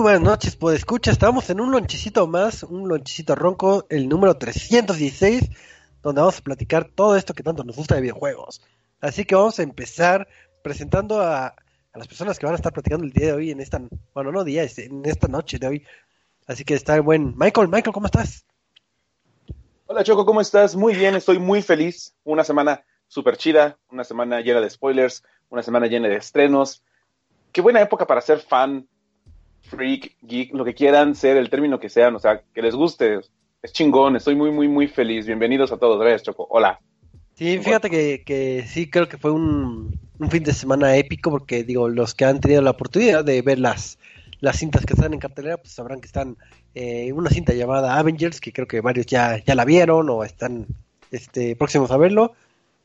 Muy buenas noches, pues escucha, estamos en un lonchecito más, un lonchecito ronco, el número 316, donde vamos a platicar todo esto que tanto nos gusta de videojuegos. Así que vamos a empezar presentando a, a las personas que van a estar platicando el día de hoy en esta, bueno, no día, en esta noche de hoy. Así que está buen. Michael, Michael, ¿cómo estás? Hola Choco, ¿cómo estás? Muy bien, estoy muy feliz. Una semana súper chida, una semana llena de spoilers, una semana llena de estrenos. Qué buena época para ser fan, freak, geek, lo que quieran ser, el término que sean, o sea, que les guste. Es chingón, estoy muy, muy, muy feliz. Bienvenidos a todos. Gracias, Choco. Hola. Sí, fíjate que, que sí, creo que fue un, un fin de semana épico porque, digo, los que han tenido la oportunidad de ver las, las cintas que están en cartelera, pues sabrán que están eh, una cinta llamada Avengers, que creo que varios ya, ya la vieron o están este, próximos a verlo,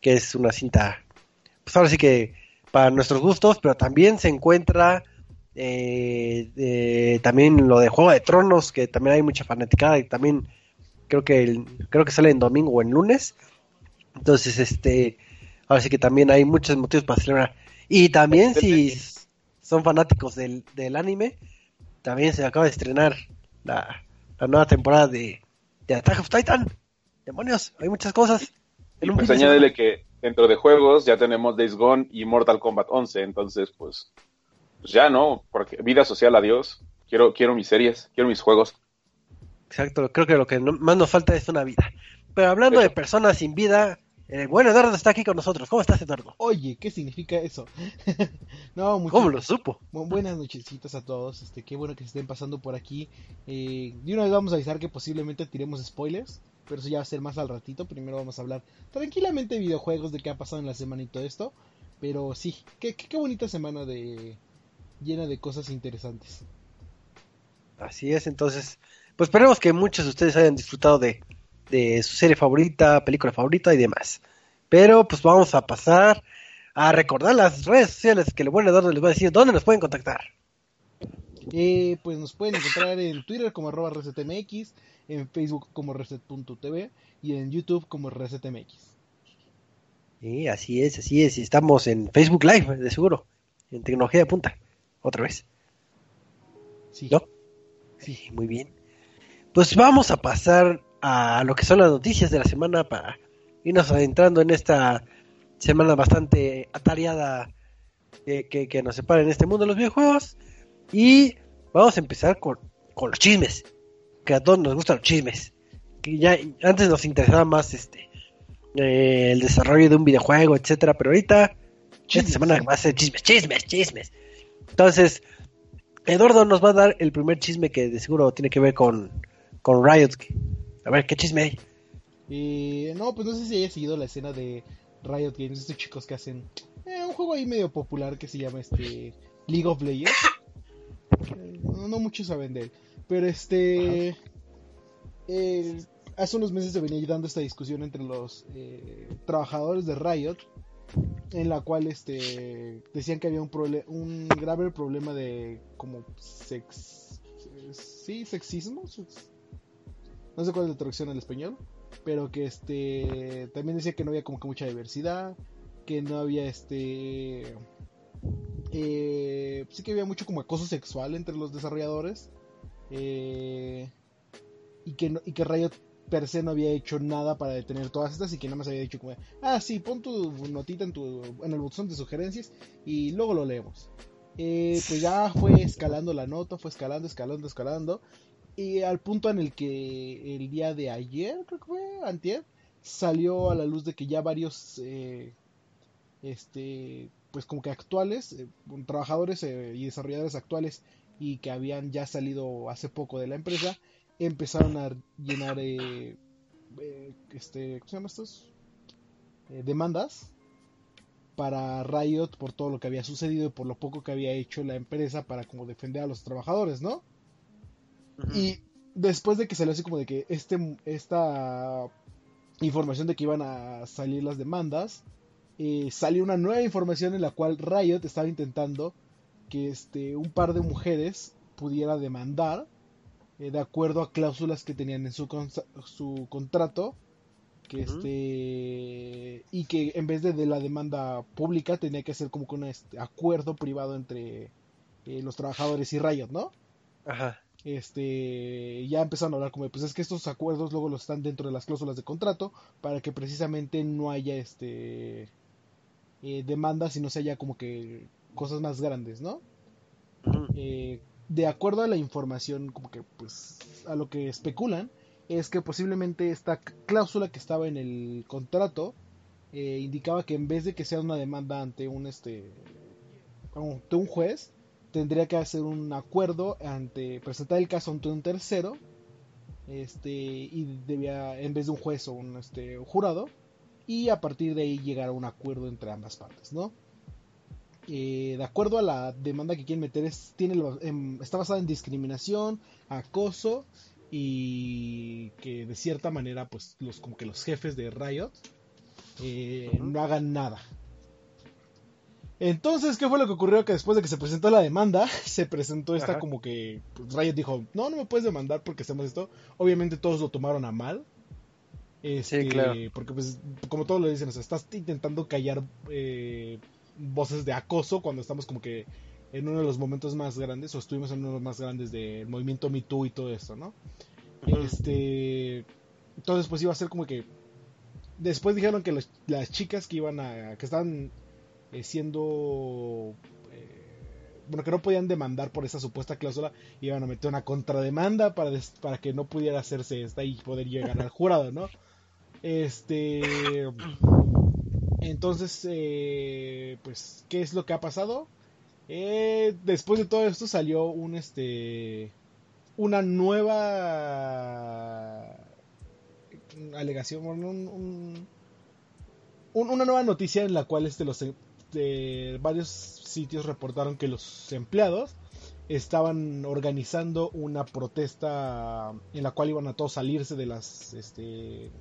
que es una cinta, pues ahora sí que para nuestros gustos, pero también se encuentra eh, también lo de Juego de Tronos, que también hay mucha fanaticada y también creo que el, creo que sale en domingo o en lunes. Entonces, este, ahora sí que también hay muchos motivos para celebrar. Y también si son fanáticos del, del anime, también se acaba de estrenar la, la nueva temporada de, de Attack of Titan. Demonios, hay muchas cosas. Y pues añádele que dentro de juegos ya tenemos Days Gone y Mortal Kombat 11, entonces pues, pues ya no, porque vida social adiós. Quiero quiero mis series, quiero mis juegos. Exacto, creo que lo que más nos falta es una vida. Pero hablando de personas sin vida, el buen Eduardo está aquí con nosotros. ¿Cómo estás, Eduardo? Oye, ¿qué significa eso? no, mucho... ¿Cómo lo supo? buenas nochecitas a todos. Este, qué bueno que se estén pasando por aquí. Eh, de una vez vamos a avisar que posiblemente tiremos spoilers, pero eso ya va a ser más al ratito. Primero vamos a hablar tranquilamente de videojuegos, de qué ha pasado en la semana y todo esto. Pero sí, qué, qué, qué bonita semana de llena de cosas interesantes. Así es, entonces, pues esperemos que muchos de ustedes hayan disfrutado de, de su serie favorita, película favorita y demás. Pero pues vamos a pasar a recordar las redes sociales que el buen Eduardo les va a decir dónde nos pueden contactar. Eh, pues nos pueden encontrar en Twitter como arroba resetmx, en Facebook como reset.tv y en YouTube como resetmx. Sí, así es, así es. Estamos en Facebook Live, de seguro. En Tecnología de Punta. Otra vez. Sí. ¿No? Sí, muy bien. Pues vamos a pasar a lo que son las noticias de la semana para irnos adentrando en esta semana bastante atareada que, que, nos separa en este mundo de los videojuegos. Y vamos a empezar con, con los chismes, que a todos nos gustan los chismes. Que ya antes nos interesaba más este eh, el desarrollo de un videojuego, etcétera, pero ahorita esta semana va a ser chismes, chismes, chismes. Entonces, Eduardo nos va a dar el primer chisme que de seguro tiene que ver con, con Riot, a ver, ¿qué chisme hay? Eh, no, pues no sé si haya seguido la escena de Riot Games, estos chicos que hacen eh, un juego ahí medio popular que se llama este League of Legends. Eh, no, muchos saben de él. Pero este. hace unos meses se venía dando esta discusión entre los trabajadores de Riot. En la cual este decían que había un, un grave problema de como sex. Sí, sexismo no sé cuál es la traducción al español, pero que este también decía que no había como que mucha diversidad, que no había este eh, sí que había mucho como acoso sexual entre los desarrolladores eh, y que y que Riot per se no había hecho nada para detener todas estas y que nada más había dicho como ah sí pon tu notita en tu en el botón de sugerencias y luego lo leemos eh, pues ya fue escalando la nota fue escalando escalando escalando y al punto en el que el día de ayer, creo que fue, antier, salió a la luz de que ya varios, eh, este, pues como que actuales, eh, trabajadores eh, y desarrolladores actuales y que habían ya salido hace poco de la empresa, empezaron a llenar, este, ¿cómo se llama estos? demandas para Riot por todo lo que había sucedido y por lo poco que había hecho la empresa para como defender a los trabajadores, ¿no? Y después de que salió así como de que este, esta información de que iban a salir las demandas, eh, salió una nueva información en la cual Riot estaba intentando que este, un par de mujeres pudiera demandar eh, de acuerdo a cláusulas que tenían en su, su contrato que este y que en vez de, la demanda pública tenía que ser como con un este, acuerdo privado entre eh, los trabajadores y Riot, ¿no? Ajá. Este, ya empezaron a hablar como, pues es que estos acuerdos luego los están dentro de las cláusulas de contrato para que precisamente no haya este eh, demandas y no se haya como que cosas más grandes, ¿no? Eh, de acuerdo a la información, como que pues a lo que especulan, es que posiblemente esta cláusula que estaba en el contrato eh, indicaba que en vez de que sea una demanda ante un este ante un juez, tendría que hacer un acuerdo ante presentar el caso ante un tercero este y debía en vez de un juez o un este jurado y a partir de ahí llegar a un acuerdo entre ambas partes, ¿no? Eh, de acuerdo a la demanda que quieren meter, es, tiene, lo- em, está basada en discriminación, acoso y que de cierta manera, pues, los, como que los jefes de Riot eh, no hagan nada. Entonces, ¿qué fue lo que ocurrió? Que después de que se presentó la demanda, se presentó esta Ajá. como que pues, Riot dijo, no, no me puedes demandar porque hacemos esto. Obviamente todos lo tomaron a mal. Este, claro. Porque pues, como todos lo dicen, o sea, estás intentando callar eh, voces de acoso cuando estamos como que en uno de los momentos más grandes, o estuvimos en uno de los más grandes del movimiento Me Too y todo esto, ¿no? Este, entonces pues iba a ser como que después dijeron que los- las chicas que iban a que estaban eh, siendo eh, bueno que no podían demandar por esa supuesta cláusula iban a meter una contrademanda para des- para que no pudiera hacerse esta y poder llegar al jurado, ¿no? Este entonces eh, pues qué es lo que ha pasado Eh, después de todo esto salió un este una nueva alegación, un- un- un- una nueva noticia en la cual este, los, de varios sitios reportaron que los empleados estaban organizando una protesta en la cual iban a todos salirse de las este,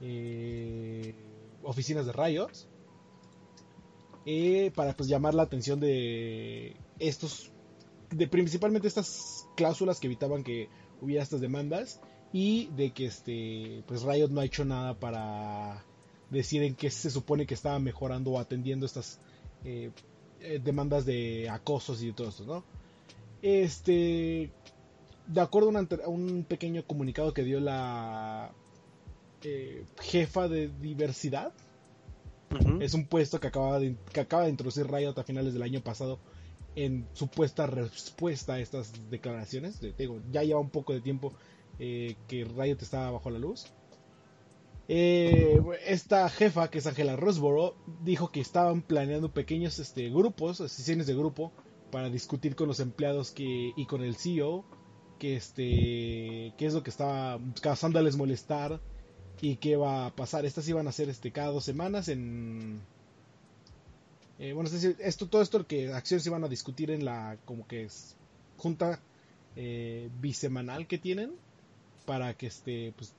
eh, oficinas de Riot eh, para pues llamar la atención de estos de principalmente estas cláusulas que evitaban que hubiera estas demandas y de que este pues Riot no ha hecho nada para decir en qué se supone que estaba mejorando o atendiendo estas eh, eh, demandas de acosos y de todo esto, ¿no? Este, de acuerdo a, un pequeño comunicado que dio la eh, jefa de diversidad, es un puesto que acaba de, que acaba de introducir Riot a finales del año pasado en supuesta respuesta a estas declaraciones. Te digo, ya lleva un poco de tiempo eh, que Riot estaba bajo la luz. Eh, esta jefa, que es Angela Rosborough, dijo que estaban planeando pequeños este, grupos, sesiones de grupo, para discutir con los empleados que, y con el CEO que este qué es lo que estaba causándoles molestar y qué va a pasar. Estas iban a ser este cada dos semanas en eh, bueno, es decir, esto todo esto que acciones iban a discutir en la como que es junta eh, bisemanal que tienen para que este pues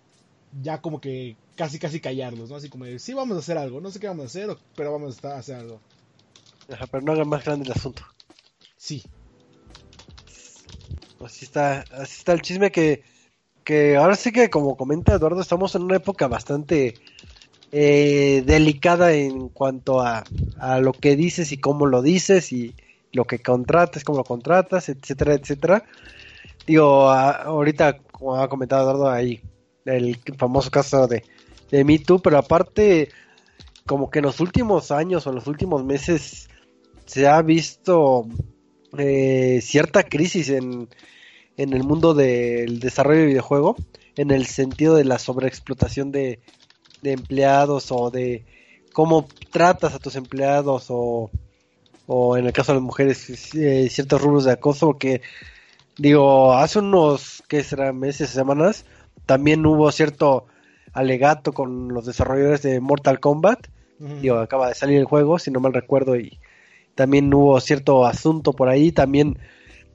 ya como que casi casi callarlos, ¿no? Así como de, sí vamos a hacer algo, no sé qué vamos a hacer, pero vamos a estar- a hacer algo. Ajá, pero no hagan más grande el asunto. Sí. Así está, así está el chisme que, que ahora sí que como comenta Eduardo, estamos en una época bastante eh, delicada en cuanto a, a lo que dices y cómo lo dices y lo que contratas, cómo lo contratas, etcétera, etcétera. Digo, ahorita, como ha comentado Eduardo, ahí el famoso caso de, de Me Too, pero aparte, como que en los últimos años o en los últimos meses se ha visto eh, cierta crisis en, en el mundo del desarrollo de videojuego, en el sentido de la sobreexplotación de, de empleados o de cómo tratas a tus empleados o, o en el caso de las mujeres eh, ciertos rubros de acoso, porque digo, hace unos, ¿qué será? Meses, semanas, también hubo cierto alegato con los desarrolladores de Mortal Kombat, digo, acaba de salir el juego, si no mal recuerdo, y también hubo cierto asunto por ahí, también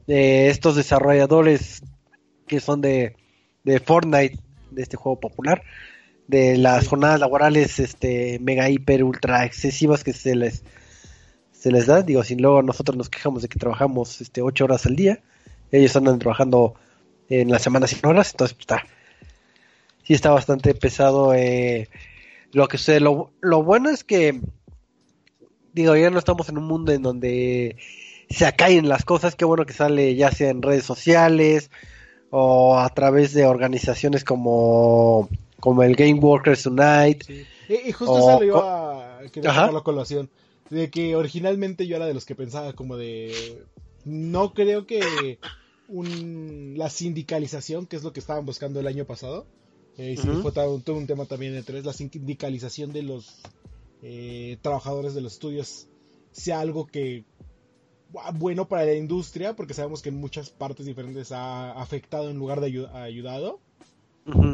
eh, estos desarrolladores que son de, de Fortnite, de este juego popular, de las jornadas laborales este mega hiper ultra excesivas que se les se les da, digo, sin luego nosotros nos quejamos de que trabajamos este ocho horas al día, ellos andan trabajando en la semana sin horas, entonces pues, está sí está bastante pesado eh, lo que sucede. Lo, lo bueno es que, digo, ya no estamos en un mundo en donde se acaen las cosas, qué bueno que sale ya sea en redes sociales o a través de organizaciones como, como el Game Workers Unite. Sí. Y, y justo O- salió a sacar la colación de que originalmente yo era de los que pensaba como de no creo que un, la sindicalización que es lo que estaban buscando el año pasado eh, y sí Ujú. fue todo, todo un tema también entre la sindicalización de los eh, trabajadores de los estudios sea algo que bueno para la industria porque sabemos que en muchas partes diferentes ha afectado en lugar de ayudado.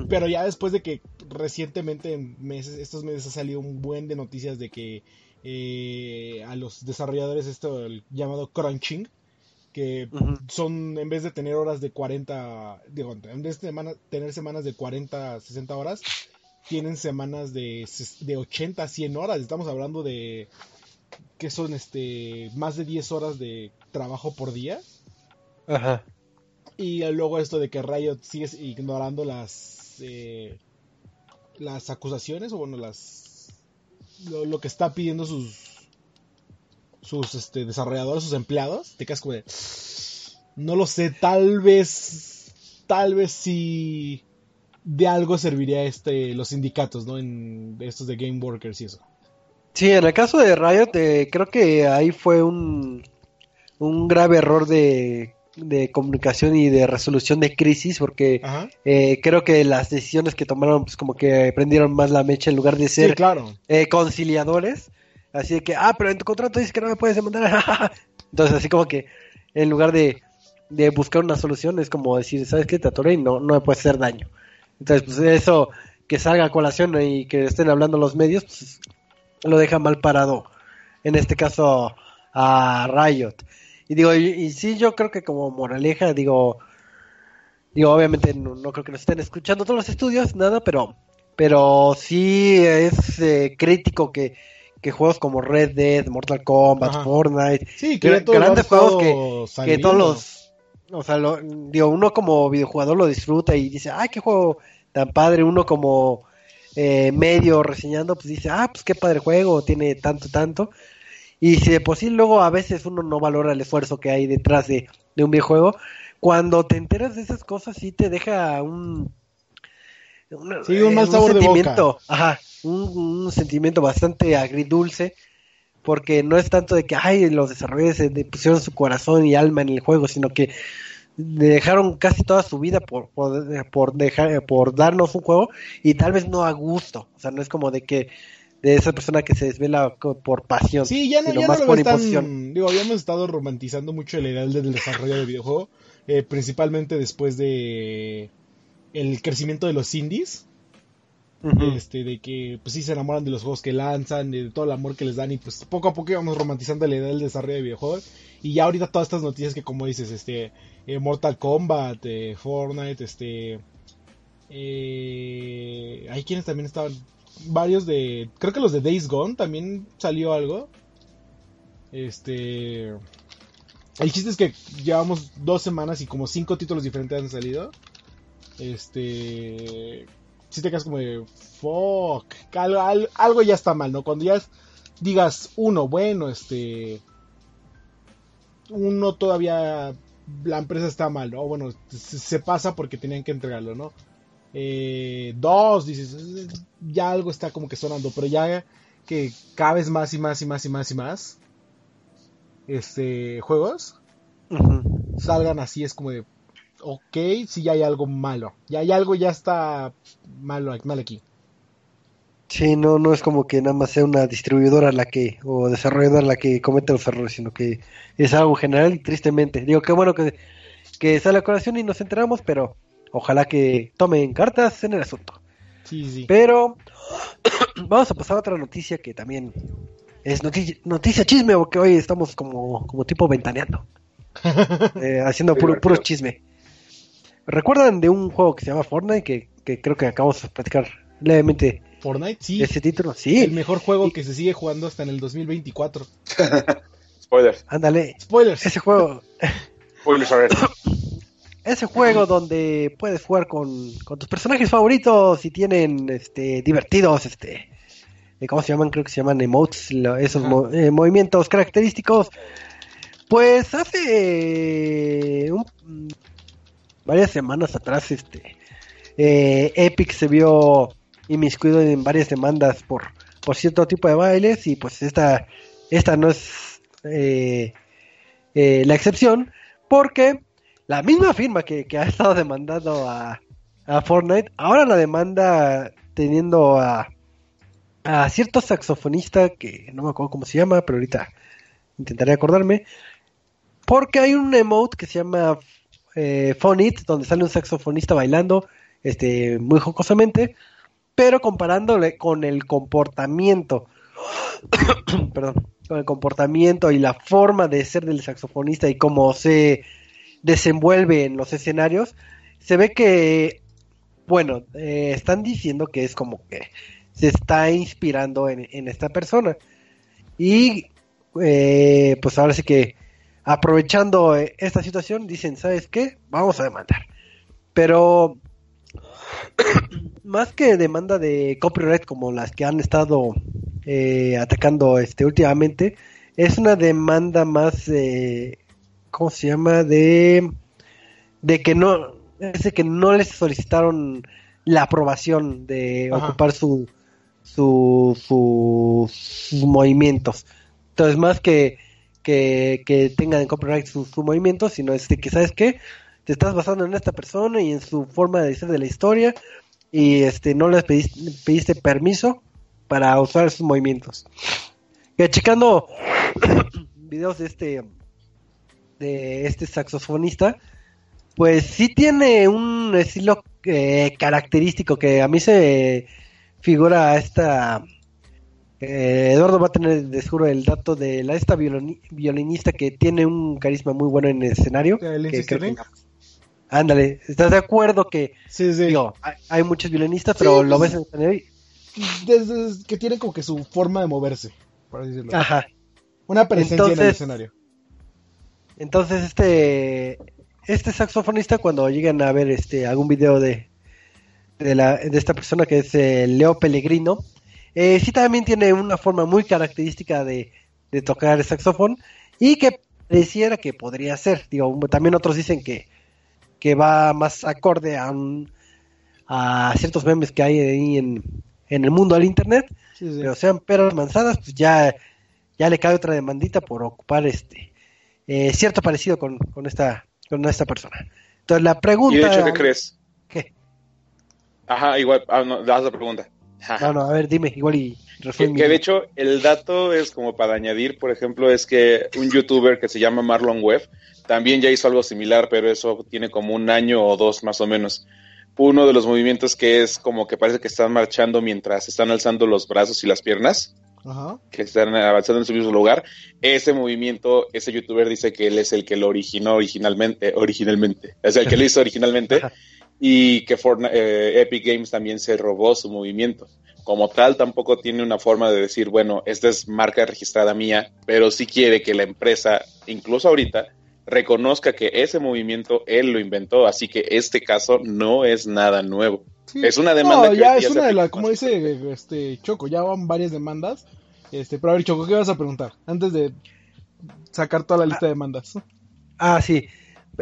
Pero ya después de que recientemente, en meses, estos meses ha salido un buen de noticias de que eh, a los desarrolladores esto el llamado crunching, que son en vez de tener horas de 40, digo, en vez de semana- tener semanas de 40, 60 horas, tienen semanas de, de 80, 100 horas. Estamos hablando de que son este más de 10 horas de trabajo por día. Ajá. Y luego esto de que Riot sigue ignorando las eh, las acusaciones o bueno las lo, lo que está pidiendo sus sus este, desarrolladores, sus empleados, te quedas como de no lo sé, tal vez tal vez si de algo serviría este los sindicatos, ¿no? En estos de game workers y eso. Sí, en el caso de Riot, eh, creo que ahí fue un, un grave error de, de comunicación y de resolución de crisis, porque eh, creo que las decisiones que tomaron, pues como que prendieron más la mecha en lugar de Sí, ser claro. eh, conciliadores. Así de que, ah, pero en tu contrato dice que no me puedes demandar. Entonces, así como que en lugar de, de buscar una solución, es como decir, ¿sabes qué? Te atoré y no, no me puedes hacer daño. Entonces, pues eso, que salga a colación y que estén hablando los medios, pues lo deja mal parado. En este caso, a Riot. Y digo, y, y sí, yo creo que como moraleja, digo, digo, obviamente no, no creo que nos estén escuchando todos los estudios, nada, pero, pero sí es eh, crítico que, que juegos como Red Dead, Mortal Kombat, Ajá. Fortnite, Sí, que grandes juegos que saliendo. todos los, o sea, lo- digo, uno como videojugador lo disfruta y dice, ay, qué juego tan padre, uno como eh, medio reseñando, pues dice, ah, pues qué padre juego, tiene tanto, tanto. Y si de por sí luego a veces uno no valora el esfuerzo que hay detrás de, de un videojuego, cuando te enteras de esas cosas sí te deja un... una- Sí, un mal eh, de sentimiento, Ajá, un, un sentimiento bastante agridulce, porque no es tanto de que, ay, los desarrolladores pusieron su corazón y alma en el juego, sino que dejaron casi toda su vida por, por, por dejar, por darnos un juego y tal vez no a gusto, o sea, no es como de que de esa persona que se desvela por pasión, Sí, ya no, ya no más lo por ves tan- imposición. Digo, habíamos estado romantizando mucho la idea del desarrollo del videojuego, eh, principalmente después de el crecimiento de los indies, Este, de que pues sí se enamoran de los juegos que lanzan, de todo el amor que les dan y pues poco a poco íbamos romantizando la idea del desarrollo de videojuegos. Y ya ahorita todas estas noticias que como dices, este, eh, Mortal Kombat, eh, Fortnite, este, eh, hay quienes también estaban, varios de, creo que los de Days Gone también salió algo, este, el chiste es que llevamos dos semanas y como cinco títulos diferentes han salido, este, si te quedas como de fuck, algo, al- algo ya está mal, ¿no? Cuando ya digas uno, bueno, este, uno todavía la empresa está mal, ¿no? Bueno, se, pasa porque tenían que entregarlo, ¿no? Eh, dos, dices, "Eh, ya algo está como que sonando, pero ya que cada vez más y más y más y más y más, este, juegos, salgan así, es como de, ok, si ya hay algo malo, ya hay algo, ya está malo, mal aquí. Sí, no, no es como que nada más sea una distribuidora la que, o desarrolladora la que comete los errores, sino que es algo general y tristemente. Digo, qué bueno que, que sale a colación y nos enteramos, pero ojalá que tomen cartas en el asunto. Sí, sí. Pero vamos a pasar a otra noticia que también es noticia, noticia chisme, porque hoy estamos como, como tipo ventaneando, eh, haciendo puro, puro chisme. ¿Recuerdan de un juego que se llama Fortnite? Que, que creo que acabamos de platicar levemente Fortnite, sí, ese título. Sí, el mejor juego que se sigue jugando hasta en el 2024. Spoilers. ándale. Spoilers. Ese juego, Spoilers alert. ese juego donde puedes jugar con, con tus personajes favoritos y tienen este divertidos, este, eh, ¿cómo se llaman? Creo que se llaman emotes, lo- esos mo- eh, movimientos característicos. Pues hace un- varias semanas atrás, este eh, Epic se vio inmiscuido en varias demandas por, por cierto tipo de bailes y pues esta, esta no es eh, eh, la excepción porque la misma firma que, que ha estado demandando a, a Fortnite ahora la demanda teniendo a, a cierto saxofonista que no me acuerdo cómo se llama, pero ahorita intentaré acordarme porque hay un emote que se llama eh, donde sale un saxofonista bailando este, muy jocosamente, pero comparándole con el comportamiento, perdón, con el comportamiento y la forma de ser del saxofonista y cómo se desenvuelve en los escenarios, se ve que, bueno, eh, están diciendo que es como que se está inspirando en, en esta persona. Y eh, pues ahora sí que aprovechando eh, esta situación, dicen, ¿sabes qué? Vamos a demandar. Pero más que demanda de copyright como las que han estado eh, atacando este últimamente, es una demanda más, eh, ¿cómo se llama? De, de que no, es de que no les solicitaron la aprobación de Ajá. ocupar su, su, su- sus movimientos. Entonces, más que, que, que tengan en copyright sus sus movimientos, sino es de que, ¿sabes qué? Te estás basando en esta persona y en su forma de ser de la historia y este no les pediste, permiso para usar sus movimientos. Que checando videos de este de este saxofonista, pues sí tiene un estilo eh, característico que a mí se figura esta eh, Eduardo va a tener de seguro el dato de la esta violini- violinista que tiene un carisma muy bueno en el escenario. ¿La de Lindsay que que- ándale, ¿estás de acuerdo que Sí, sí. digo, hay, hay muchos violinistas, pero Sí, lo pues- ves en el escenario Desde que tiene como que su forma de moverse, por así decirlo. ajá. Una presencia en el escenario. Entonces este este saxofonista cuando llegan a ver este algún video de de, la, de esta persona que es eh, Leo Pellegrino, eh, sí también tiene una forma muy característica de, de tocar el saxofón y que pareciera que podría ser. Digo, también otros dicen que, que va más acorde a, un- a ciertos memes que hay ahí en, en el mundo del internet, Sí, sí. pero sean peras manzanas, pues ya, ya le cae otra demandita por ocupar este eh, cierto parecido con, con esta con esta persona. Entonces la pregunta Y de hecho, ¿qué crees? ¿Qué? Ajá, igual, ah, no, das la pregunta. Ajá. No, no, a ver, dime, igual y Que, resuelve que mi- de hecho el dato es como para añadir, por ejemplo, es que un youtuber que se llama Marlon Webb también ya hizo algo similar, pero eso tiene como un año o dos más o menos. Uno de los movimientos que es como que parece que están marchando mientras están alzando los brazos y las piernas, Ajá. que están avanzando en su mismo lugar. Ese movimiento, ese youtuber dice que él es el que lo originó originalmente, originalmente, es el que lo hizo originalmente Ajá. Y que Fortnite- eh, Epic Games también se robó su movimiento. Como tal, tampoco tiene una forma de decir, bueno, esta es marca registrada mía, pero sí quiere que la empresa, incluso ahorita, reconozca que ese movimiento él lo inventó, así que este caso no es nada nuevo. Sí. Es una demanda No, que ya es una de las, como dice este Choco, ya van varias demandas. Este, pero a ver, Choco, ¿qué vas a preguntar? Antes de sacar toda la lista de demandas. Ah, sí.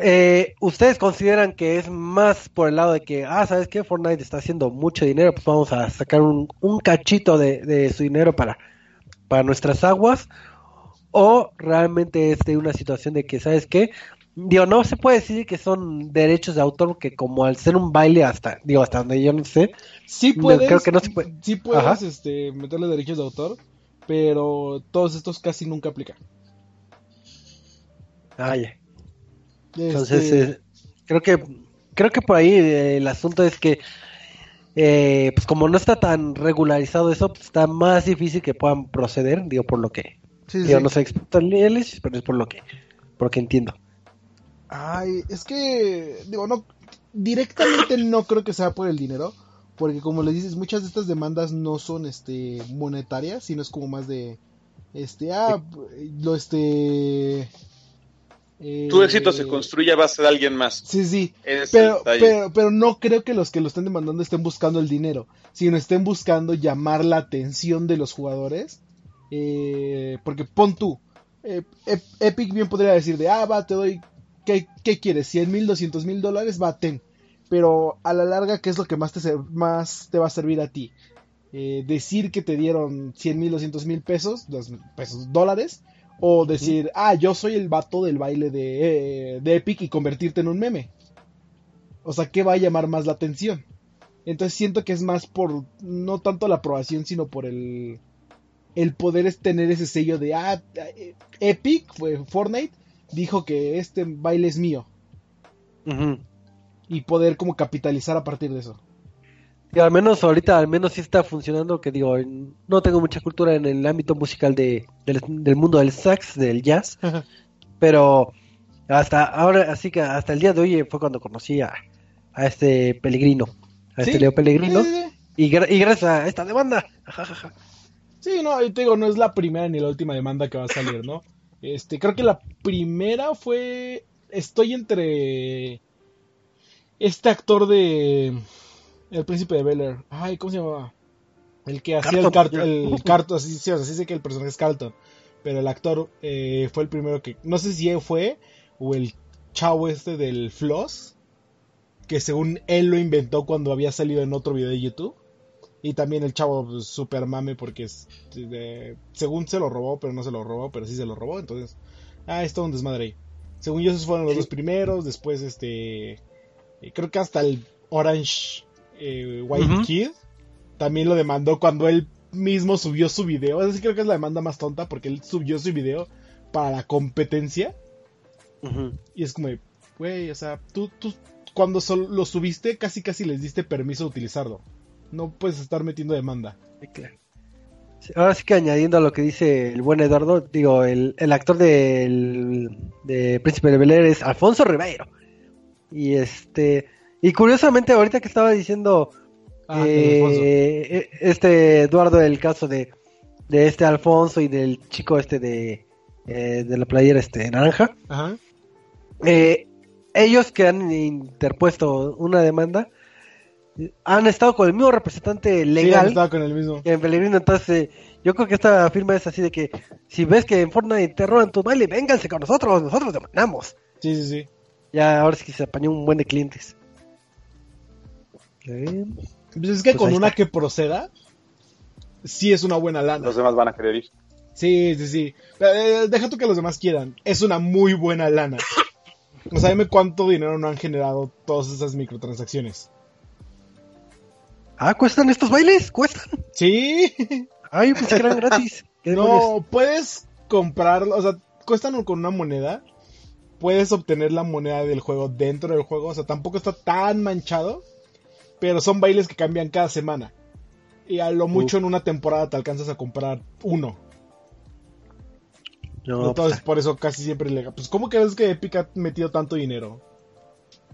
Eh, ¿Ustedes consideran que es más por el lado de que, ah, ¿sabes qué? Fortnite está haciendo mucho dinero, pues vamos a sacar un, un cachito de, de su dinero para, para nuestras aguas? ¿O realmente es de una situación de que, ¿sabes qué? Digo, no se puede decir que son derechos de autor, porque como al ser un baile hasta, digo, hasta donde yo no sé, Sí puedes, creo que no se puede. sí puedes Ajá. este, meterle derechos de autor, pero todos estos casi nunca aplican. ah, ya. Este, Entonces, eh, creo que creo que por ahí eh, el asunto es que eh, pues como no está tan regularizado eso, pues está más difícil que puedan proceder, digo por lo que sí, digo sí. no soy experto en leyes, pero es por lo que por lo que entiendo. Ay, es que, digo, no, directamente no creo que sea por el dinero, porque como les dices, muchas de estas demandas no son, este, monetarias, sino es como más de, este, ah, lo, este... eh, Tu éxito se construye a base de alguien más. Sí, sí, pero, pero, pero no creo que los que lo estén demandando estén buscando el dinero, sino estén buscando llamar la atención de los jugadores. eh, porque pon tú, eh, Ep- Epic bien podría decir de, ah, va, te doy, ¿qué, qué quieres? ¿100 mil, 200 mil dólares? Va, ten. Pero a la larga, ¿qué es lo que más te, más te va a servir a ti? Decir que te dieron 100 mil, 200 mil pesos, dos pesos, dólares, o decir, ah, yo soy el vato del baile de, eh, de Epic y convertirte en un meme. O sea, ¿qué va a llamar más la atención? Entonces siento que es más por, no tanto la aprobación, sino por el, el poder es tener ese sello de, ah, eh, Epic, fue Fortnite, dijo que este baile es mío. Y poder como capitalizar a partir de eso. Y al menos ahorita, al menos sí está funcionando, que digo, no tengo mucha cultura en el ámbito musical de, del, del mundo del sax, del jazz, pero hasta ahora, así que hasta el día de hoy fue cuando conocí a, a este Pellegrino, a este Leo Pellegrino, Sí, sí, sí. y, gra- y gracias a esta demanda. Sí, no, y te digo, no es la primera ni la última demanda que va a salir, ¿no? Este, creo que la primera fue. Estoy entre. Este actor de. El príncipe de Bel Air. Ay, ¿cómo se llamaba? El que hacía el cartón. El cartón, así, sí, o sea, sí sé que el personaje es Carlton. Pero el actor eh, fue el primero que. No sé si él fue. O el chavo este del Floss. Que según él lo inventó cuando había salido en otro video de YouTube. Y también el chavo pues, super mame porque es, según se lo robó, pero no se lo robó, pero sí se lo robó. Entonces, ah, es todo un desmadre ahí. Según yo, esos fueron los Sí. dos primeros. Después, este, creo que hasta el Orange eh, White. Kid también lo demandó cuando él mismo subió su video. Así creo que es la demanda más tonta porque él subió su video para la competencia. Y es como, güey, o sea, tú, tú cuando sol- lo subiste, casi casi les diste permiso de utilizarlo. No puedes estar metiendo demanda. Sí, claro. Sí, Ahora sí que añadiendo a lo que dice el buen Eduardo, digo, el, el actor del de Príncipe de Bel Air es Alfonso Ribeiro. Y este, y curiosamente ahorita que estaba diciendo Ah, eh, eh, este Eduardo el caso de, de este Alfonso y del chico este de, eh, de la playera este naranja, Ajá. eh, ellos que han interpuesto una demanda han estado con el mismo representante Sí, legal estaba con el mismo. en Pellegrino, entonces yo creo que esta firma es así de que si ves que en Fortnite te roban tu baile, vénganse con nosotros, nosotros demandamos. Sí, sí, sí. Ya ahora sí que se apañó un buen de clientes. Eh, Pues es que Pues con una está. que proceda, sí es una buena lana. Los demás van a querer ir. Sí, sí, sí. Eh, deja tú que los demás quieran. Es una muy buena lana. O sea, dime cuánto dinero no han generado todas esas microtransacciones. Ah, ¿cuestan estos bailes? ¿Cuestan? Sí. Ay, pues que eran gratis. ¿Qué demonios? No, puedes comprarlo, o sea, cuestan con una moneda. Puedes obtener la moneda del juego dentro del juego, o sea, tampoco está tan manchado. Pero son bailes que cambian cada semana. Y a lo mucho en una temporada te alcanzas a comprar uno. No, Entonces, pues, por eso casi siempre le. Pues, ¿cómo crees que Epic ha metido tanto dinero?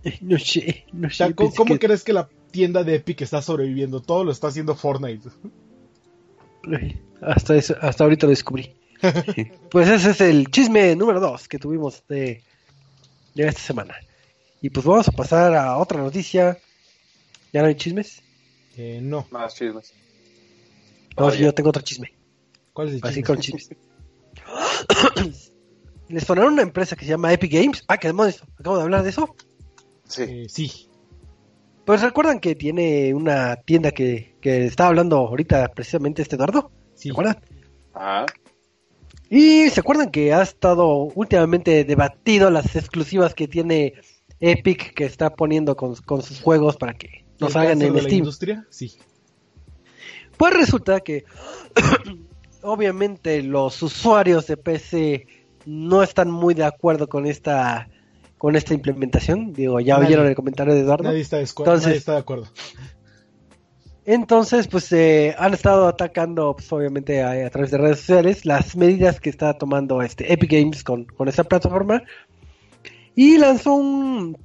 no sé, no O sea, sé. ¿cómo, pensé cómo que- crees que la tienda de Epic está sobreviviendo? Todo lo está haciendo Fortnite. Hasta, eso, hasta ahorita lo descubrí. pues ese es el chisme número 2 que tuvimos de, de esta semana. Y pues vamos a pasar a otra noticia. ¿Ya no hay chismes? Eh, no. Más chismes. No, yo tengo otro chisme. ¿Cuál es el Así chisme? con chismes. Les sonaron una empresa que se llama Epic Games. Ah, qué demonios. Acabo de hablar de eso. Sí. Eh, sí. Pues recuerdan que tiene una tienda que, que estaba hablando ahorita precisamente este Eduardo. Sí. ¿Se acuerdan? Ah, Y se acuerdan que ha estado últimamente debatido las exclusivas que tiene Epic que está poniendo con, con sus juegos para que ¿El nos hagan cáncer en de la Steam. industria? Sí. Pues resulta que obviamente los usuarios de PC no están muy de acuerdo con esta con esta implementación. Digo, ya Nadie. oyeron el comentario de Eduardo. Nadie está, Entonces- nadie está de acuerdo. Entonces, pues eh, han estado atacando, pues, obviamente, a, a través de redes sociales, las medidas que está tomando este Epic Games con, con esta plataforma. Y lanzó un,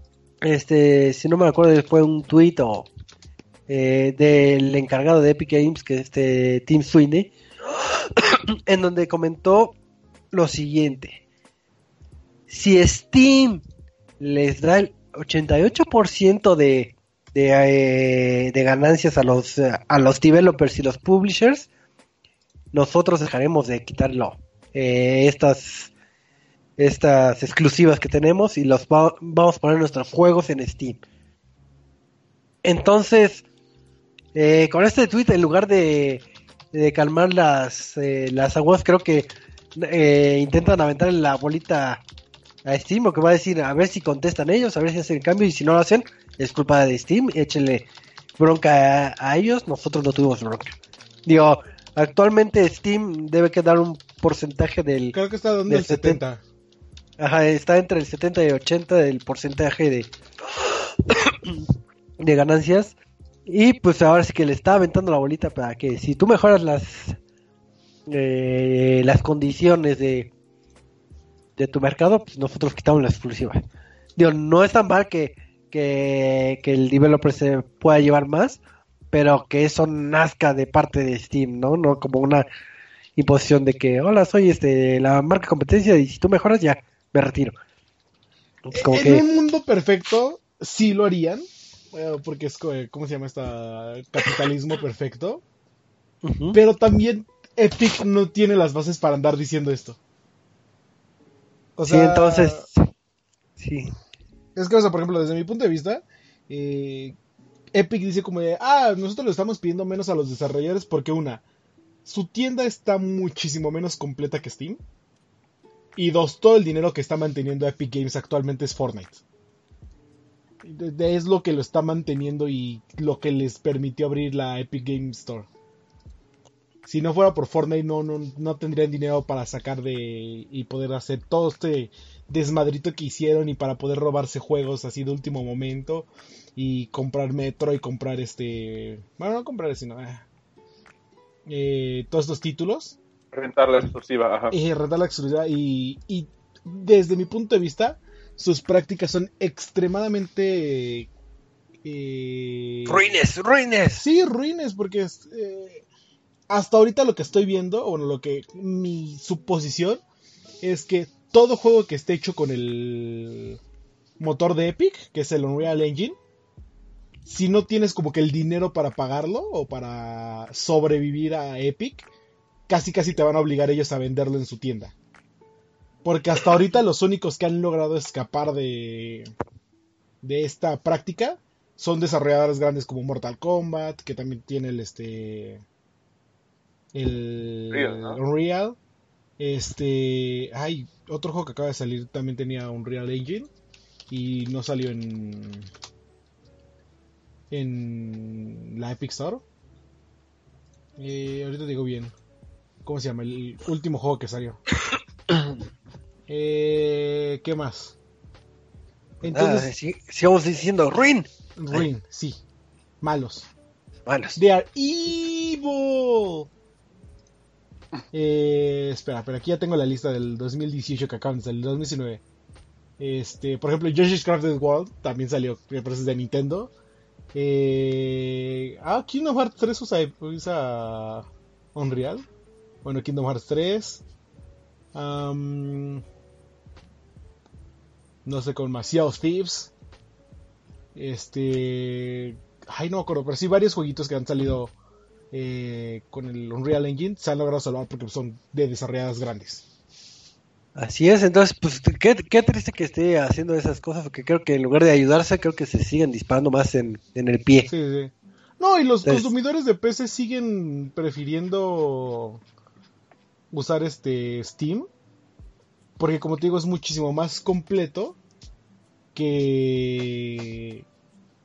este, si no me acuerdo, fue un tweet o eh, del encargado de Epic Games, que es este Tim Sweeney, en donde comentó lo siguiente. Si Steam les da el 88% de, de, eh, de ganancias a los, a los developers y los publishers, nosotros dejaremos de quitarlo eh, estas estas exclusivas que tenemos y los vamos a poner nuestros juegos en Steam. Entonces, eh, con este tweet, en lugar de, calmar las, eh, las aguas, creo que eh, intentan aventar la bolita a Steam, o que va a decir, a ver si contestan ellos, a ver si hacen el cambio, y si no lo hacen, es culpa de Steam, échenle bronca a, ellos, nosotros no tuvimos bronca. Digo, actualmente Steam debe quedar un porcentaje del... Creo que está el 70. Ajá, está entre el 70 y 80 del porcentaje de, de ganancias. Y pues ahora sí que le está aventando la bolita para que si tú mejoras las eh, las condiciones de, de tu mercado, pues nosotros quitamos la exclusiva. Digo, no es tan mal que, que, que el developer se pueda llevar más, pero que eso nazca de parte de Steam, ¿no? No como una imposición de que, hola, soy este la marca competencia y si tú mejoras ya me retiro. en un mundo perfecto, sí lo harían. Eh, porque es, ¿cómo se llama esta? Capitalismo perfecto. Pero también Epic no tiene las bases para andar diciendo esto. O sea, sí, entonces. Sí. Es que, o sea, por ejemplo, desde mi punto de vista, eh, Epic dice como de, ah, nosotros le estamos pidiendo menos a los desarrolladores porque una, su tienda está muchísimo menos completa que Steam. Y dos, todo el dinero que está manteniendo Epic Games actualmente es Fortnite. Es lo que lo está manteniendo y lo que les permitió abrir la Epic Games Store. Si no fuera por Fortnite no, no, no tendrían dinero para sacar de y poder hacer todo este desmadrito que hicieron y para poder robarse juegos así de último momento y comprar Metro y comprar este... Bueno, no comprar sino... Eh, eh, todos estos títulos rentar la exclusiva, ajá. Y rentar la exclusiva y, y desde mi punto de vista, sus prácticas son extremadamente... Eh, ruines, ruines. Sí, ruines, porque eh, hasta ahorita lo que estoy viendo, o lo que mi suposición es que todo juego que esté hecho con el motor de Epic, que es el Unreal Engine, si no tienes como que el dinero para pagarlo o para sobrevivir a Epic, casi casi te van a obligar ellos a venderlo en su tienda. Porque hasta ahorita los únicos que han logrado escapar de, de esta práctica son desarrolladores grandes como Mortal Kombat, que también tiene el este el Unreal. Este, hay otro juego que acaba de salir también tenía Unreal Engine y no salió en en la Epic Store. Eh, ahorita digo bien. ¿Cómo se llama? El último juego que salió. eh, ¿Qué más? Entonces, ah, sigamos diciendo Ruin. Ruin, sí. Malos. Malos. They are evil. Eh, espera, pero aquí ya tengo la lista del 2018 que acaban de salir, 2019. Este, por ejemplo, Yoshi's Crafted World también salió, pero es de Nintendo. Eh, ah, Kingdom Hearts 3 usa, usa Unreal. Bueno, Kingdom Hearts 3. no sé con of Thieves. Este. Ay, no me acuerdo, pero sí, varios jueguitos que han salido eh, con el Unreal Engine se han logrado salvar porque son de desarrolladas grandes. Así es, entonces, pues qué, qué, triste que esté haciendo esas cosas, porque creo que en lugar de ayudarse, creo que se siguen disparando más en, en el pie. Sí, sí. No, y los consumidores de PC siguen prefiriendo usar este Steam. Porque como te digo, es muchísimo más completo que,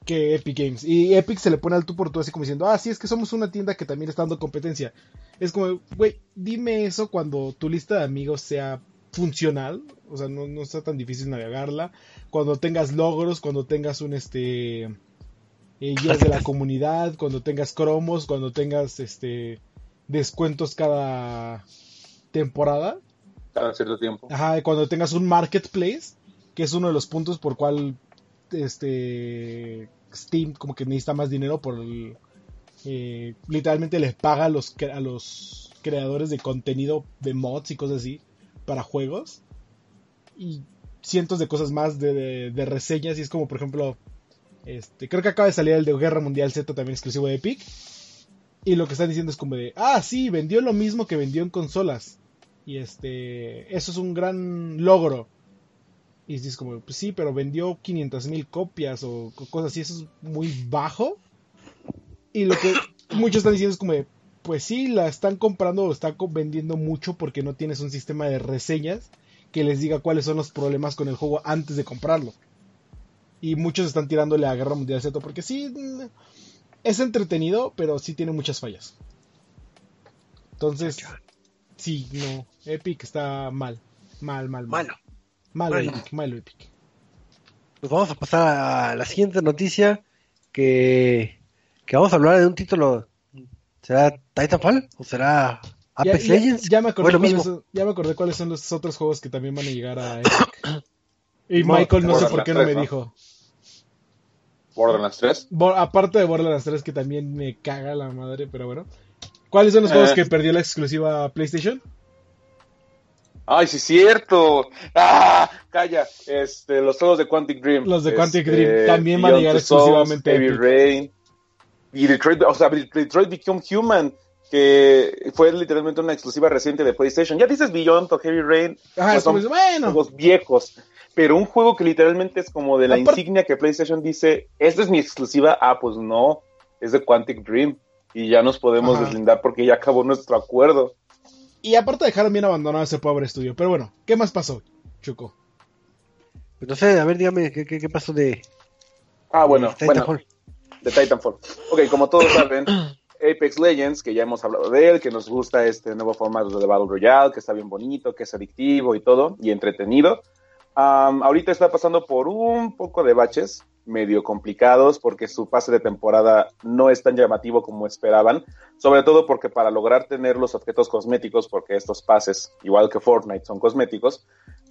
que Epic Games. Y Epic se le pone al tú por tú así como diciendo, ah, sí, es que somos una tienda que también está dando competencia. Es como, güey, dime eso cuando tu lista de amigos sea funcional, o sea, no, no sea tan difícil navegarla. Cuando tengas logros, cuando tengas un este eh, guías de la comunidad, cuando tengas cromos, cuando tengas este descuentos cada temporada. Cada cierto tiempo. Ajá, cuando tengas un marketplace, que es uno de los puntos por cual este Steam como que necesita más dinero por eh, literalmente les paga a los, a los creadores de contenido de mods y cosas así para juegos y cientos de cosas más de, de, reseñas y es como por ejemplo este creo que acaba de salir el de Guerra Mundial Z también exclusivo de Epic y lo que están diciendo es como de ah sí vendió lo mismo que vendió en consolas Y este, eso es un gran logro. Y dices como, pues sí, pero vendió 500 mil copias o cosas así, eso es muy bajo. Y lo que muchos están diciendo es como, pues sí, la están comprando o están vendiendo mucho porque no tienes un sistema de reseñas que les diga cuáles son los problemas con el juego antes de comprarlo. Y muchos están tirándole a Guerra Mundial Z porque sí, es entretenido, pero sí tiene muchas fallas. Entonces, sí, no, Epic está mal, mal, mal, mal. Malo. Malo, Malo. Epic, malo Epic. Pues vamos a pasar a la siguiente noticia que, que vamos a hablar de un título. ¿Será Titanfall o será Apex ya, ya- Legends? ya me ¿O acordé lo cuáles mismo? son, ya me acordé cuáles son los otros juegos que también van a llegar a Epic. Y Michael no sé por qué no me 3, ¿no? dijo. Borderlands 3. Bo- aparte de Borderlands 3 que también me caga la madre, pero bueno. ¿Cuáles son los juegos Eh. que perdió la exclusiva PlayStation? Ay, sí, cierto. ¡Ah! Calla. Este, los juegos de Quantic Dream. Los de Quantic Este, Dream también van a llegar Souls, exclusivamente a Heavy. Rain. Y Detroit, o sea, Detroit Become Human, que fue literalmente una exclusiva reciente de PlayStation. Ya dices Beyond o Heavy Rain, Ajá, pues son bueno, juegos viejos. Pero un juego que literalmente es como de la insignia que PlayStation dice, esta es mi exclusiva, ah, pues no, es de Quantic Dream. Y ya nos podemos Ajá. deslindar porque ya acabó nuestro acuerdo. y aparte dejaron bien abandonado ese pobre estudio. Pero bueno, ¿qué más pasó, Chuco? Pues no sé, a ver, dígame, ¿qué, qué, qué pasó de, Ah, bueno, de bueno, Titanfall? de Titanfall. Ok, como todos saben, Apex Legends, que ya hemos hablado de él, que nos gusta este nuevo formato de Battle Royale, que está bien bonito, que es adictivo y todo, y entretenido. Ahorita está pasando por un poco de baches, medio complicados, porque su pase de temporada no es tan llamativo como esperaban, sobre todo porque para lograr tener los objetos cosméticos, porque estos pases, igual que Fortnite, son cosméticos,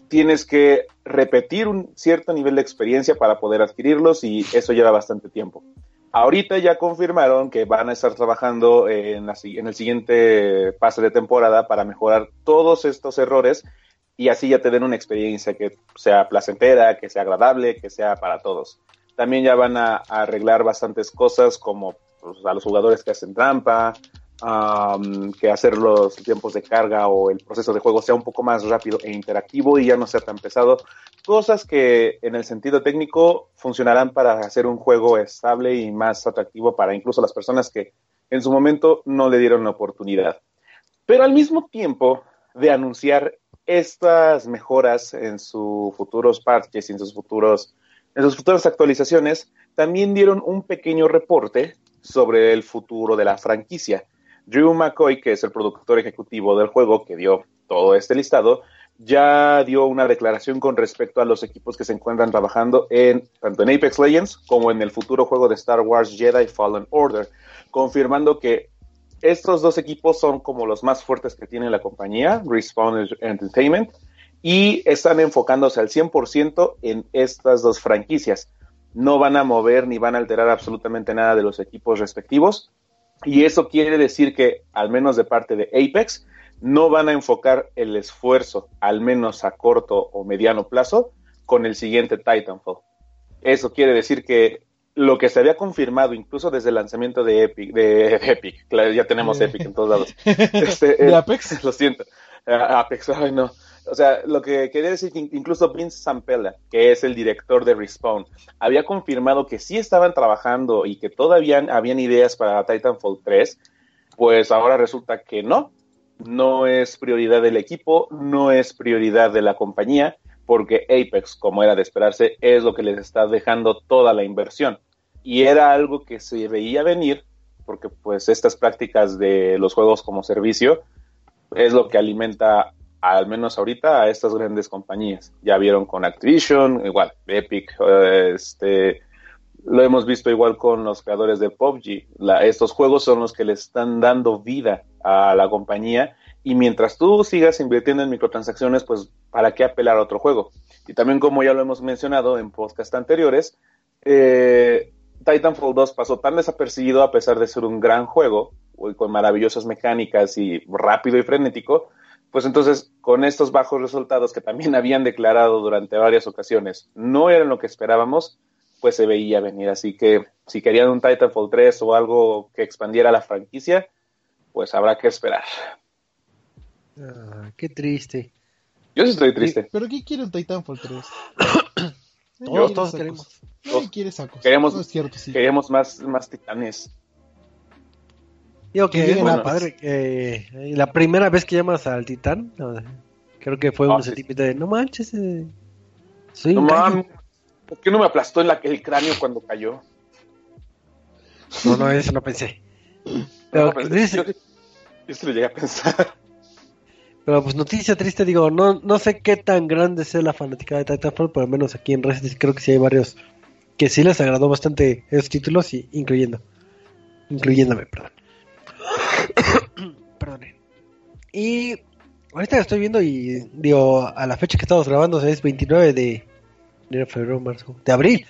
tienes que repetir un cierto nivel de experiencia para poder adquirirlos y eso lleva bastante tiempo. Ahorita ya confirmaron que van a estar trabajando en, la en el siguiente pase de temporada para mejorar todos estos errores y así ya te den una experiencia que sea placentera, que sea agradable, que sea para todos. También ya van a, arreglar bastantes cosas como pues, a los jugadores que hacen trampa, am, que hacer los tiempos de carga o el proceso de juego sea un poco más rápido e interactivo y ya no sea tan pesado. Cosas que en el sentido técnico funcionarán para hacer un juego estable y más atractivo para incluso las personas que en su momento no le dieron la oportunidad. Pero al mismo tiempo de anunciar estas mejoras en sus futuros parches y en sus futuros en sus futuras actualizaciones, también dieron un pequeño reporte sobre el futuro de la franquicia. Drew McCoy, que es el productor ejecutivo del juego que dio todo este listado, ya dio una declaración con respecto a los equipos que se encuentran trabajando en tanto en Apex Legends como en el futuro juego de Star Wars Jedi Fallen Order, confirmando que estos dos equipos son como los más fuertes que tiene la compañía, Respawn Entertainment, y están enfocándose al 100% en estas dos franquicias. No van a mover ni van a alterar absolutamente nada de los equipos respectivos. Y eso quiere decir que, al menos de parte de Apex, no van a enfocar el esfuerzo, al menos a corto o mediano plazo, con el siguiente Titanfall. Eso quiere decir que lo que se había confirmado, incluso desde el lanzamiento de Epic, de Epic, claro, ya tenemos. Epic en todos lados. Este, ¿De eh, Apex? Lo siento. Ah, Apex, ay no. O sea, lo que quería decir que incluso Vince Zampella, que es el director de Respawn, había confirmado que sí estaban trabajando y que todavía habían ideas para Titanfall 3, pues ahora resulta que no. No es prioridad del equipo, no es prioridad de la compañía, porque Apex, como era de esperarse, es lo que les está dejando toda la inversión. Y era algo que se veía venir, porque pues estas prácticas de los juegos como servicio es lo que alimenta al menos ahorita a estas grandes compañías. Ya vieron con Activision, igual, Epic, eh, este, lo hemos visto igual con los creadores de PUBG. Estos juegos son los que le están dando vida a la compañía y mientras tú sigas invirtiendo en microtransacciones, pues ¿para qué apelar a otro juego? Y también como ya lo hemos mencionado en podcast anteriores, eh, Titanfall 2 pasó tan desapercibido a pesar de ser un gran juego, con maravillosas mecánicas y rápido y frenético, pues entonces con estos bajos resultados que también habían declarado durante varias ocasiones no eran lo que esperábamos, pues se veía venir. Así que si querían un Titanfall 3 o algo que expandiera la franquicia, pues habrá que esperar. Ah, qué triste. Yo sí estoy triste. ¿Pero qué quiere un Titanfall 3? Todos, todos queremos. Nadie quiere sacos. Queremos- No es cierto, sí. Queremos más, más titanes. Digo que es padre. que la primera vez que llamas al titán, creo que fue Ah, un sí. de no manches. eh, soy No un gallo". mames, ¿Por qué no me aplastó en la- el cráneo cuando cayó? No, no, eso no pensé. Pero, No, pero dice- yo, yo sí lo llegué a pensar. pero, pues noticia triste, digo, no, no sé qué tan grande sea la fanática de Titanfall, pero al menos aquí en Resident creo que sí hay varios que sí les agradó bastante esos títulos, y, incluyendo. Incluyéndome, perdón. Perdone. Y ahorita estoy viendo y digo, a la fecha que estamos grabando es 29 de enero, febrero, marzo, de abril.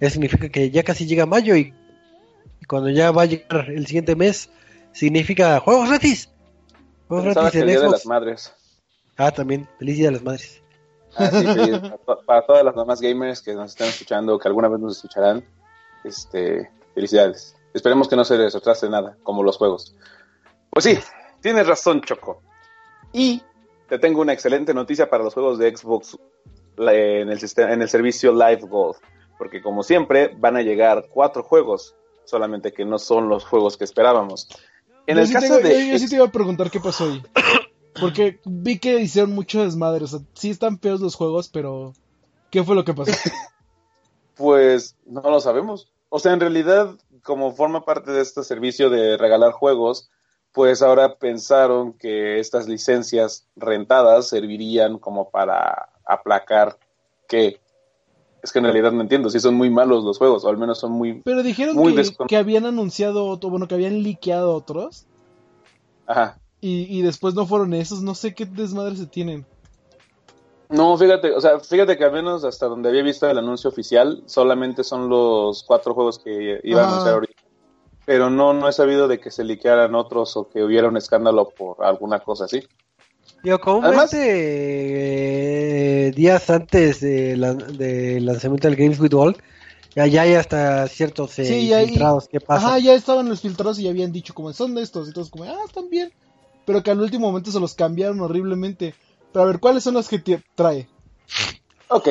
Eso significa que ya casi llega mayo y, cuando ya va a llegar el siguiente mes, significa juegos gratis. Juegos Pensaba gratis que el en Día de las Madres. Ah, también, feliz día de las madres. Ah, sí, feliz. para todas las mamás gamers que nos están escuchando, que alguna vez nos escucharán, este, felicidades. Esperemos que no se les retrase nada, como los juegos. Pues sí, tienes razón, Choco. Y te tengo una excelente noticia para los juegos de Xbox en el, sistema, en el servicio Live Gold. Porque como siempre, van a llegar cuatro juegos, solamente que no son los juegos que esperábamos. En yo, el sí caso tengo- de... yo- yo sí te iba a preguntar qué pasó ahí. Porque vi que hicieron mucho desmadre. O sea, sí están feos los juegos, pero. ¿Qué fue lo que pasó? Pues no lo sabemos. O sea, en realidad, como forma parte de este servicio de regalar juegos, pues ahora pensaron que estas licencias rentadas servirían como para aplacar que es que en realidad no entiendo si son muy malos los juegos o al menos son muy Pero dijeron Muy que, que habían anunciado, otro- bueno, que habían liqueado otros. ajá Y, y después no fueron esos. No sé qué desmadre se tienen. no fíjate o sea fíjate que al menos hasta donde había visto el anuncio oficial solamente son los cuatro jujuegos que iba a anunciar ahorita pero no no he sabido de que se liquearan otros o que hubiera un escándalo por alguna cosa así Digo, Además- comúnmente eh, días antes de la- del lanzamiento del Games with Gold, ya, ya hay hasta ciertos eh, Sí, ya hay- filtrados que pasa. Ajá, ya estaban los filtrados y ya habían dicho como son de estos. Y todos como, ah, están bien. Pero que al último momento se los cambiaron horriblemente. Pero a ver, ¿cuáles son los que te trae? Ok.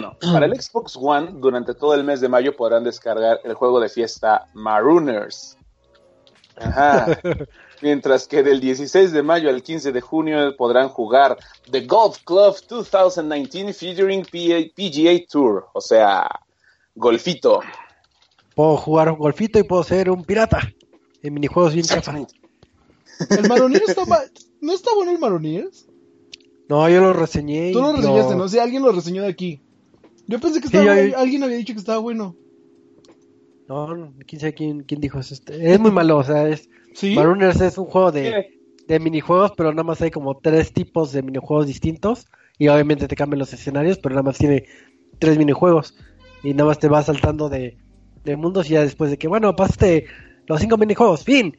No. Para el Xbox One, durante todo el mes de mayo podrán descargar el juego de fiesta Marooners. Ajá. Mientras que del 16 de mayo al 15 de junio podrán jugar The Golf Club 2019 featuring PGA Tour. O sea, golfito. Puedo jugar un golfito y puedo ser un pirata en minijuegos bien chafa. ¿El Maroneers está ma- ¿No está bueno el Maroneers? No, yo lo reseñé. y Tú lo reseñaste, ¿no? Sí, alguien lo reseñó de aquí. Yo pensé que Sí, estaba yo- alguien había dicho que estaba bueno. No, no, quién sabe quién, quién dijo eso. Este, Es muy malo, o sea, es... ¿Sí? Marooners es un juego de, de minijuegos, pero nada más hay como tres tipos de minijuegos distintos. Y obviamente te cambian los escenarios, pero nada más tiene tres minijuegos. Y nada más te vas saltando de, de mundos y ya después de que, bueno, pasaste los cinco minijuegos, fin.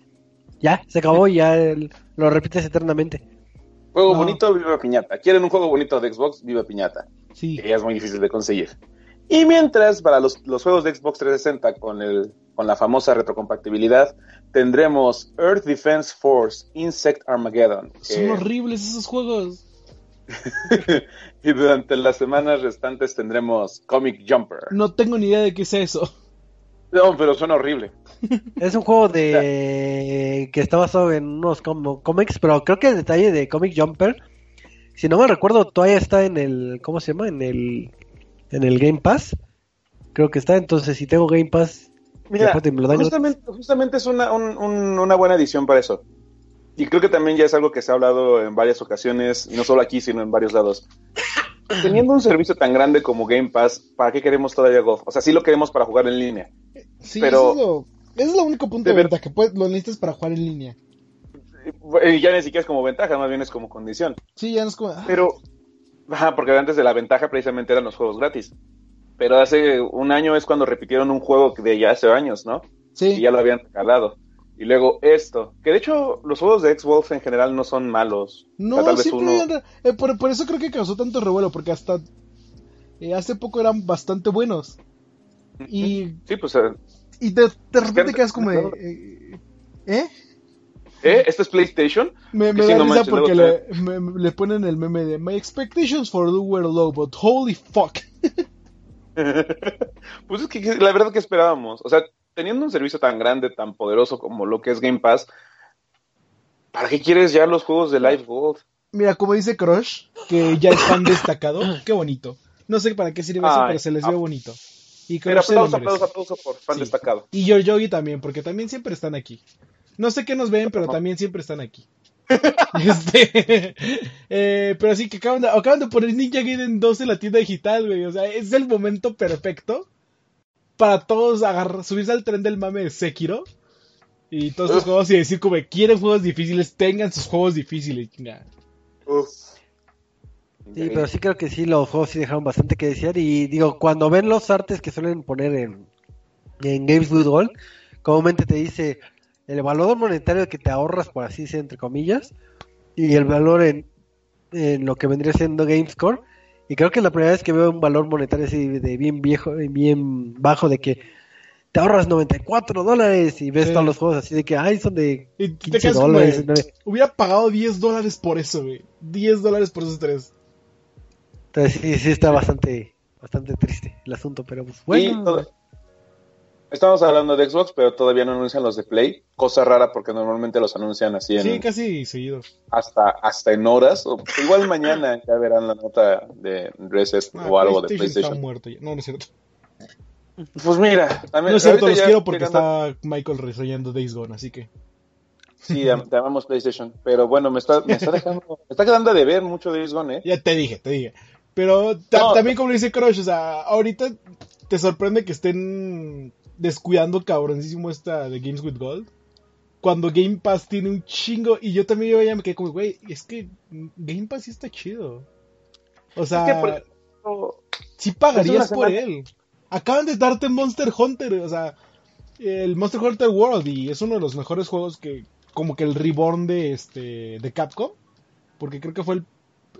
Ya, se acabó y ya el- lo repites eternamente. Juego No. bonito, viva piñata. ¿Quieren un juego bonito de Xbox? Viva piñata. Sí. que ya es muy difícil de conseguir. Y mientras, para los, los juegos de Xbox 360 con, el, con la famosa retrocompatibilidad, tendremos Earth Defense Force Insect Armageddon. que- Son horribles esos juegos. y durante las semanas restantes tendremos Comic Jumper. No tengo ni idea de qué es eso. No, pero suena horrible. Es un juego de que está basado en unos cómics, pero creo que el detalle de Comic Jumper, si no me recuerdo, todavía está en el, ¿cómo se llama? En el, en el Game Pass. Creo que está, entonces si tengo Game Pass, Mira, después te me lo dan. justamente, justamente es una, un- un- una buena edición para eso. Y creo que también ya es algo que se ha hablado en varias ocasiones, y no solo aquí, sino en varios lados. Teniendo un servicio tan grande como Game Pass, ¿para qué queremos todavía Golf? O sea, sí lo queremos para jugar en línea. Sí, Pero- eso es lo, ese es lo único punto De de, ver- venta que puedes, lo necesitas para jugar en línea. Y ya ni siquiera es como ventaja, más bien es como condición. Sí, ya no es como. ah, Pero, ajá, porque antes de la ventaja precisamente eran los juegos gratis. Pero hace un año es cuando repitieron un juego de ya hace años, ¿no? sí. Y ya lo habían regalado. Y luego esto, que de hecho los juegos de X-Wolf en general no son malos. O No, sea, tal vez siempre uno... eran- eh, por, por eso creo que causó tanto revuelo, porque hasta eh, hace poco eran bastante buenos. Y, Sí, pues eh, y de, de repente quedas como de... eh, ¿Eh? ¿Este es PlayStation? Me, me sí, da no risa manches, porque le, me- le ponen el meme de My expectations for you were low, but holy fuck. pues es que la verdad que esperábamos. O sea, teniendo un servicio tan grande, tan poderoso como lo que es Game Pass, ¿para qué quieres ya los juegos de Live Gold? Mira, como dice Crush, que ya es fan destacado, qué bonito. No sé para qué sirve eso, Ay, pero se les ah. ve bonito. Y Crush lo aplauso, aplauso, aplauso por fan Sí. destacado. Y Yoyogi también, porque también siempre están aquí. No sé qué nos ven, pero también siempre están aquí. Este, eh, pero sí que acaban de, acaban de poner Ninja Gaiden 2 en la tienda digital, güey. O sea, es el momento perfecto para todos agarrar, subirse al tren del mame de Sekiro y todos Uf. juegos y decir como quieren juegos difíciles, tengan sus juegos difíciles. chinga. Uf. Sí, pero sí creo que sí, los juegos sí dejaron bastante que desear. Y digo, cuando ven los artes que suelen poner en, en Games with Gold, comúnmente te dice el valor monetario que te ahorras, por así decir, entre comillas, y el valor en, en lo que vendría siendo GameScore. Y creo que es la primera vez que veo un valor monetario así de bien viejo, bien bajo, de que te ahorras 94 dólares y ves Sí. todos los juegos así de que, ay, son de Y te 15 quedas como dólares. hubiera pagado 10 dólares por eso, güey. 10 dólares por esos tres. Entonces sí, sí está bastante, bastante triste el asunto, pero pues bueno. Y Estamos hablando de Xbox, pero todavía no anuncian los de Play. Cosa rara porque normalmente los anuncian así en, Sí, casi seguido. hasta, hasta en horas. O, igual mañana ya verán la nota de Reset Ah, o algo de PlayStation está muerto ya. No, no es cierto. Pues mira, también, No es cierto, los quiero porque llegando- está Michael reseñando Days Gone, así que. Sí, te amamos PlayStation. Pero bueno, me está, me está dejando, me está quedando de ver mucho Days Gone, ¿eh? Ya te dije, te dije. Pero ta- No. también como dice Crush, o sea, ahorita te sorprende que estén descuidando cabroncísimo esta de Games with Gold. Cuando Game Pass tiene un chingo. Y yo también yo ya me quedé como, güey, es que Game Pass sí está chido. O sea, Es que por ejemplo, sí pagarías por él. Acaban de darte Monster Hunter, o sea, el Monster Hunter World y es uno de los mejores juegos que como que el reborn de este de Capcom, porque creo que fue el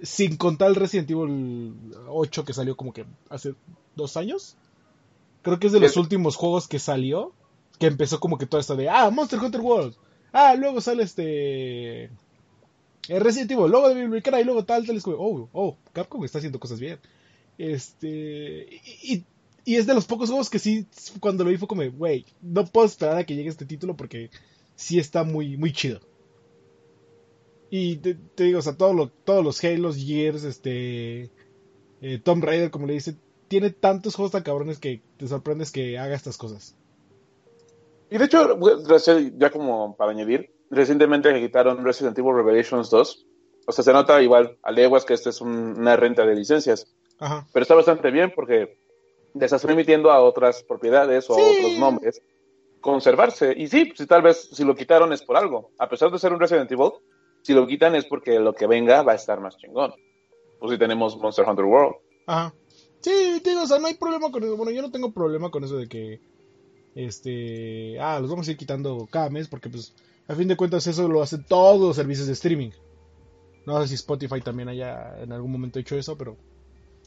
sin contar el Resident Evil 8 que salió como que hace dos años. Creo que es de los últimos juegos que salió que empezó como que todo esto de ah Monster Hunter World, ah luego sale este el Resident Evil, luego de Devil May y luego tal tal es como oh oh Capcom está haciendo cosas bien. Este. Y, y- y es de los pocos juegos que sí, cuando lo vi fue como, güey, no puedo esperar a que llegue este título porque sí está muy, muy chido. Y te, te digo, o sea, todos los, todos los Halos, Gears, este. eh, Tomb Raider, como le dice, tiene tantos juegos tan cabrones que te sorprendes que haga estas cosas. Y de hecho, pues, ya como para añadir, recientemente que quitaron Resident Evil Revelations 2. O sea, se nota igual a leguas que esta es un- una renta de licencias. Ajá. Pero está bastante bien porque les estás permitiendo a otras propiedades o a Sí. otros nombres conservarse. Y sí, si tal vez si lo quitaron es por algo. A pesar de ser un Resident Evil, si lo quitan es porque lo que venga va a estar más chingón. Pues si tenemos Monster Hunter World. Ajá. Sí, digo, o sea, no hay problema con eso. Bueno, yo no tengo problema con eso de que, este, ah, los vamos a ir quitando cada mes porque, pues, a fin de cuentas eso lo hacen todos los servicios de streaming. No sé si Spotify también haya en algún momento hecho eso, pero,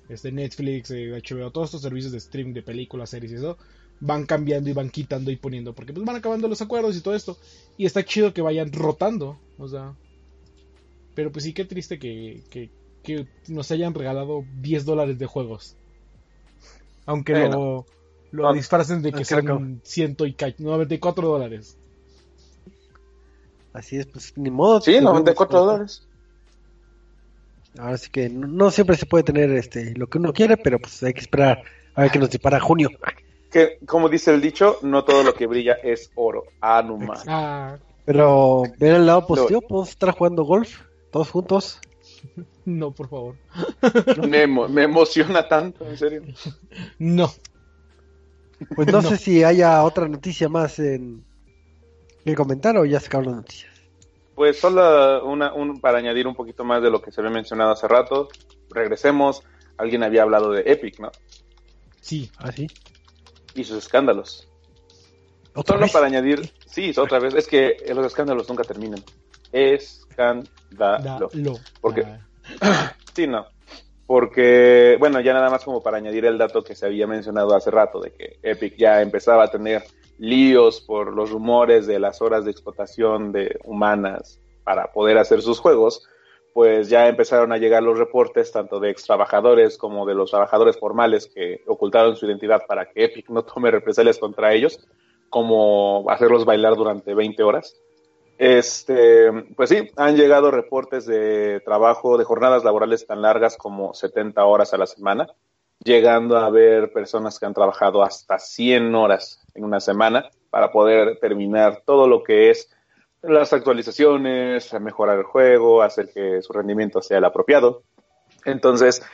este, Netflix, eh, HBO, todos estos servicios de streaming de películas, series y eso, van cambiando y van quitando y poniendo porque, pues, van acabando los acuerdos y todo esto. Y está chido que vayan rotando, o sea. Pero, pues, sí, qué triste que, que, que nos hayan regalado 10 dólares de juegos. Aunque lo, lo No, disfracen de que son ciento y ca- 94 dólares. Así es, pues ni modo. Sí, Lo 94 vemos, dólares. Ahora sí que no, no siempre se puede tener este lo que uno quiere, pero pues hay que esperar a ver qué nos depara junio. Que, como dice el dicho, no todo lo que brilla es oro. Ah, no más. Ah, Pero ver el lado positivo, podemos estar jugando golf todos juntos. no, por favor. Me, emo- me emociona tanto, en serio. No. Pues no, No. sé si haya otra noticia más en que comentar o ya se acabaron las noticias. Pues solo una, un, para añadir un poquito más de lo que se había mencionado hace rato. Regresemos. Alguien había hablado de Epic, ¿no? Sí. Así. Y sus escándalos. ¿Otra Solo vez? para añadir, sí, otra vez, es que los escándalos nunca terminan. Escándalo. Dalo. Porque- Ah, Sí, no. Porque, bueno, ya nada más como para añadir el dato que se había mencionado hace rato, de que Epic ya empezaba a tener líos por los rumores de las horas de explotación de humanas para poder hacer sus juegos, pues ya empezaron a llegar los reportes tanto de ex trabajadores como de los trabajadores formales que ocultaron su identidad para que Epic no tome represalias contra ellos, como hacerlos bailar durante 20 horas. Este, pues sí, han llegado reportes de trabajo, de jornadas laborales tan largas como 70 horas a la semana, llegando a haber personas que han trabajado hasta 100 horas en una semana para poder terminar todo lo que es las actualizaciones, mejorar el juego, hacer que su rendimiento sea el apropiado. Entonces,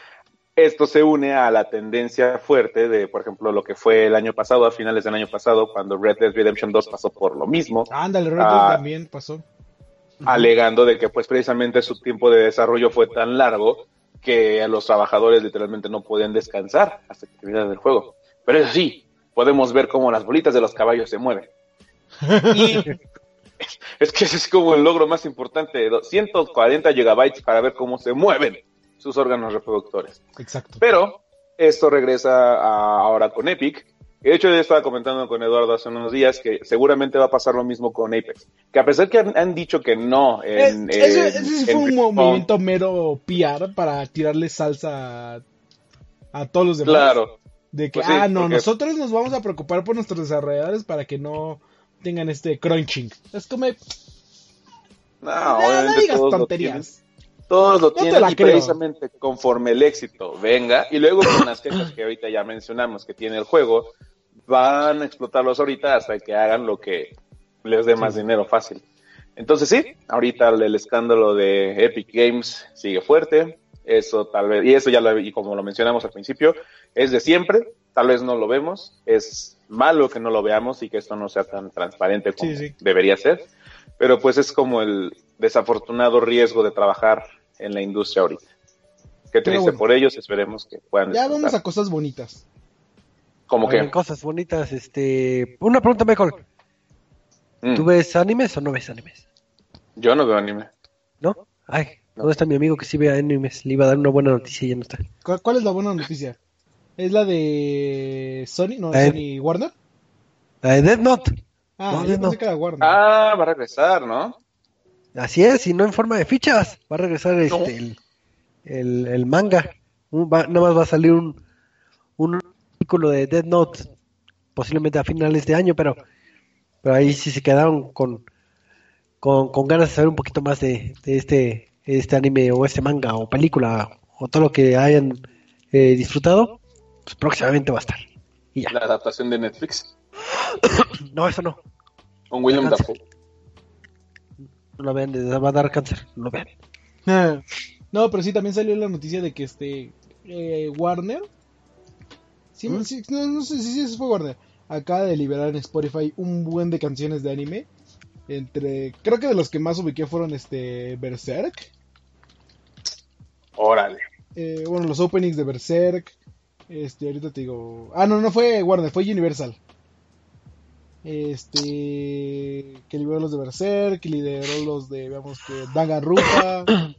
esto se une a la tendencia fuerte de, por ejemplo, lo que fue el año pasado, a finales del año pasado, cuando Red Dead Redemption 2 pasó por lo mismo. Ándale, Red Dead ah, también pasó. Alegando de que, pues, precisamente su tiempo de desarrollo fue tan largo que a los trabajadores literalmente no podían descansar hasta que terminara el juego. Pero eso sí, podemos ver cómo las bolitas de los caballos se mueven. Y es que ese es como el logro más importante, 140 gigabytes para ver cómo se mueven sus órganos reproductores. Exacto. Pero esto regresa ahora con Epic. De hecho, yo estaba comentando con Eduardo hace unos días que seguramente va a pasar lo mismo con Apex. Que a pesar que han, dicho que no. En, ese, fue un movimiento mero PR para tirarle salsa a, todos los demás. Claro. De que, pues ah, no, nosotros nos vamos a preocupar por nuestros desarrolladores para que no tengan este crunching. Es como. No, no, digas tonterías. Todos lo tienen y precisamente conforme el éxito venga, y luego con las quejas que ahorita ya mencionamos que tiene el juego, van a explotarlos ahorita hasta que hagan lo que les dé más dinero fácil. Entonces sí, ahorita el, escándalo de Epic Games sigue fuerte, eso tal vez, y eso ya lo, y como lo mencionamos al principio, es de siempre, tal vez no lo vemos, es malo que no lo veamos y que esto no sea tan transparente como debería ser, pero pues es como el desafortunado riesgo de trabajar en la industria ahorita. Qué triste por ellos, esperemos que puedan. Ya vamos a cosas bonitas. ¿Cómo que? Cosas bonitas, este. Una pregunta mejor. Mm. ¿Tú ves animes o no ves animes? Yo no veo anime. ¿No? Ay, ¿dónde está mi amigo que sí ve animes? Le iba a dar una buena noticia y ya no está. ¿Cuál es la buena noticia? ¿Es la de Sony? ¿No? ¿Sony Warner? La de Dead Note. Ah, no, Note. Warner. ah, va a regresar, ¿no? Así es, y no en forma de fichas. Va a regresar este, el, el, manga. nada más va a salir un, un artículo de Dead Note, posiblemente a finales de año, pero, pero ahí sí se quedaron con, con, con ganas de saber un poquito más de, de este, este anime o este manga o película o todo lo que hayan eh, disfrutado pues próximamente va a estar. Y ya. La adaptación de Netflix. no, eso no. Con William Dafoe. No lo vean, les va a dar cáncer, no lo vean. no, pero sí, también salió la noticia de que este eh, Warner. Sí, ¿Mm? no, sé si sí, fue Warner. Acaba de liberar en Spotify un buen de canciones de anime. Entre. Creo que de los que más ubiqué fueron este. Berserk. Órale. Eh, bueno, los openings de Berserk. Este, ahorita te digo. Ah, no, no fue Warner, fue Universal. Este. Que lideró los de Berserk, que lideró los de, veamos que. Danganronpa.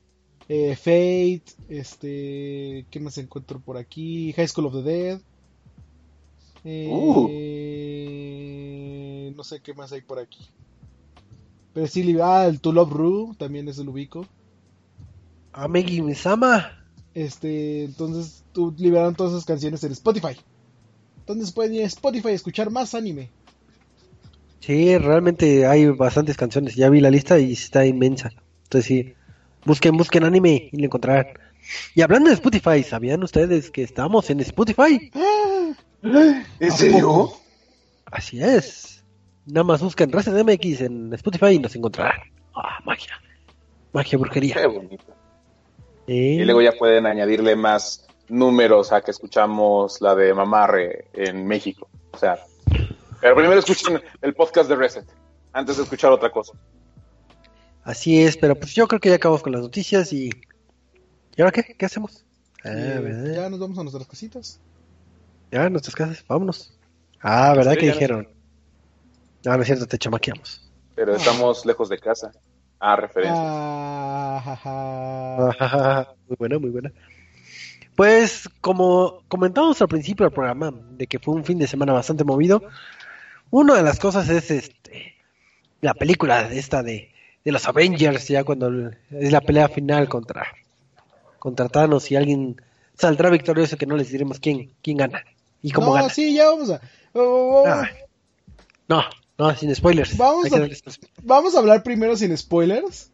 eh, Fate. Este. ¿Qué más encuentro por aquí? High School of the Dead. Eh, No sé qué más hay por aquí. Pero sí, ah, el To Love Ru también es el ubico. Amegi Misama. Este, entonces tú liberaron todas esas canciones en Spotify. Entonces pueden ir a Spotify a escuchar más anime. Sí, realmente hay bastantes canciones. Ya vi la lista y está inmensa. Entonces sí, busquen, busquen anime y lo encontrarán. Y hablando de Spotify, ¿sabían ustedes que estamos en Spotify? ¿En serio? Así es. Nada más busquen Resident MX en Spotify y nos encontrarán. Ah, magia. Magia brujería. Qué bonito. Y luego ya pueden añadirle más números a que escuchamos la de Mamarre en México. O sea, pero primero escuchen el podcast de Reset, antes de escuchar otra cosa. Así es, pero pues yo creo que ya acabamos con las noticias y... ¿Y ahora qué? ¿Qué hacemos? Ah, ya nos vamos a nuestras casitas. Ya, a nuestras casas, vámonos. Ah, ¿verdad que dijeron? No, no es cierto, te chamaqueamos. Pero estamos lejos de casa. Ah, referencia. Ah, muy buena, muy buena. Pues como comentamos al principio del programa, de que fue un fin de semana bastante movido, Una de las cosas es este la película esta de, de los Avengers, ya cuando es la pelea final contra, contra Thanos y alguien saldrá victorioso que no les diremos quién, quién gana y cómo no, gana. sí, ya vamos a. oh, oh, Ah, no, no, sin spoilers. Vamos a- Vamos a hablar primero sin spoilers.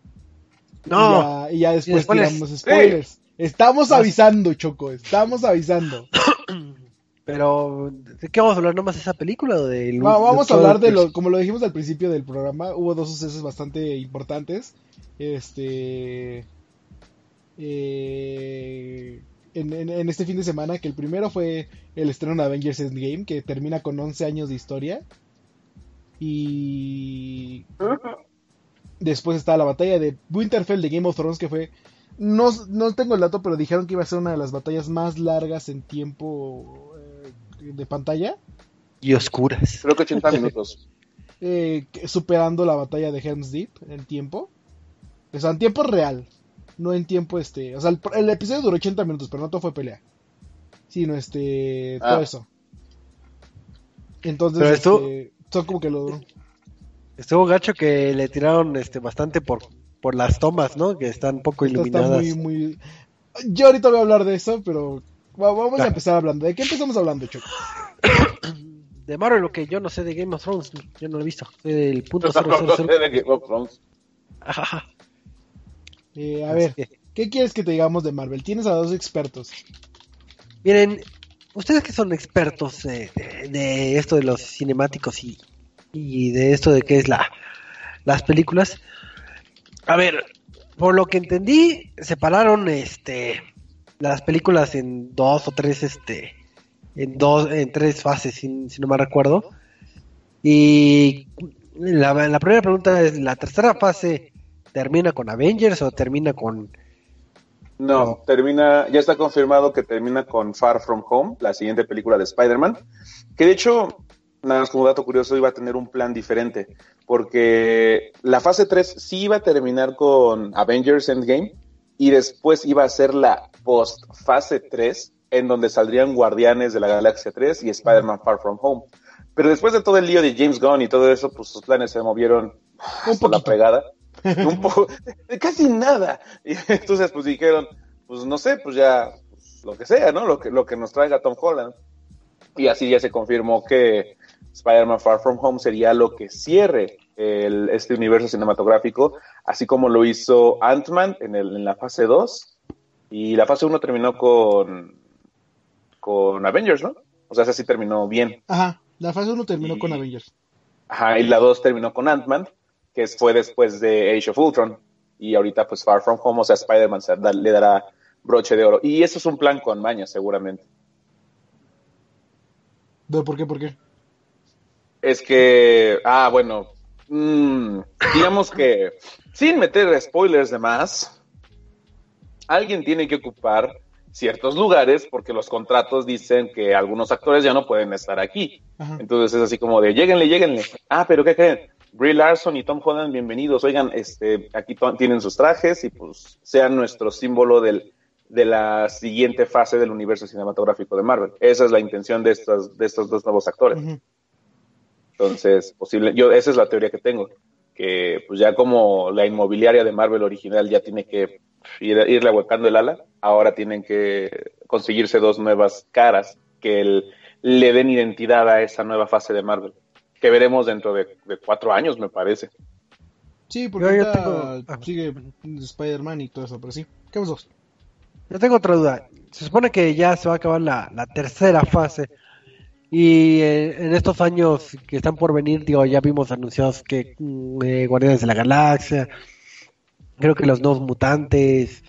No, Y ya, y ya después spoilers. tiramos spoilers. Estamos avisando, Choco. Estamos avisando. pero ¿de qué vamos a hablar? ¿Nomás de esa película o de Va- vamos a hablar de lo, como lo dijimos al principio del programa, hubo dos sucesos bastante importantes. Este. eh, en, en- en este fin de semana, que el primero fue el estreno de Avengers Endgame, que termina con 11 años de historia. Y después está la batalla de Winterfell de Game of Thrones, que fue. No, no tengo el dato, pero dijeron que iba a ser una de las batallas más largas en tiempo de pantalla. y oscuras. Creo que 80 minutos. eh, superando la batalla de Helm's Deep en tiempo. O sea, en tiempo real. No en tiempo este. O sea, el, el episodio duró 80 minutos, pero no todo fue pelea. Sino este. Ah. Todo eso. Entonces, Pero esto- este, son como que lo. Estuvo gacho que le tiraron este bastante por por las tomas, ¿no? Que están poco Está, está iluminadas. muy, muy. Yo ahorita voy a hablar de eso, pero. Va- Vamos a Ya. empezar hablando. ¿De qué empezamos hablando, Choco? De Marvel, lo que yo no sé de Game of Thrones, yo no lo he visto. Soy del punto sé 000. de Game of Thrones. Ajá. Eh, a ver, ¿qué quieres que te digamos de Marvel? Tienes a dos expertos. Miren, ustedes que son expertos eh, de, de esto de los cinemáticos y, y de esto de qué es la las películas. A ver, por lo que entendí, separaron este las películas en dos o tres este en dos en tres fases, si, no me recuerdo. Y la, la primera pregunta es, ¿la tercera fase termina con Avengers o termina con No, termina, ya está confirmado que termina con Far From Home, la siguiente película de Spider-Man, que de hecho, nada más como dato curioso, iba a tener un plan diferente, porque la fase 3 sí iba a terminar con Avengers Endgame y después iba a ser la post fase 3 en donde saldrían Guardianes de la Galaxia 3 y Spider-Man Far From Home. Pero después de todo el lío de James Gunn y todo eso, pues sus planes se movieron Un hasta la pegada. Un poco, casi nada. Y entonces, pues dijeron, pues no sé, pues ya, pues, lo que sea, ¿no? Lo que, lo que nos traiga Tom Holland. Y así ya se confirmó que Spider-Man Far From Home sería lo que cierre el, este universo cinematográfico, así como lo hizo Ant-Man en, el- en la fase 2. Y la fase 1 terminó con, con Avengers, ¿no? O sea, esa sí terminó bien. Ajá, la fase 1 terminó Y- con Avengers. Ajá, y la 2 terminó con Ant-Man, que fue después de Age of Ultron. Y ahorita, pues, Far From Home, o sea, Spider-Man le dará broche de oro. Y eso es un plan con maña, seguramente. ¿De por qué? ¿Por qué? Es que, ah, bueno, mm, digamos que, sin meter spoilers de más, alguien tiene que ocupar ciertos lugares porque los contratos dicen que algunos actores ya no pueden estar aquí. Ajá. Entonces es así como de, lléguenle, lléguenle. Ah, pero ¿qué creen? Brie Larson y Tom Holland, bienvenidos. Oigan, este, aquí tienen sus trajes y pues sean nuestro símbolo del, de la siguiente fase del universo cinematográfico de Marvel. Esa es la intención de estos, de estos dos nuevos actores. Entonces, posible, yo, esa es la teoría que tengo. Que pues ya como la inmobiliaria de Marvel original ya tiene que ir, irle ahuecando el ala, ahora tienen que conseguirse dos nuevas caras que el- le den identidad a esa nueva fase de Marvel. Que veremos dentro de, de cuatro años, me parece. Sí, porque Yo- tengo- ah. sigue Spider-Man y todo eso, pero sí. ¿Qué pasó? Yo tengo otra duda. Se supone que ya se va a acabar la, la tercera fase. Y eh, en estos años que están por venir, digo, ya vimos anunciados que mm, eh, Guardianes de la Galaxia, creo que los nuevos mutantes,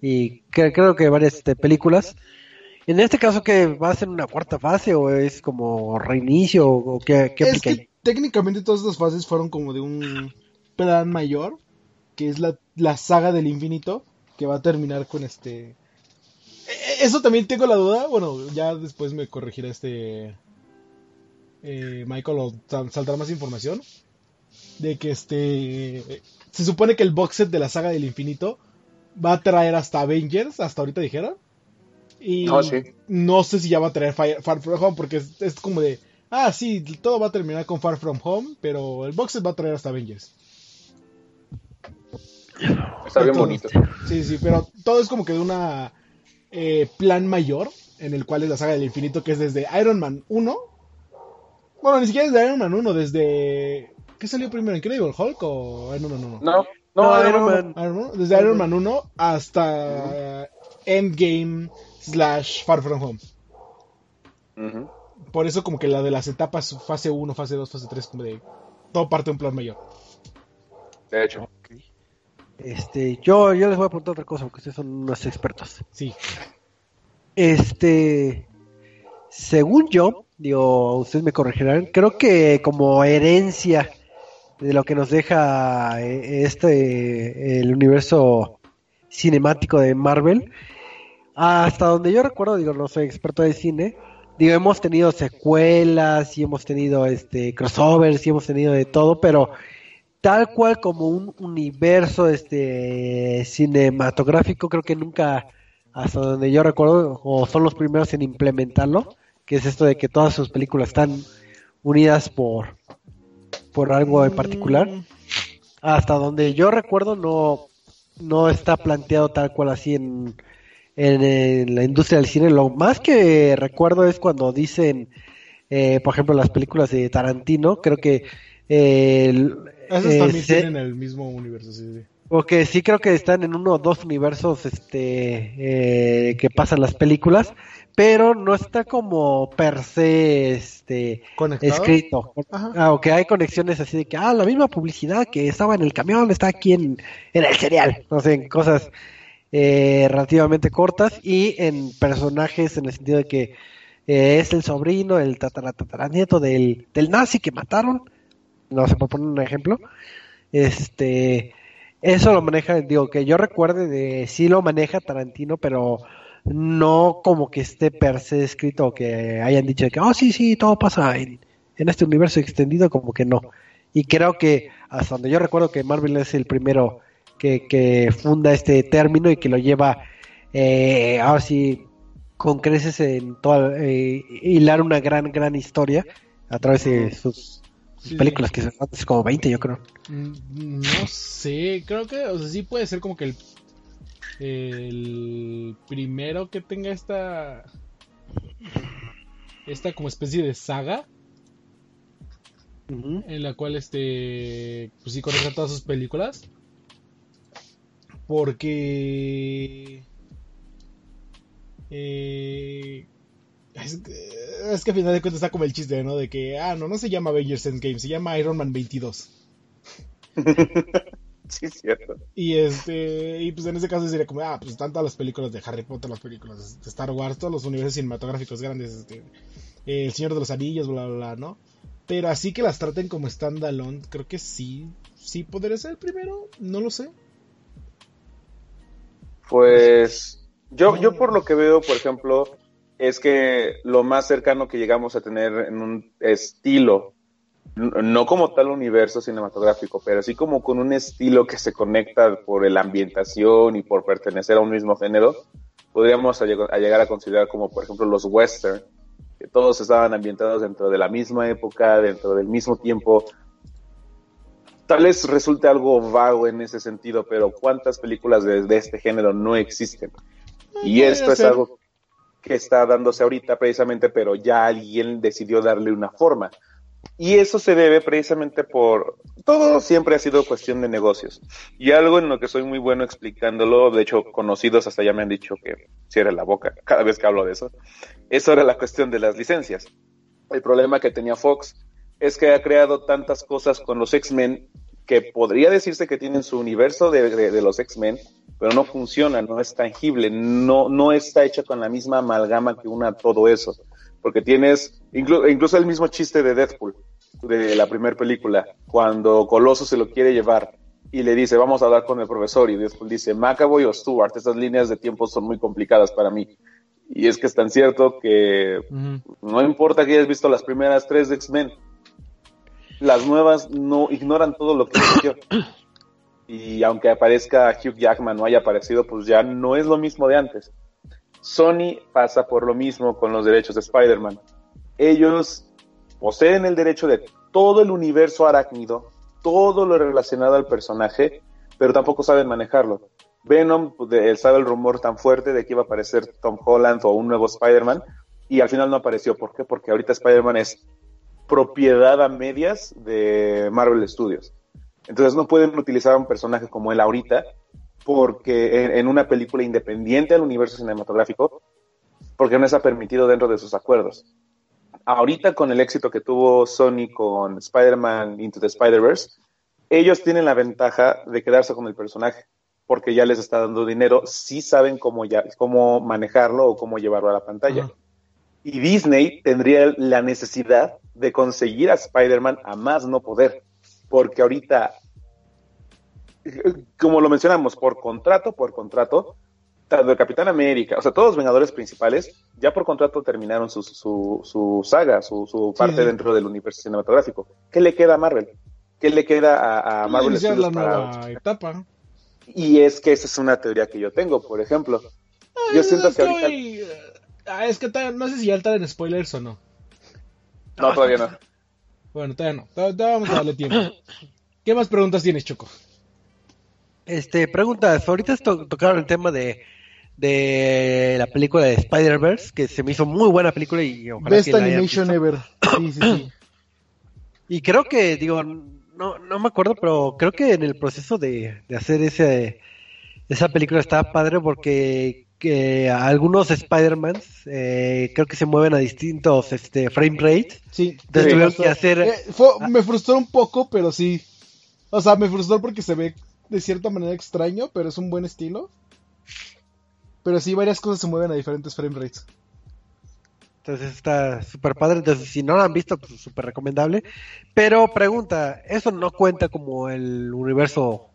y que- creo que varias este, películas. En este caso, que va a ser una cuarta fase o es como reinicio o qué, qué Es que técnicamente todas estas fases fueron como de un plan mayor, que es la, la saga del infinito, que va a terminar con este... E- Eso también tengo la duda, bueno, ya después me corregirá este... eh, Michael o sal- saldrá más información, de que este... Se supone que el box set de la saga del infinito va a traer hasta Avengers, hasta ahorita dijeron. Y No, sí. no sé si ya va a traer Fire- Far From Home, porque es, es como de, ah, sí, todo va a terminar con Far From Home, pero el box set va a traer hasta Avengers. Está bien bonito. Sí, sí, pero todo es como que de una eh, plan mayor, en el cual es la saga del infinito, que es desde Iron Man 1. Bueno, ni siquiera desde Iron Man 1, desde... ¿Qué salió primero? ¿Incredible Hulk o Iron Man 1? No, no, Iron, Man. Iron Man. Desde Iron Man 1 hasta Endgame slash Far From Home. Por eso como que la de las etapas fase 1, fase 2, fase 3, como de todo parte de un plan mayor. De hecho. Este, yo, yo les voy a preguntar otra cosa porque ustedes son unos expertos. Sí. Este, según yo, digo, ustedes me corregirán, creo que como herencia de lo que nos deja eh, este, el universo cinemático de Marvel, hasta donde yo recuerdo, digo, no soy experto de cine, digo, hemos tenido secuelas y hemos tenido este crossovers y hemos tenido de todo, pero tal cual como un universo este cinematográfico creo que nunca hasta donde yo recuerdo o son los primeros en implementarlo que es esto de que todas sus películas están unidas por por algo en particular. Mm, hasta donde yo recuerdo no no está planteado tal cual así en, en, en la industria del cine. Lo más que recuerdo es cuando dicen eh, por ejemplo las películas de Tarantino. Creo que eh, el- Esas eh, también se- tienen el mismo universo, sí, sí. Porque sí creo que están en uno o dos universos este eh, que pasan las películas, pero no está como per se este ¿Conectado? escrito. Ajá. Ah, ok, hay conexiones así de que ah, la misma publicidad que estaba en el camión está aquí en, en el cereal. No sé, en cosas eh, relativamente cortas y en personajes en el sentido de que eh, es el sobrino, el tatara, tataranieto del, del nazi que mataron. No sé, por poner un ejemplo. Este, eso lo maneja, digo, que yo recuerde de sí lo maneja Tarantino, pero no como que esté per se escrito o que hayan dicho que, oh, sí, sí, todo pasa en, en este universo extendido, como que no. Y creo que hasta donde yo recuerdo que Marvel es el primero que, que funda este término y que lo lleva, eh, ahora sí, con creces en toda, eh, hilar una gran, gran historia a través de sus Sí, películas, que son antes como 20, yo creo. Mm, No sé, creo que, o sea, sí puede ser como que el, el primero que tenga esta, esta como especie de saga en la cual este, pues sí conecta todas sus películas, porque eh, es, que- es que a final de cuentas está como el chiste, ¿no? De que, ah, no, no se llama Avengers Endgame, se llama Iron Man 22. Sí, es cierto. Y este, y pues en ese caso sería como, ah, pues están todas las películas de Harry Potter, las películas de Star Wars, todos los universos cinematográficos grandes, este, eh, El Señor de los Anillos, bla, bla, bla, ¿no? Pero así que las traten como standalone, creo que sí, sí podría ser el primero, no lo sé. Pues yo, yo por lo que veo, por ejemplo, es que lo más cercano que llegamos a tener en un estilo, no como tal universo cinematográfico, pero sí como con un estilo que se conecta por la ambientación y por pertenecer a un mismo género, podríamos a llegar a considerar como por ejemplo los western, que todos estaban ambientados dentro de la misma época, dentro del mismo tiempo. Tal vez resulte algo vago en ese sentido, pero ¿cuántas películas de, de este género no existen? Y esto es algo que está dándose ahorita precisamente, pero ya alguien decidió darle una forma. Y eso se debe precisamente por... Todo siempre ha sido cuestión de negocios. Y algo en lo que soy muy bueno explicándolo, de hecho conocidos hasta ya me han dicho que cierre la boca cada vez que hablo de eso, eso era la cuestión de las licencias. El problema que tenía Fox es que ha creado tantas cosas con los X-Men que podría decirse que tienen su universo de, de- de los X-Men, pero no funciona, no es tangible, no, no está hecha con la misma amalgama que una todo eso. Porque tienes inclu- incluso el mismo chiste de Deadpool, de la primera película, cuando Coloso se lo quiere llevar y le dice, vamos a hablar con el profesor, y Deadpool dice, McAvoy o Stewart, estas líneas de tiempo son muy complicadas para mí. Y es que es tan cierto que no importa que hayas visto las primeras tres de X-Men, las nuevas no ignoran todo lo que existió. Y aunque aparezca Hugh Jackman o haya aparecido, pues ya no es lo mismo de antes. Sony pasa por lo mismo con los derechos de Spider-Man. Ellos poseen el derecho de todo el universo arácnido, todo lo relacionado al personaje, pero tampoco saben manejarlo. Venom, de, sabe el rumor tan fuerte de que iba a aparecer Tom Holland o un nuevo Spider-Man, y al final no apareció. ¿Por qué? Porque ahorita Spider-Man es propiedad a medias de Marvel Studios. Entonces no pueden utilizar a un personaje como él ahorita, porque en, una película independiente del universo cinematográfico, porque no está permitido dentro de sus acuerdos. Ahorita con el éxito que tuvo Sony con Spider-Man Into the Spider-Verse, ellos tienen la ventaja de quedarse con el personaje, porque ya les está dando dinero, sí saben cómo, ya, cómo manejarlo o cómo llevarlo a la pantalla. Y Disney tendría la necesidad de conseguir a Spider-Man a más no poder, porque ahorita, como lo mencionamos, por contrato, por contrato, tanto el Capitán América, o sea, todos los Vengadores principales, ya por contrato terminaron su, su, saga, su, parte dentro del universo cinematográfico. ¿Qué le queda a Marvel? ¿Qué le queda a, Marvel la nueva etapa. Y es que esa es una teoría que yo tengo, por ejemplo. yo siento que ahorita... Ah, es que no sé si ya están en spoilers o no. No, todavía no. Bueno, todavía no. Todavía vamos a darle tiempo. ¿Qué más preguntas tienes, Choco? Este, preguntas. Ahorita tocaron el tema de, de la película de Spider-Verse, que se me hizo muy buena película y ojalá Best animation ever. Sí, sí, sí. Y creo que, digo, no, no me acuerdo, pero creo que en el proceso de, de hacer ese, esa película estaba padre porque que algunos Spider-Man eh, creo que se mueven a distintos este, frame rates. Sí, que hacer... Eh, me frustró un poco, pero sí. O sea, me frustró porque se ve de cierta manera extraño, pero es un buen estilo. Pero sí, varias cosas se mueven a diferentes frame rates. Entonces está súper padre. Entonces, si no lo han visto, pues súper recomendable. Pero pregunta, ¿eso no cuenta como el universo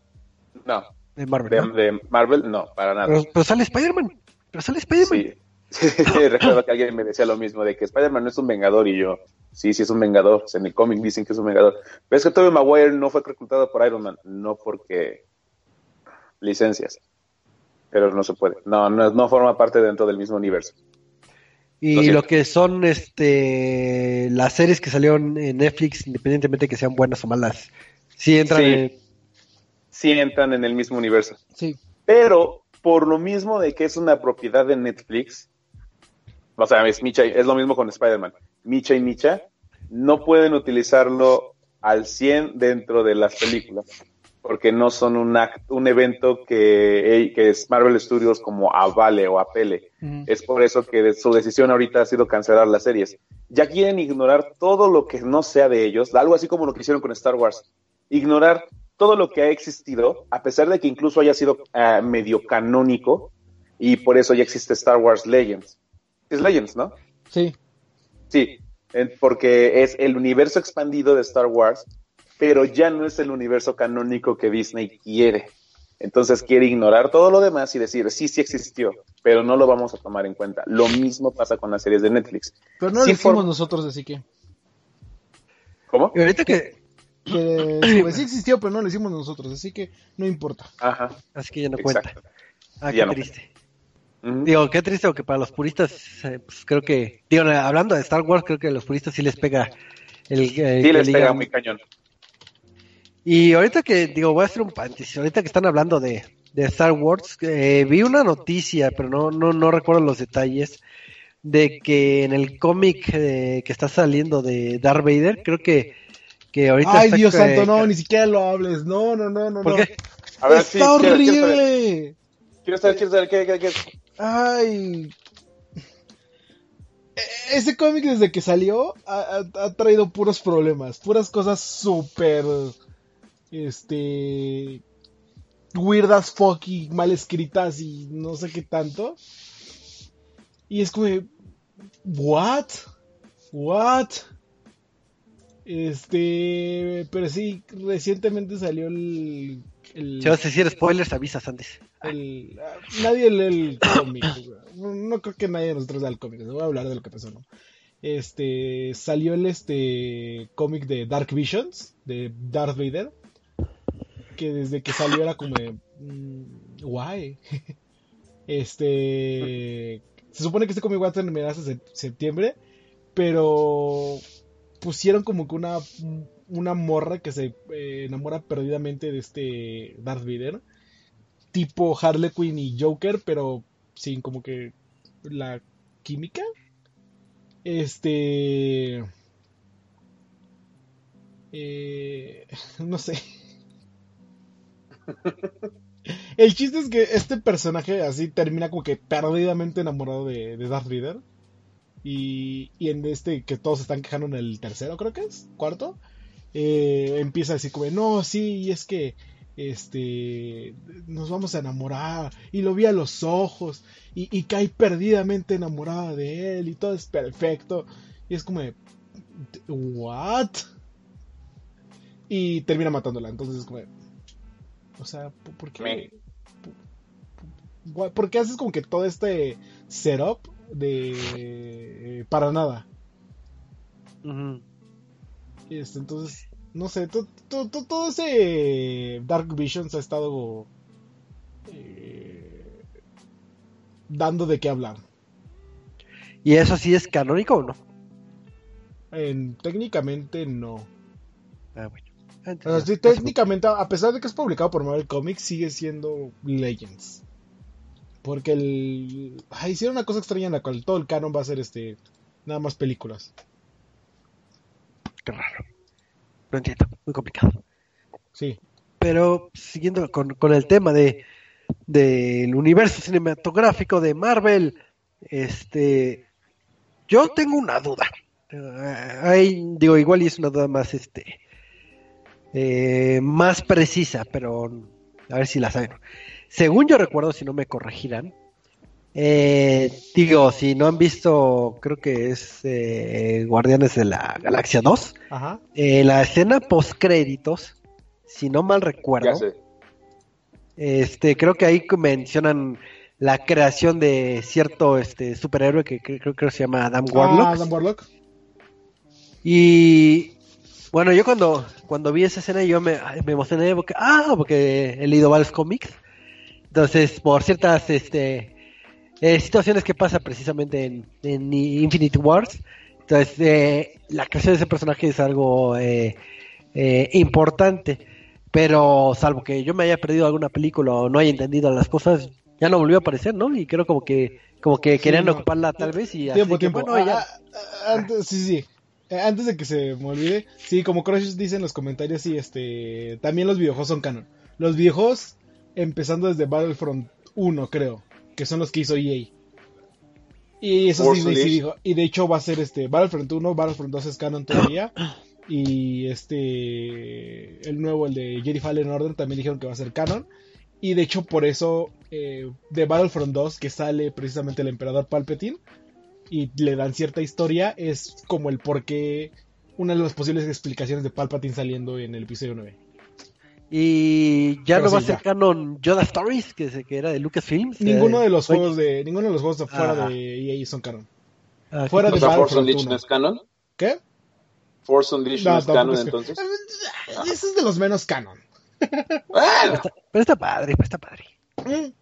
no. De Marvel. De, Marvel, no, para nada. Pero, sale Spider-Man. Pero sale Spider-Man. Sí. Recuerdo que alguien me decía lo mismo, de que Spider-Man no es un vengador y yo, sí, sí es un vengador. en el cómic dicen que es un vengador. Pero es que Tobey Maguire no fue reclutado por Iron Man, no porque licencias. Pero no se puede. No, no, no forma parte dentro del mismo universo. Y lo, que son este las series que salieron en Netflix, independientemente de que sean buenas o malas, sí entran en sí entran en el mismo universo. Sí. Pero por lo mismo de que es una propiedad de Netflix, o sea, es, Micha, es lo mismo con Spider-Man, Micha y Micha, no pueden utilizarlo al 100 dentro de las películas, porque no son un, un evento que, que es Marvel Studios como avale o apele. Es por eso que su decisión ahorita ha sido cancelar las series. Ya quieren ignorar todo lo que no sea de ellos, algo así como lo que hicieron con Star Wars. Ignorar todo lo que ha existido, a pesar de que incluso haya sido ah, medio canónico, y por eso ya existe Star Wars Legends. Es Legends, ¿no? Sí. Sí, porque es el universo expandido de Star Wars, pero ya no es el universo canónico que Disney quiere. Entonces quiere ignorar todo lo demás y decir, sí, sí existió, pero no lo vamos a tomar en cuenta. Lo mismo pasa con las series de Netflix. Pero no lo hicimos nosotros, así que... ¿Cómo? Y ahorita que, que pues, sí existió, pero no lo hicimos nosotros, así que no importa. Ajá. Así que ya no cuenta. Ah, qué triste. Digo, qué triste, porque para los puristas, eh, pues creo que, digo, hablando de Star Wars, creo que a los puristas sí les pega el. sí, les pega muy cañón. Y ahorita que, digo, voy a hacer un paréntesis, ahorita que están hablando de, de Star Wars, eh, vi una noticia, pero no, no, no recuerdo los detalles, de que en el cómic eh, que está saliendo de Darth Vader, creo que Ay, Dios santo, no, ni siquiera lo hables. No, no, no, no. ¿Por qué? A ver, Está horrible. Quiero saber, quiero saber, ¿qué, qué, qué? Ay. E, ese cómic desde que salió ha, ha, traído puros problemas, puras cosas súper, este, weirdas, fucky, mal escritas y no sé qué tanto. Y es como, what? What? Este, pero sí, recientemente salió el. si vas a decir spoilers, avisas antes. El, nadie lee el cómic. no, creo que nadie de nosotros lea el cómic. Voy a hablar de lo que pasó, ¿no? Este, salió el este cómic de Dark Visions, de Darth Vader. Que desde que salió era como de. Mm, guay. este. Se supone que este cómic va a terminar hasta septiembre. Pero pusieron como que una, una morra que se eh, enamora perdidamente de este Darth Vader. Tipo Harley Quinn y Joker, pero sin como que la química. Este. Eh, no sé. El chiste es que este personaje así termina como que perdidamente enamorado de, de Darth Vader. Y, y, en este que todos están quejando en el tercero, creo que es, cuarto, eh, empieza a decir como, no, sí, y es que este nos vamos a enamorar y lo vi a los ojos y, y caí perdidamente enamorada de él y todo es perfecto. Y es como what y termina matándola entonces es como o sea ¿por qué? ¿por qué haces como que todo este setup de para nada uh -huh. este, entonces no sé, todo ese Dark Visions ha estado eh, dando de qué hablar. ¿Y eso sí es canónico o no? En, técnicamente no. Ah, bueno. O sea, sí, técnicamente, a pesar de que es publicado por Marvel Comics, sigue siendo Legends. Porque el. Ah, hicieron una cosa extraña en la cual todo el canon va a ser este. Nada más películas. Qué raro. No entiendo, muy complicado. Sí. Pero siguiendo con, con el tema de del universo cinematográfico de Marvel, este, yo tengo una duda. Ahí, digo, igual y es una duda más, este, eh, más precisa, pero a ver si la saben. Según yo recuerdo, si no me corregirán, eh, digo, si no han visto, creo que es eh, Guardianes de la Galaxia 2, Ajá. Eh, la escena post créditos, si no mal recuerdo, este, creo que ahí mencionan la creación de cierto este superhéroe que, creo que se llama Adam Warlock. Ah, Adam Warlock. Y bueno, yo cuando, cuando vi esa escena yo me, me emocioné porque, ah, porque he leído varios cómics. Entonces, por ciertas este, eh, situaciones que pasa precisamente en, en Infinite Wars. Entonces, eh, la creación de ese personaje es algo eh, eh, importante. Pero salvo que yo me haya perdido alguna película o no haya entendido las cosas, ya no volvió a aparecer, ¿no? Y creo como que como que Sí, querían no. ocuparla tal vez y Tiempo, así que, tiempo. bueno, ya- Ah, ah, antes, sí, sí. Eh, Antes de que se me olvide, sí, como Crush dice en los comentarios, sí, este, también los videojuegos son canon. Los videojuegos, empezando desde Battlefront 1, creo, que son los que hizo EA. Y eso sí, dijo. Y de hecho va a ser este, Battlefront 1, Battlefront 2 es canon todavía. Y este, el nuevo, el de Jedi Fallen Order, también dijeron que va a ser canon. Y de hecho por eso, eh, de Battlefront 2, que sale precisamente el emperador Palpatine, y le dan cierta historia, es como el por qué, una de las posibles explicaciones de Palpatine saliendo en el episodio 9. Y ya Pero no va a sí, ser ya. canon Yoda Stories, que, se- que era de Lucasfilms. Ninguno de los juegos de, ninguno de los juegos de fuera Ajá. de EA son canon. ah, fuera de O sea, Battlefront Force Unleashed 1. no es canon. ¿Qué? Force Unleashed no, No, es canon es entonces. Ese es de los menos canon. ¡Ah! Está- pero está padre, pero está padre. Mm.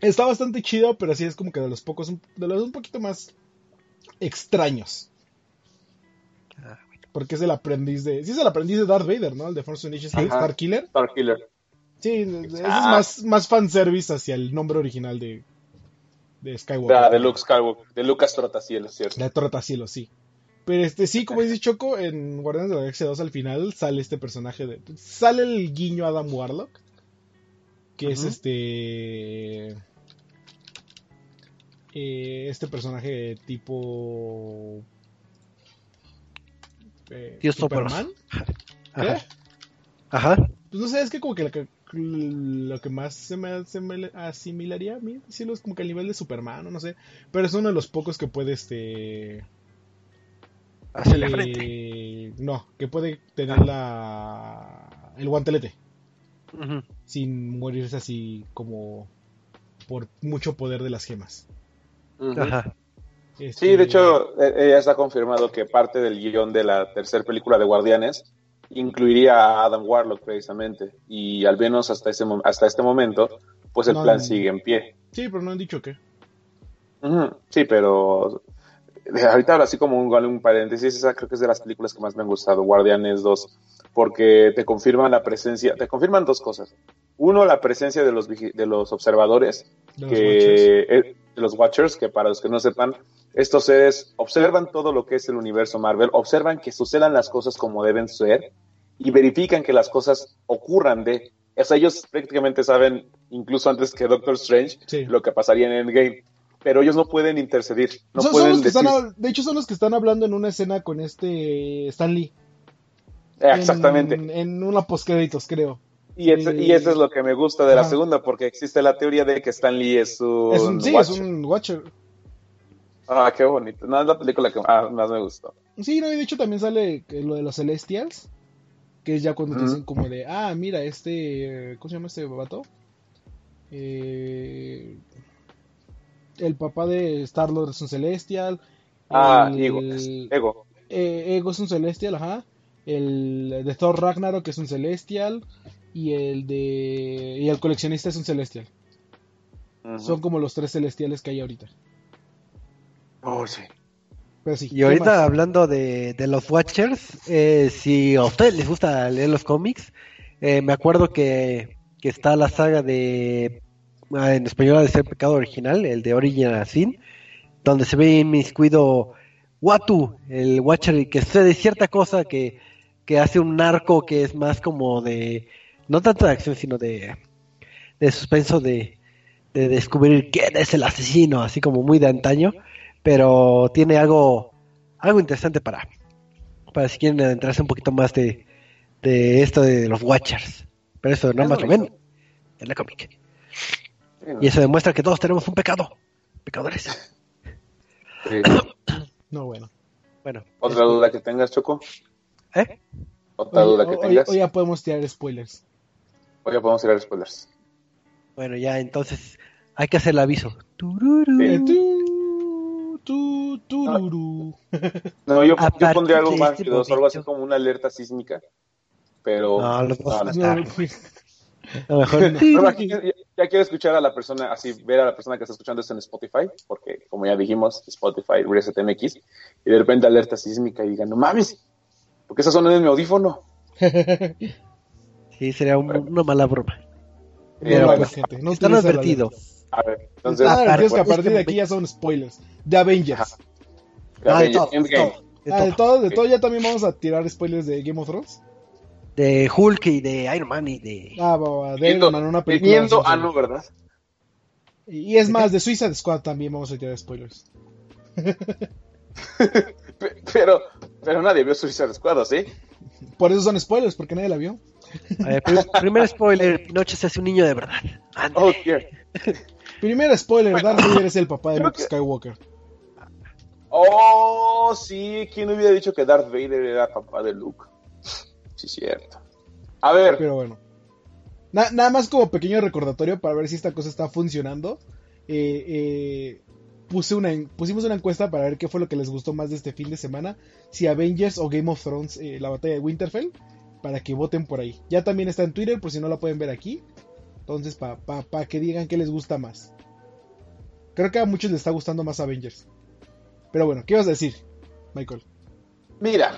Está bastante chido, pero sí es como que de los pocos, de los un poquito más extraños. Porque es el aprendiz de. Sí, es el aprendiz de Darth Vader, ¿no? El de Force Unleashed. Star Killer. Starkiller. Sí, ese es más, más fanservice hacia el nombre original de, de Skywalker. Ah, de Luke Skywalker. De Lucas Trotacielos, ¿cierto? De Trotacielos, sí. Pero este sí, como dice Choco, en Guardianes de la Galaxia 2 al final sale este personaje de. Sale el guiño Adam Warlock. Que es este. eh, este personaje tipo. Eh, Dios Superman. Ajá. ¿Qué? Ajá. Pues no sé, es que como que lo que, lo que más se me, se me asimilaría a mí, decirlo, es como que el nivel de Superman, o no sé. Pero es uno de los pocos que puede, este... Eh, frente. No, que puede tener la... el guantelete, sin morirse así como por mucho poder de las gemas. Ajá. Este, Sí, de hecho, eh, ya está confirmado que parte del guion de la tercera película de Guardianes incluiría a Adam Warlock precisamente. Y al menos hasta, ese, hasta este momento, pues el No, plan no. sigue en pie. Sí, pero no han dicho qué. Sí, pero ahorita así como un, un paréntesis, esa creo que es de las películas que más me han gustado, Guardianes 2, porque te confirman la presencia, te confirman dos cosas. Uno, la presencia de los, de los observadores, De los que, eh, de los Watchers, que para los que no sepan, estos seres observan todo lo que es el universo Marvel, observan que sucedan las cosas como deben ser y verifican que las cosas ocurran de... O sea, ellos prácticamente saben, incluso antes que Doctor Strange, Sí. lo que pasaría en Endgame. Pero ellos no pueden intercedir, no Son- son pueden los que están decir- de hecho, son los que están hablando en una escena con este Stan Lee. Eh, Exactamente. En, en una postcréditos, creo. Y, ese- y eso es lo que me gusta de la segunda, porque existe la teoría de que Stan Lee es un, Es un, sí, Watcher. es un Watcher. Ah, qué bonito. No, es la película que más me gustó. Sí, no, y de hecho también sale que lo de los Celestials, que es ya cuando te dicen como de, ah, mira, este, ¿cómo se llama este vato? Eh, el papá de Star-Lord es un Celestial. Ah, el- Ego. Ego. eh, Ego es un Celestial, ajá. El de Thor Ragnarok es un Celestial. Y el de. Y el coleccionista es un Celestial. Son como los tres celestiales que hay ahorita. Oh, sí. Pero sí. Y ¿qué ahorita más? hablando de, de los Watchers, eh, si a ustedes les gusta leer los cómics, eh, me acuerdo que, que está la saga de, ah, en español de ser pecado original, el de Original Sin, donde se ve inmiscuido Watu, el Watcher, que sucede cierta cosa que, que hace un narco que es más como de, no tanto de acción, sino de, de suspenso de, de descubrir quién es el asesino, así como muy de antaño pero tiene algo algo interesante para para si quieren adentrarse un poquito más de, de esto de los Watchers. Pero eso nada Es más lo ven en la cómic. Sí, ¿no? Y eso demuestra que todos tenemos un pecado. Pecadores. Sí. No, bueno. Bueno. ¿Otra duda que tengas, Choco? ¿Eh? ¿Otra Hoy, duda que hoy- tengas? hoy ya podemos tirar spoilers. Oye, podemos ir a spoilers. Bueno, ya entonces hay que hacer el aviso. Tururú. Eh, tu, tu, tururú. No, yo, pondría algo más este algo así como una alerta sísmica. Pero. No, los dos no, no. No, mejor. Pero aquí ya, ya quiero escuchar a la persona, así ver a la persona que está escuchando esto en Spotify, porque como ya dijimos, Spotify, Reset MX, y de repente alerta sísmica y digan, no mames, porque esa zona es mi audífono. Sí, sería un- una mala broma. No. No A ver, entonces, Ah, es que a partir de aquí ya son spoilers. De Avengers. Ah, de Avengers todo, de Ah, de todo. de ya también vamos a tirar spoilers de Game of Thrones. De Hulk y de Iron Man y de... Ah, va, va, de Viendo, Iron Man, una película. viendo- ah, no, ¿verdad? Y y es más, de Suicide Squad también vamos a tirar spoilers. Pe- Pero, pero nadie vio Suicide Squad, ¿o ¿sí? Por eso son spoilers, porque nadie la vio. Ver, primer spoiler, Pinocho se hace un niño de verdad. Oh, dear. Primer spoiler, Bueno, Darth Vader es el papá de Luke que- Skywalker. Oh, sí, ¿quién hubiera dicho que Darth Vader era papá de Luke? Sí, cierto. A ver, Pero bueno. Na- nada más como pequeño recordatorio para ver si esta cosa está funcionando. Eh, eh, puse una, pusimos una encuesta para ver qué fue lo que les gustó más de este fin de semana. Si Avengers o Game of Thrones, eh, la batalla de Winterfell. Para que voten por ahí. Ya también está en Twitter por si no la pueden ver aquí. Entonces, para pa, pa que digan qué les gusta más. Creo que a muchos les está gustando más Avengers. Pero bueno, ¿qué ibas a decir, Michael? mira.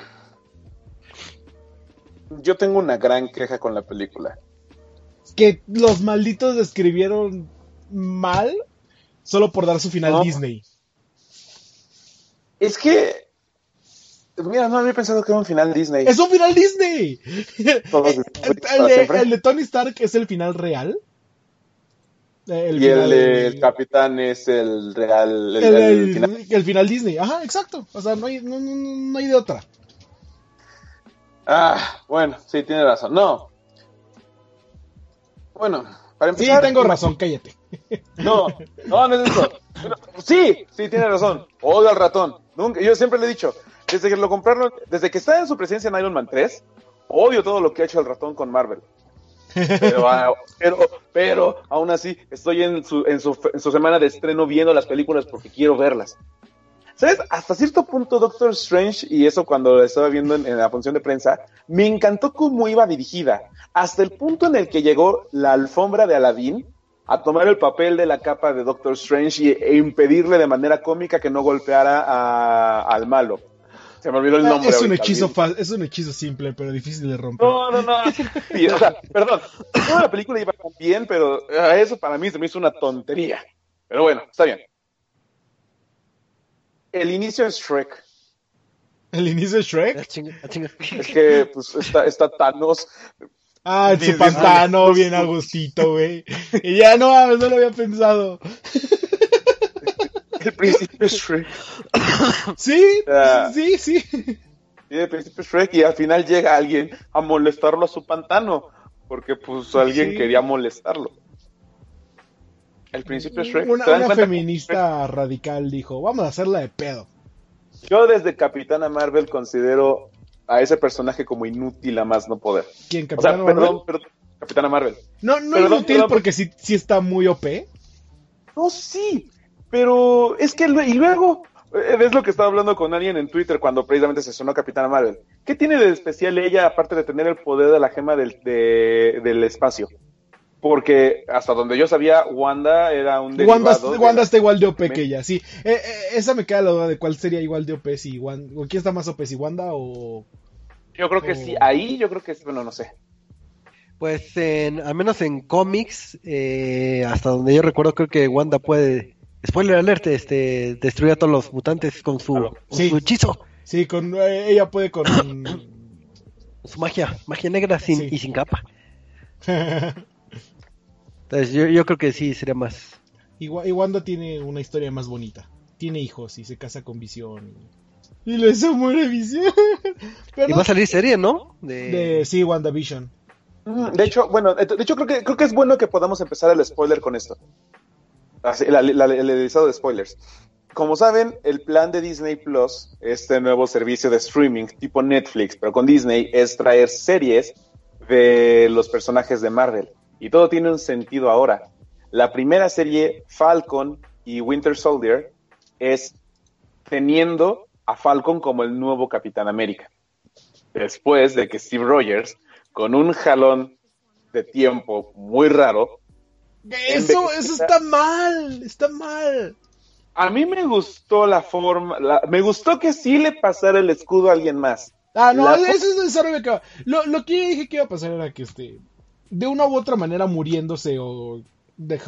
Yo tengo una gran queja con la película. Que los malditos escribieron mal solo por dar su final No. Disney. Es que. Mira, no había pensado que era un final Disney. ¡Es un final Disney! El, de, el de Tony Stark es el final real. El y el, capitán es el real. El, el- final. el final Disney. Ajá, exacto. O sea, no hay, no, no- no hay de otra. Ah, bueno, sí, tiene razón. No. Bueno, para Sí, empezar. tengo razón, cállate. No, no, no es eso. Sí, sí, tiene razón. Odio al ratón. Nunca, yo siempre le he dicho, desde que lo compraron, desde que está en su presencia en Iron Man 3, odio todo lo que ha hecho el ratón con Marvel. Pero, ah, pero, pero, aún así, estoy en su, en, su, en su semana de estreno viendo las películas porque quiero verlas. ¿Sabes? Hasta cierto punto, Doctor Strange, y eso cuando lo estaba viendo en, la función de prensa, me encantó cómo iba dirigida. Hasta el punto en el que llegó la alfombra de Aladdin, a tomar el papel de la capa de Doctor Strange y, e impedirle de manera cómica que no golpeara al malo. Se me olvidó el nombre. Ah, es un ahorita, hechizo es un hechizo simple, pero difícil de romper. No, no, no. Sí, o sea, perdón. Toda la película iba tan bien, pero eso para mí se me hizo una tontería. Pero bueno, está bien. El inicio es Shrek. El inicio Ah, Shrek. ah, chinga. Es que pues, está, está Thanos. Ah, en su pantano, ah, bien a gustito, güey. Y ya no no lo había pensado. El principio Shrek. Sí, sí, sí. Y el principio Shrek y al final llega alguien a molestarlo a su pantano. Porque pues alguien Sí. quería molestarlo. El principio Shrek. Una, feminista radical dijo, vamos a hacerla de pedo. Yo desde Capitana Marvel considero a ese personaje como inútil a más no poder. ¿Quién, O sea, Marvel? perdón, perdón, Capitana Marvel. No, no perdón, inútil porque sí, sí está muy OP. No, sí, pero es que y luego eh, es lo que estaba hablando con alguien en Twitter cuando precisamente se sonó Capitana Marvel. ¿Qué tiene de especial ella aparte de tener el poder de la gema del, de- del espacio? Porque hasta donde yo sabía, Wanda era un Wanda, de- Wanda está igual de OP que ella, sí. Eh, eh, esa me queda la duda de cuál sería igual de OP si Wanda, o quién está más OP, si Wanda o... Yo creo que sí, ahí yo creo que sí, bueno, no sé. Pues en, al menos en cómics, eh, hasta donde yo recuerdo, creo que Wanda puede, spoiler alert, este, destruir a todos los mutantes con su, Claro. con Sí. su hechizo, Sí, con, eh, ella puede con... su magia, magia negra sin, Sí. y sin capa. Entonces yo, yo creo que sí sería más. y, Wa- y Wanda tiene una historia más bonita. Tiene hijos y se casa con Visión. Y, y les muere Visión. Pero Y va a salir serie, ¿no? De, de, sí, WandaVision. De hecho, bueno, de hecho creo que creo que es bueno que podamos empezar el spoiler con esto. El editado de spoilers. Como saben, el plan de Disney Plus, este nuevo servicio de streaming tipo Netflix, pero con Disney, es traer series de los personajes de Marvel. Y todo tiene un sentido ahora. La primera serie, Falcon y Winter Soldier, es teniendo a Falcon como el nuevo Capitán América. Después de que Steve Rogers, con un jalón de tiempo muy raro, Eso, eso está mal, está mal. a mí me gustó la forma, la- me gustó que sí le pasara el escudo a alguien más. Ah, no, La- eso es necesario que lo, lo que yo dije que iba a pasar era que este, de una u otra manera muriéndose o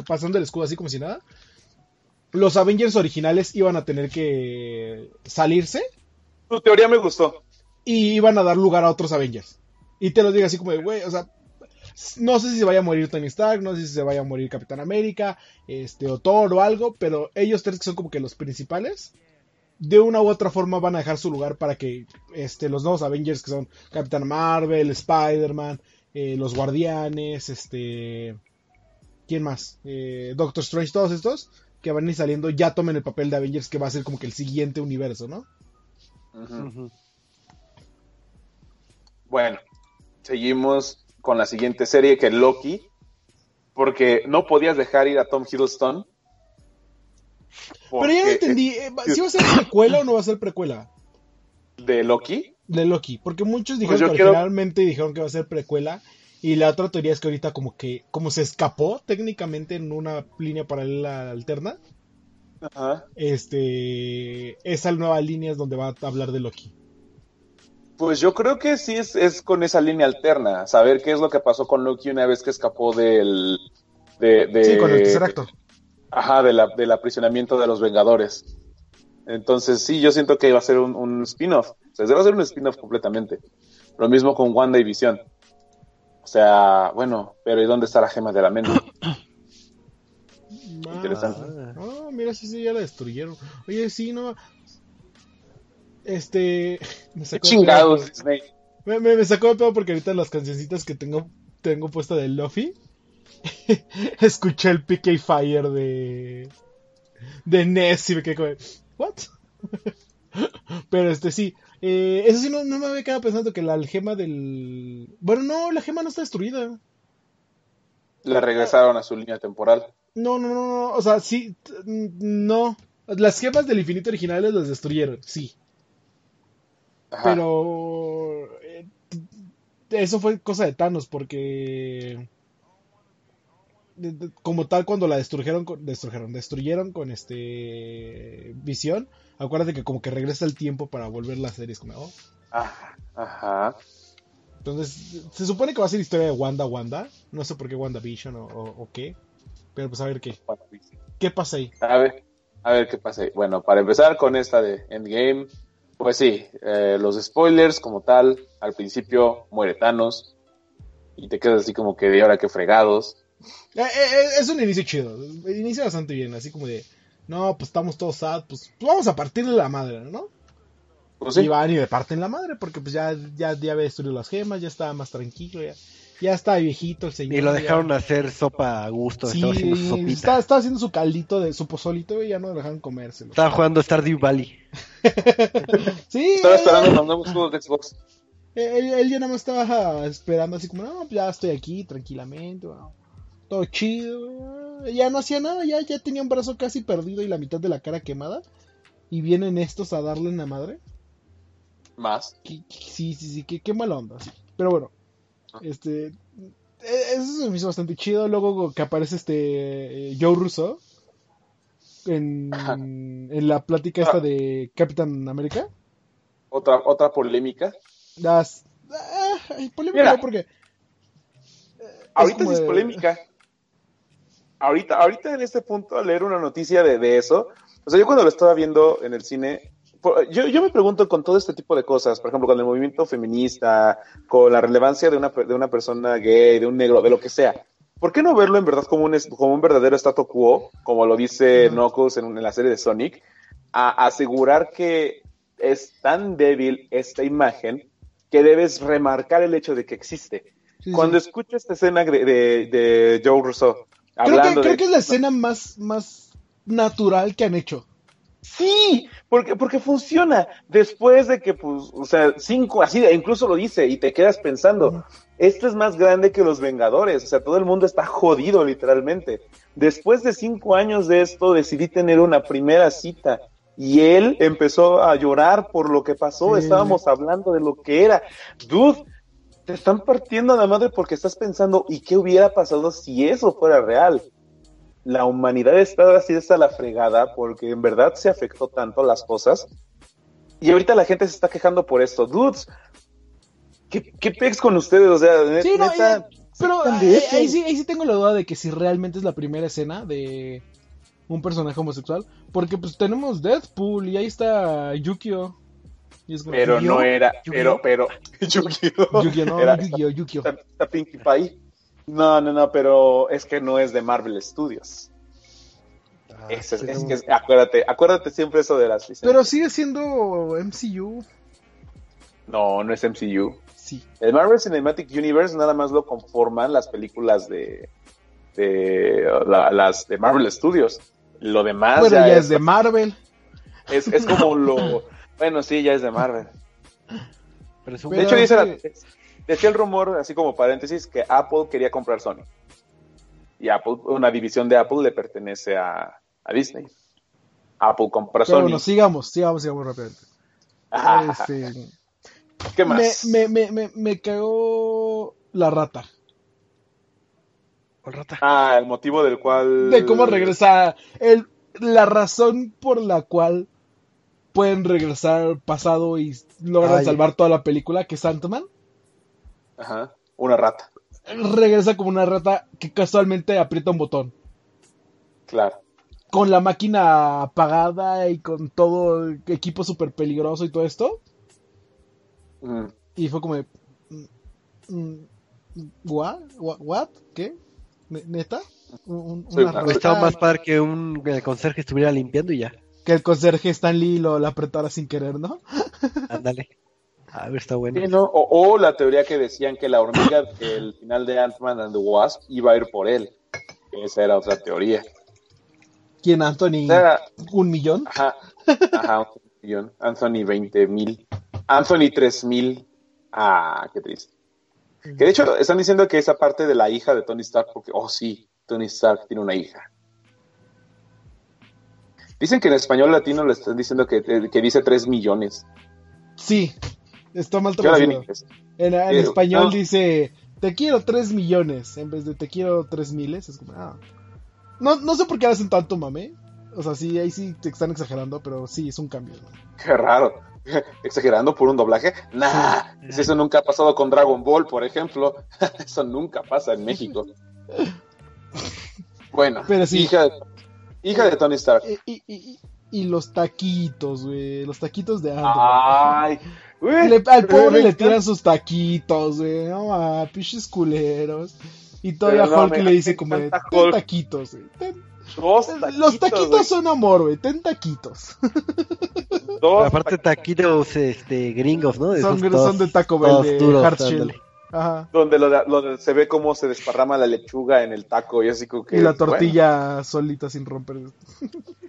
pasando el escudo así como si nada, los Avengers originales iban a tener que salirse Tu teoría me gustó. y iban a dar lugar a otros Avengers. Y te lo digo así como de, güey, o sea, no sé si se vaya a morir Tony Stark, no sé si se vaya a morir Capitán América, este, o Thor o algo, pero ellos tres que son como que los principales, de una u otra forma van a dejar su lugar para que este, los nuevos Avengers que son Capitán Marvel, Spider-Man, eh, los Guardianes, este... ¿Quién más? Eh, Doctor Strange, todos estos que van a ir saliendo ya tomen el papel de Avengers que va a ser como que el siguiente universo, ¿no? Bueno, seguimos con la siguiente serie que es Loki, porque no podías dejar ir a Tom Hiddleston. Pero ya no entendí, eh, ¿si va a ser precuela o no va a ser precuela? De Loki. de Loki, porque muchos dijeron Pues yo que quiero- originalmente dijeron que va a ser precuela y la otra teoría es que ahorita como que como se escapó técnicamente en una línea paralela alterna, Ajá. este esa nueva línea es donde va a hablar de Loki. Pues yo creo que sí es, es con esa línea alterna, saber qué es lo que pasó con Loki una vez que escapó del... De, de- Sí, con el tercer acto. Ajá, de la, del aprisionamiento de los Vengadores. Entonces sí, yo siento que va a ser un, un spin-off. O sea, va a ser un spin-off completamente. Lo mismo con Wanda y Visión. O sea, bueno, pero ¿y dónde está la gema de la mente? Interesante. Ah, ah, mira, sí, sí, ya la destruyeron. Oye, sí, no. Este. Me ¿Qué sacó de chingados, pedo. Disney? Me, me, me sacó de pedo porque ahorita las cancioncitas que tengo, tengo puesta de Luffy. escuché el PK Fire de. de Ness y me quedé como. ¿What? Pero este sí. eh, eso sí, no, no me había quedado pensando que la gema del. Bueno, no, la gema no está destruida. La regresaron a su línea temporal. No, no, no, no. O sea, sí. No. Las gemas del infinito originales las destruyeron, sí. Ajá. Pero. eh, eso fue cosa de Thanos porque. como tal cuando la destruyeron, destruyeron, destruyeron con este visión, acuérdate que como que regresa el tiempo para volver la serie, es como, oh. Ajá. Entonces, se supone que va a ser historia de Wanda Wanda, no sé por qué Wanda Vision o, o- o qué, pero pues a ver qué, qué pasa ahí. A ver, a ver qué pasa ahí. Bueno, para empezar con esta de Endgame, pues sí, eh, los spoilers como tal, al principio muere Thanos y te quedas así como que de ahora que fregados. Eh, eh, eh, es un inicio chido, inicia bastante bien, así como de, no, pues estamos todos sad, pues, pues vamos a partirle la madre, ¿no? Pues sí, Y van y le parten la madre, porque pues ya, ya, ya había destruido las gemas, ya estaba más tranquilo, ya, ya está viejito el señor. Y lo ya- dejaron hacer sopa a gusto, Sí, estaba haciendo su sopita. estaba, estaba haciendo su caldito de su pozolito y ya no lo dejaron comérselo. Estaba jugando Stardew Valley. Sí, estaba esperando los nuevos juegos de Xbox. él- él ya nada más estaba esperando así como, no, ya estoy aquí tranquilamente, bueno, todo chido, güey". ya no hacía nada, ya, ya tenía un brazo casi perdido y la mitad de la cara quemada. Y vienen estos a darle en la madre. Más. Sí, sí, sí, qué, qué mala onda, sí. Pero bueno, este. eh, Eso se me hizo bastante chido. Luego que aparece este. eh, Joe Russo. En, en la plática esta Ah. de Capitán América. Otra, otra polémica. Las. Ah, polémica Mira. no, porque. Ahorita como sí es de- polémica. Ahorita, ahorita en este punto, al leer una noticia de, de eso, o sea, yo cuando lo estaba viendo en el cine, yo, yo me pregunto con todo este tipo de cosas, por ejemplo, con el movimiento feminista, con la relevancia de una, de una persona gay, de un negro, de lo que sea, ¿por qué no verlo en verdad como un, como un verdadero statu quo, como lo dice. Knuckles en, en la serie de Sonic, a asegurar que es tan débil esta imagen que debes remarcar el hecho de que existe? Sí, Cuando sí. escucho esta escena de, de, de Joe Russo Creo, que, hablando creo de... que es la escena más, más natural que han hecho. Sí, porque, porque funciona. Después de que, pues, o sea, cinco, así, incluso lo dice y te quedas pensando, esto es más grande que los Vengadores, o sea, todo el mundo está jodido literalmente. Después de cinco años de esto, decidí tener una primera cita. Y él empezó a llorar por lo que pasó. Sí. Estábamos hablando de lo que era. Dude, te están partiendo la madre porque estás pensando, ¿y qué hubiera pasado si eso fuera real? La humanidad está así hasta la fregada porque en verdad se afectó tanto las cosas. Y ahorita la gente se está quejando por esto. Dudes, ¿qué, qué pex con ustedes? O sea, Sí, neta, eh, pero ¿qué ahí, sí, ahí sí tengo la duda de que si realmente es la primera escena de un personaje homosexual. Porque pues tenemos Deadpool y ahí está Yukio. Y es como, Pero no era, pero, pero, Yu-Gi-Oh! Yukio, no, Era- Yukio, Yukio. está, está Pinkie Pie. No, no, no, pero es que no es de Marvel Studios. Ah, Es, es- sí, es no. que, es- acuérdate, acuérdate siempre eso de las licencias. Pero sigue siendo MCU. No, no es MCU. Sí. El Marvel Cinematic Universe nada más lo conforman las películas de, de la- las de Marvel Studios. Lo demás Bueno, ya, ya es, es de Marvel. es, es como lo... Bueno, sí, ya es de Marvel. Presumo- De Pero hecho, dice la-. Decía el rumor, así como paréntesis, que Apple quería comprar Sony. Y Apple, una división de Apple le pertenece a, a Disney. Apple compra Pero Sony. bueno, sigamos, sigamos, sigamos rápidamente. Este, ¿Qué más? me, me, me, me cagó la rata. Rata. Ah, el motivo del cual... De cómo regresa. El, la razón por la cual pueden regresar al pasado y logran Ay. salvar toda la película, que es Ant-Man. Ajá, una rata, Regresa como una rata que casualmente aprieta un botón. claro. Con la máquina apagada y con todo el equipo súper peligroso y todo esto. Mm. Y fue como de. mm, mm, ¿What? ¿What? ¿Qué? ¿Ne- ¿Neta? Un- un- Sí, una claro. Rata más padre que un el conserje estuviera limpiando y ya. Que el conserje Stan Lee lo, lo apretara sin querer, ¿no? Ándale. A ver, está bueno. Sí, ¿no? o, o la teoría que decían que la hormiga, el final de Ant-Man and the Wasp, iba a ir por él. Esa era otra teoría. ¿Quién, Anthony? O sea, ¿Un millón? ajá, ajá, un millón. Anthony 20 mil. Anthony 3 mil. Ah, qué triste. Que de hecho están diciendo que esa parte de la hija de Tony Stark, porque, oh sí, Tony Stark tiene una hija. Dicen que en español latino le están diciendo que, que dice 3 millones. Sí, está mal traducido. En, en español no. dice te quiero 3 millones en vez de te quiero 3 miles. Es como, ah. No, no sé por qué hacen tanto mame. O sea, sí, ahí sí te están exagerando, pero sí, es un cambio. ¿no? Qué raro. ¿Exagerando por un doblaje? Nah, si eso nunca ha pasado con Dragon Ball, por ejemplo. eso nunca pasa en México. Bueno, Pero sí. hija, de, hija de Tony Stark. Y, y- y- y los taquitos, güey. Los taquitos de Ant. Ay, güey, Le- al pobre le tiran sus taquitos, güey. No, ah, pinches culeros. Y todavía no, Hulk le dice como ten taquitos, güey. ten- Dos Los taquitos son amor, güey. Ten taquitos. Dos Aparte taquitos este, gringos, ¿no? Son, de Taco Bell, de duros, Hard Shell. ándale. Ajá. donde, lo, donde se ve cómo se desparrama la lechuga en el taco y así como que... Y la bueno. tortilla solita sin romper.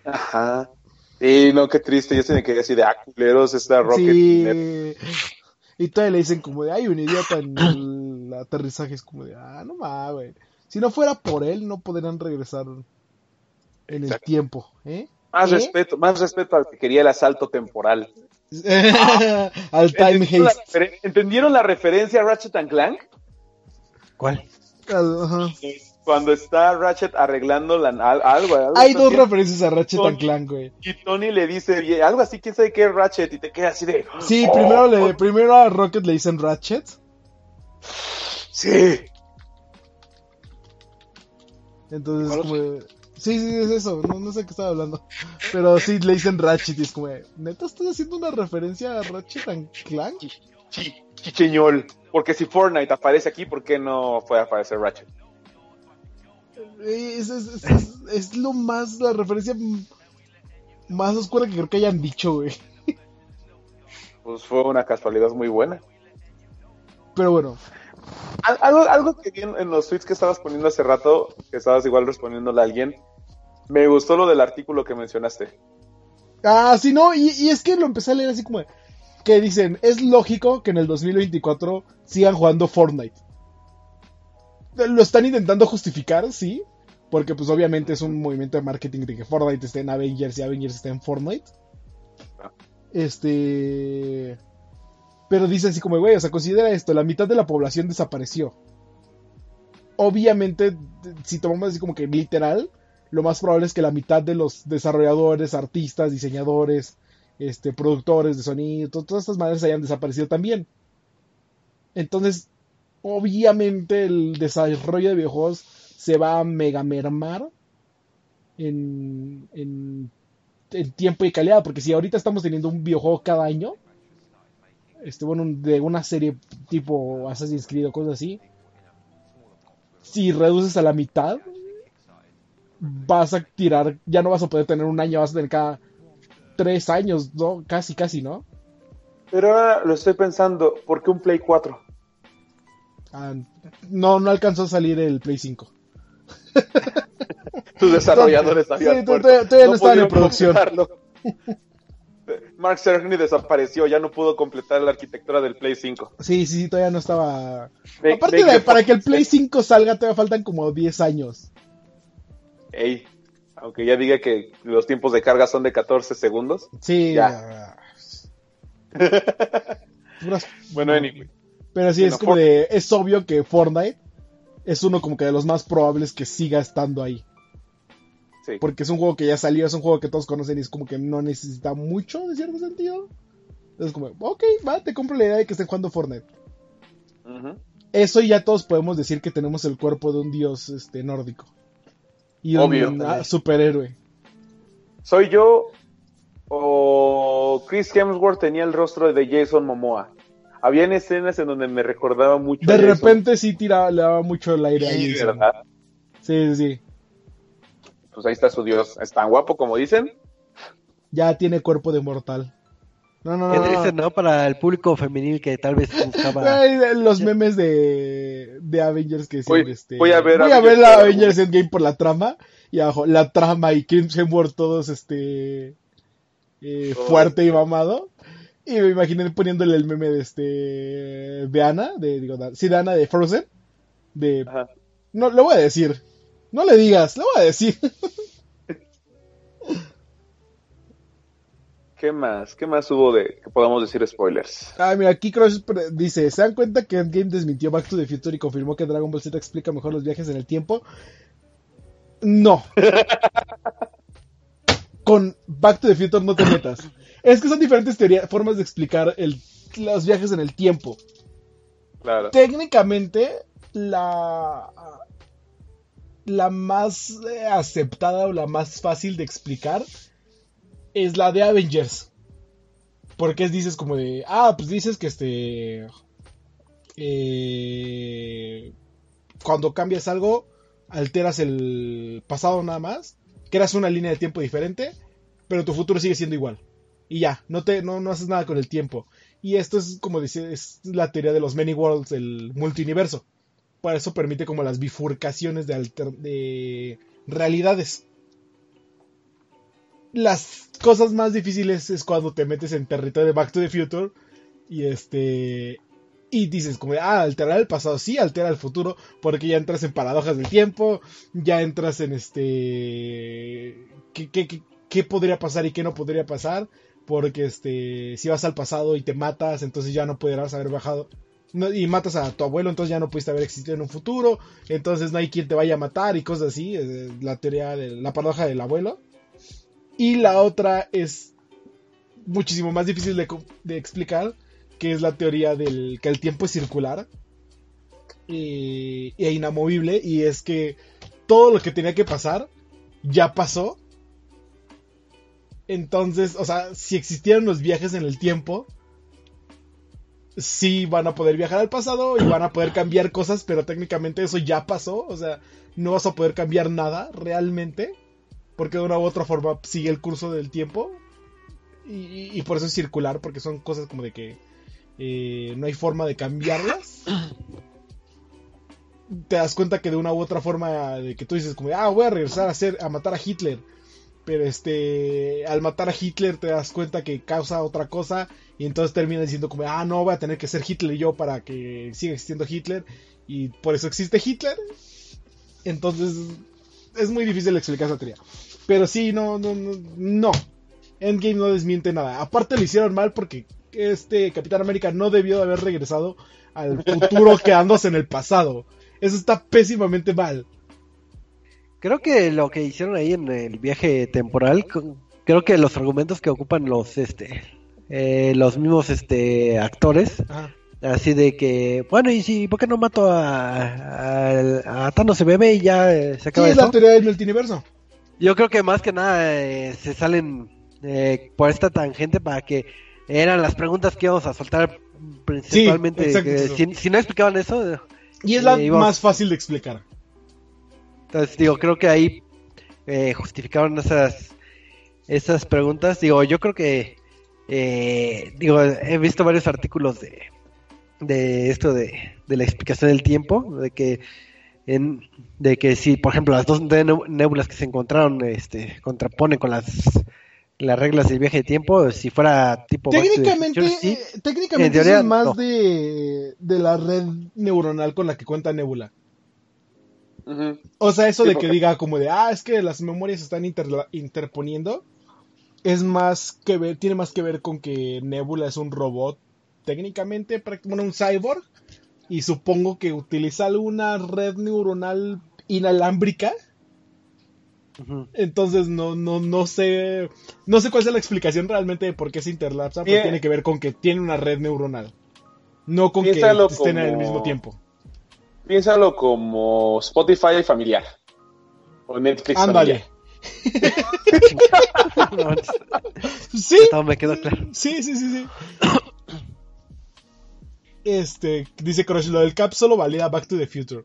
Ajá. Y no, qué triste, yo se me quedé así de, ah, culeros, esta Rocket. Sí. Y todavía le dicen como de, hay un idiota en el aterrizaje. Es como de, ah, no mames, güey. Si no fuera por él, no podrían regresar en el tiempo, ¿eh? Más ¿Eh? respeto, más respeto al que quería el asalto temporal. Al time ¿Entendieron haste. ¿Entendieron la referencia a Ratchet and Clank? ¿Cuál? Al- ajá. Cuando está Ratchet arreglando la, al- algo, algo Hay dos referencias a Ratchet and Clank, güey. Y Tony le dice "Oye, algo así, quién sabe qué es Ratchet, y te queda así de. Sí, "Oh, primero, le, oh, primero a Rocket le dicen Ratchet. Sí. Entonces, ¿Cuál como Sí, sí, es eso. No, no sé qué estaba hablando. Pero sí, le dicen Ratchet y es como ¿Neta estás haciendo una referencia a Ratchet and Clank? Chi- Chicheñol. Porque si Fortnite aparece aquí, ¿por qué no puede aparecer Ratchet? Es, es, es, es- es lo más, la referencia más oscura que creo que hayan dicho, güey. Pues fue una casualidad muy buena. Pero bueno, Al- Algo, algo que vi en, en los tweets que estabas poniendo hace rato, que estabas igual respondiéndole a alguien, me gustó lo del artículo que mencionaste. Ah, sí, no, y, y es que lo empecé a leer así como que dicen, es lógico que en el 2024 sigan jugando Fortnite. Lo están intentando justificar, sí, porque pues obviamente es un movimiento de marketing de que Fortnite esté en Avengers y Avengers esté en Fortnite. Este... Pero dicen así como, güey, o sea, considera esto, la mitad de la población desapareció. Obviamente, si tomamos así como que literal, lo más probable es que la mitad de los desarrolladores, artistas, diseñadores, este, productores de sonido, to- todas estas madres hayan desaparecido también. Entonces, obviamente el desarrollo de videojuegos se va a mega mermar en, tiempo y calidad, porque si ahorita estamos teniendo un videojuego cada año, este, bueno, de una serie tipo Assassin's Creed o cosas así, si reduces a la mitad, vas a tirar, ya no vas a poder tener un año, vas a tener cada tres años, ¿no? Casi, casi, ¿no? Pero ahora lo estoy pensando, ¿por qué un Play 4? Ah, no, no alcanzó a salir el Play 5. Tus desarrolladores Sí, habían muerto. todavía- todavía no estaba en producción. Mark Cerny desapareció, ya no pudo completar la arquitectura del Play 5. Sí, sí, sí, todavía no estaba... Make- Aparte make de, para que el Play fucking 5 salga todavía faltan como 10 años. Ey, aunque ya diga que los tiempos de carga son de 14 segundos. Sí, Ya. Puras- Bueno, anyway. Pero sí, es como de... Es obvio que Fortnite es uno como que de los más probables que siga estando ahí. Sí. Porque es un juego que ya salió, es un juego que todos conocen y es como que no necesita mucho, de cierto sentido. Entonces como, ok, va, te compro la idea de que estén jugando Fortnite. Ujú. Eso ya todos podemos decir que tenemos el cuerpo de un dios este nórdico. Y un ah, superhéroe. ¿Soy yo o Chris Hemsworth tenía el rostro de Jason Momoa? Habían escenas en donde me recordaba mucho De repente sí tiraba, le daba mucho el aire a Sí. ¿verdad? Sí, sí. Pues ahí está su dios. Es tan guapo como dicen. Ya tiene cuerpo de mortal. No, no, no. triste, no. ¿no? Para el público femenil que tal vez buscaba. Los memes de, de Avengers que decían, Voy- este, voy a ver voy a Avengers ver la Avengers Endgame por la trama y abajo la trama y Chris Hemsworth todos este eh, fuerte y mamado y me imaginé poniéndole el meme de este de Ana de digo sí de Ana de Frozen de Ajá. no le voy a decir no le digas le voy a decir ¿Qué más? ¿Qué más hubo de que podamos decir spoilers? Ah, mira, aquí Crush dice, ¿se dan cuenta que Endgame desmintió Back to the Future y confirmó que Dragon Ball Z explica mejor los viajes en el tiempo? No. Con Back to the Future no te metas. Es que son diferentes teorías, formas de explicar el, los viajes en el tiempo. Claro. Técnicamente, la, la más aceptada o la más fácil de explicar es la de Avengers. Porque es, dices como de, ah, pues dices que este... eh, cuando cambias algo, alteras el pasado nada más, creas una línea de tiempo diferente, pero tu futuro sigue siendo igual. Y ya, no, te, no, no haces nada con el tiempo. Y esto es como dice, es la teoría de los many worlds, el multiverso. Para eso permite como las bifurcaciones de, alter- de realidades. Las cosas más difíciles es cuando te metes en territorio de Back to the Future y este y dices como ah alterar el pasado sí altera el futuro porque ya entras en paradojas del tiempo ya entras en este qué, qué- qué- qué podría pasar y qué no podría pasar porque este si vas al pasado y te matas entonces ya no podrás haber bajado y matas a tu abuelo entonces ya no pudiste haber existido en un futuro entonces no hay quien te vaya a matar y cosas así eh, la teoría de la paradoja del abuelo y la otra es muchísimo más difícil de, explicar, que es la teoría del que el tiempo es circular y, e inamovible, y es que todo lo que tenía que pasar ya pasó. Entonces, o sea, si existieran los viajes en el tiempo, sí van a poder viajar al pasado y van a poder cambiar cosas, pero técnicamente eso ya pasó, o sea, no vas a poder cambiar nada realmente porque de una u otra forma sigue el curso del tiempo y, por eso es circular, porque son cosas como de que eh, no hay forma de cambiarlas. Te das cuenta que de una u otra forma de que tú dices como, ah, voy a regresar a hacer, a matar a Hitler. Pero este, al matar a Hitler te das cuenta que causa otra cosa y entonces termina diciendo como, ah, no, voy a tener que ser Hitler yo para que siga existiendo Hitler y por eso existe Hitler. Entonces es muy difícil explicar esa teoría. Pero sí, no, no, no, no. Endgame no desmiente nada. Aparte lo hicieron mal porque este Capitán América no debió de haber regresado al futuro quedándose en el pasado. Eso está pésimamente mal. Creo que lo que hicieron ahí en el viaje temporal, creo que los argumentos que ocupan los este eh, los mismos este actores, Ajá. así de que, bueno, y si, ¿por qué no mato a, a, a Thanos se bebé y ya eh, se Sí, acaba es la teoría del multiverso. Yo creo que más que nada eh, se salen eh, por esta tangente para que eran las preguntas que íbamos a soltar principalmente. eso. si, si no explicaban eso, Y es la íbamos- más fácil de explicar. Entonces digo, creo que ahí eh, justificaron esas esas preguntas. Digo, yo creo que eh, digo, he visto varios artículos de de esto de, de la explicación del tiempo, de que en, de que si, por ejemplo, las dos nébulas que se encontraron este contraponen con las las reglas del viaje de tiempo, si fuera tipo Técnicamente, eh, técnicamente teoría, es más no. de, de la red neuronal con la que cuenta Nebula. O sea, eso Sí, de que diga como de, ah, es que las memorias se están interla- interponiendo, es más que ver, tiene más que ver con que Nebula es un robot, técnicamente, bueno, un cyborg, y supongo que utiliza alguna red neuronal inalámbrica, entonces no, no, no sé, no sé cuál es la explicación realmente de por qué se interlapsa, pero tiene que ver con que tiene una red neuronal, no con Piénsalo que estén al como- mismo tiempo. Piénsalo como Spotify familiar. O Netflix Ándale. familiar. Sí, todo me quedó claro. Sí, sí, sí, sí. Este, dice Crush, lo del Cap solo valida Back to the Future.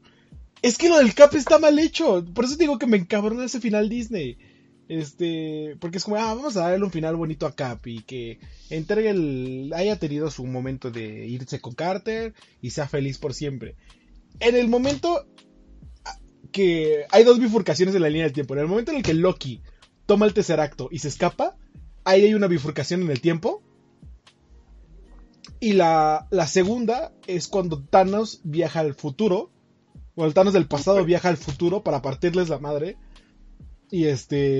Es que lo del Cap está mal hecho. Por eso digo que me encabrona ese final Disney. Este, porque es como, ah, vamos a darle un final bonito a Cap y que entregue el, haya tenido su momento de irse con Carter y sea feliz por siempre. En el momento que hay dos bifurcaciones en la línea del tiempo. En el momento en el que Loki toma el tercer acto y se escapa, ahí hay una bifurcación en el tiempo. Y la, la segunda es cuando Thanos viaja al futuro. O el Thanos del pasado viaja al futuro para partirles la madre. Y este.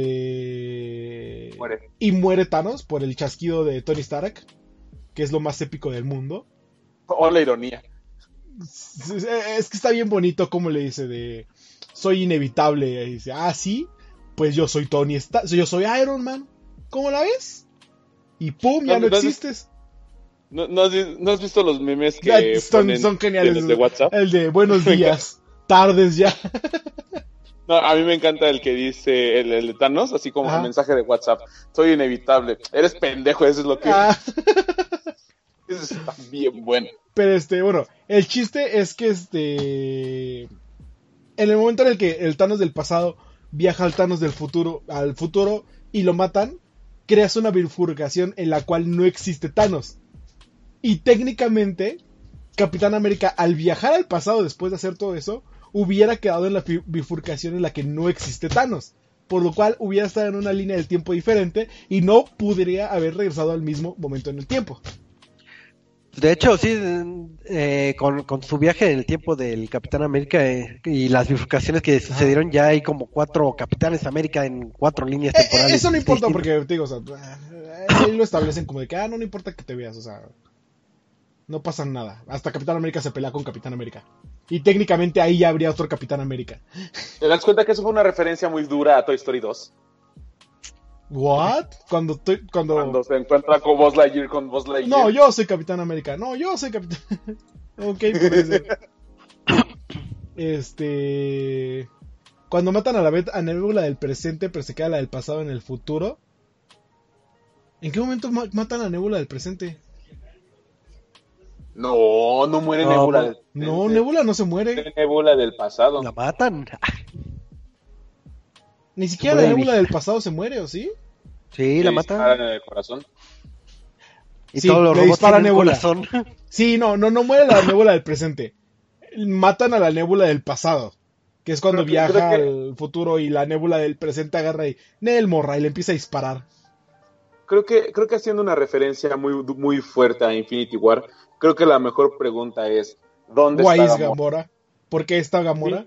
Muere. Y muere Thanos por el chasquido de Tony Stark, que es lo más épico del mundo. Oh, la ironía. Es que está bien bonito como le dice de. Soy inevitable. Y dice, ah, sí. Pues yo soy Tony Stark. Yo soy Iron Man. ¿Cómo la ves? Y pum, ya no, existes. ¿No, no has, vi- no has visto los memes que son, son geniales. de WhatsApp? El de buenos días, tardes ya. No, a mí me encanta el que dice el, el de Thanos, así como el mensaje de WhatsApp. Soy inevitable. Eres pendejo, eso es lo que... Ah, está bien bueno. pero este, bueno, el chiste es que este. En el momento en el que el Thanos del pasado viaja al Thanos del futuro, al futuro y lo matan, creas una bifurcación en la cual no existe Thanos. Y técnicamente, Capitán América, al viajar al pasado después de hacer todo eso, hubiera quedado en la bifurcación en la que no existe Thanos. Por lo cual hubiera estado en una línea del tiempo diferente y no podría haber regresado al mismo momento en el tiempo. De hecho, sí, eh, con, con su viaje en el tiempo del Capitán América eh, y las bifurcaciones que sucedieron, ya hay como cuatro Capitanes América en cuatro líneas Eh, temporales. Eso no importa porque, te digo, o sea, eh, ahí lo establecen como de que, ah, no, no importa que te veas, o sea, no pasa nada. Hasta Capitán América se pelea con Capitán América. Y técnicamente ahí ya habría otro Capitán América. ¿Te das cuenta que eso fue una referencia muy dura a Toy Story 2? ¿What? Cuando estoy, cuando... Cuando se encuentra con Buzz Lightyear con Buzz Lightyear. No, yo soy Capitán América. No, yo soy Capitán... ok, puede ser. Este... Cuando matan a la a Nebula del presente, pero se queda la del pasado en el futuro. ¿En qué momento ma- matan a Nebula del presente? No, no muere No, Nebula. no. del- No, del- Nebula no se muere. muere Nebula del pasado. La matan. Ni siquiera la vieja. del pasado se muere, ¿o sí? Sí, la en el corazón. Y Sí, todos los robots Nebula. corazón. Sí, no, no, no muere la Nebula del presente. Matan a la Nebula del pasado. Que es cuando viaja que- al futuro y la Nebula del presente agarra y Nel morra y le empieza a disparar. Creo que, creo que haciendo una referencia muy, muy fuerte a Infinity War, creo que la mejor pregunta es, ¿dónde Why está Gamora? Gamora? ¿Por qué está Gamora?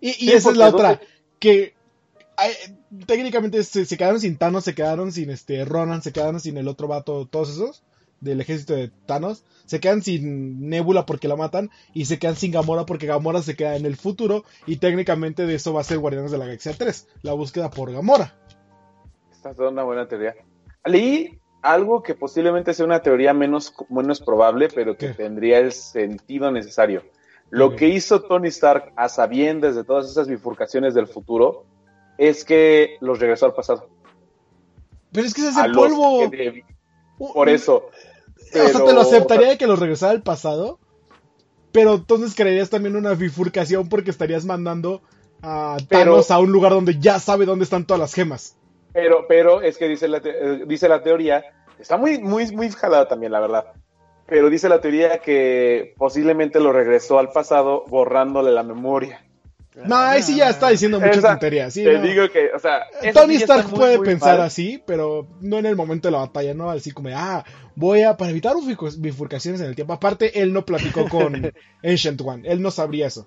Y, y Sí, esa es la otra. ¿dónde- Que ay, técnicamente se, se quedaron sin Thanos, se quedaron sin este Ronan, se quedaron sin el otro vato, todos esos del ejército de Thanos. Se quedan sin Nebula porque la matan y se quedan sin Gamora porque Gamora se queda en el futuro y técnicamente de eso va a ser Guardianes de la Galaxia 3, la búsqueda por Gamora. Esta es una buena teoría. Leí algo que posiblemente sea una teoría menos, menos probable, pero que ¿Qué? tendría el sentido necesario. Lo que hizo Tony Stark a sabiendas de todas esas bifurcaciones del futuro es que los regresó al pasado. Pero es que el los polvo. Por eso. O sea, te Pero- lo aceptaría de que los regresara al pasado. Pero entonces creerías también una bifurcación porque estarías mandando a Pero- Thanos a un lugar donde ya sabe dónde están todas las gemas. Pero, pero es que dice la, te- eh, dice la teoría, está muy, muy, muy jalada también, la verdad. Pero dice la teoría que posiblemente lo regresó al pasado borrándole la memoria. No, ahí sí ya está diciendo mucha Esa- tontería. Sí, Te no. digo que, o sea, esas Tony Stark muy, puede muy pensar mal. así, pero no en el momento de la batalla, ¿no? Así como, de, ah, voy a, para evitar bifu- bifurcaciones en el tiempo. Aparte, él no platicó con Ancient One, él no sabría eso.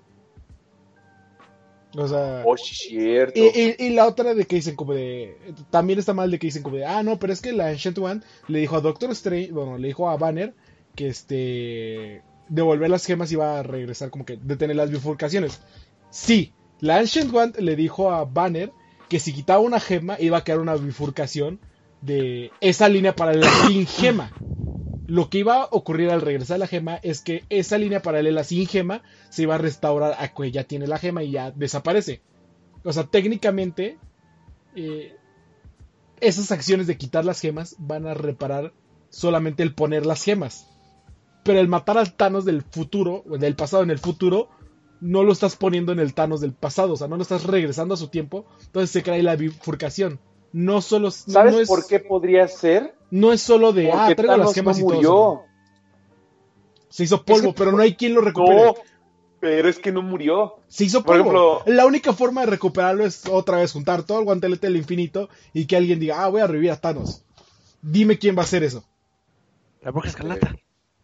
O sea, Oh, cierto. y, y- y la otra de que dicen como de, también está mal de que dicen como de, ah, no, pero es que la Ancient One le dijo a Doctor Strange, bueno, le dijo a Banner que este, devolver las gemas iba a regresar como que detener las bifurcaciones. Sí, la Ancient One le dijo a Banner que si quitaba una gema iba a quedar una bifurcación de esa línea paralela sin gema. Lo que iba a ocurrir al regresar la gema es que esa línea paralela sin gema se iba a restaurar a que ya tiene la gema y ya desaparece. O sea, técnicamente eh, esas acciones de quitar las gemas van a reparar solamente el poner las gemas. Pero el matar al Thanos del futuro, del pasado en el futuro, no lo estás poniendo en el Thanos del pasado, o sea, no lo estás regresando a su tiempo, entonces se crea la bifurcación. No solo ¿Sabes no es, por qué podría ser? No es solo de ah, Porque traigo las Thanos gemas no y todo. murió. eso. Se hizo polvo, Es que- pero no hay quien lo recupere. No, pero es que no murió. Se hizo Por polvo. ejemplo- la única forma de recuperarlo es otra vez juntar todo el guantelete del infinito y que alguien diga, ah, voy a revivir a Thanos. Dime quién va a hacer eso. La bruja escarlata.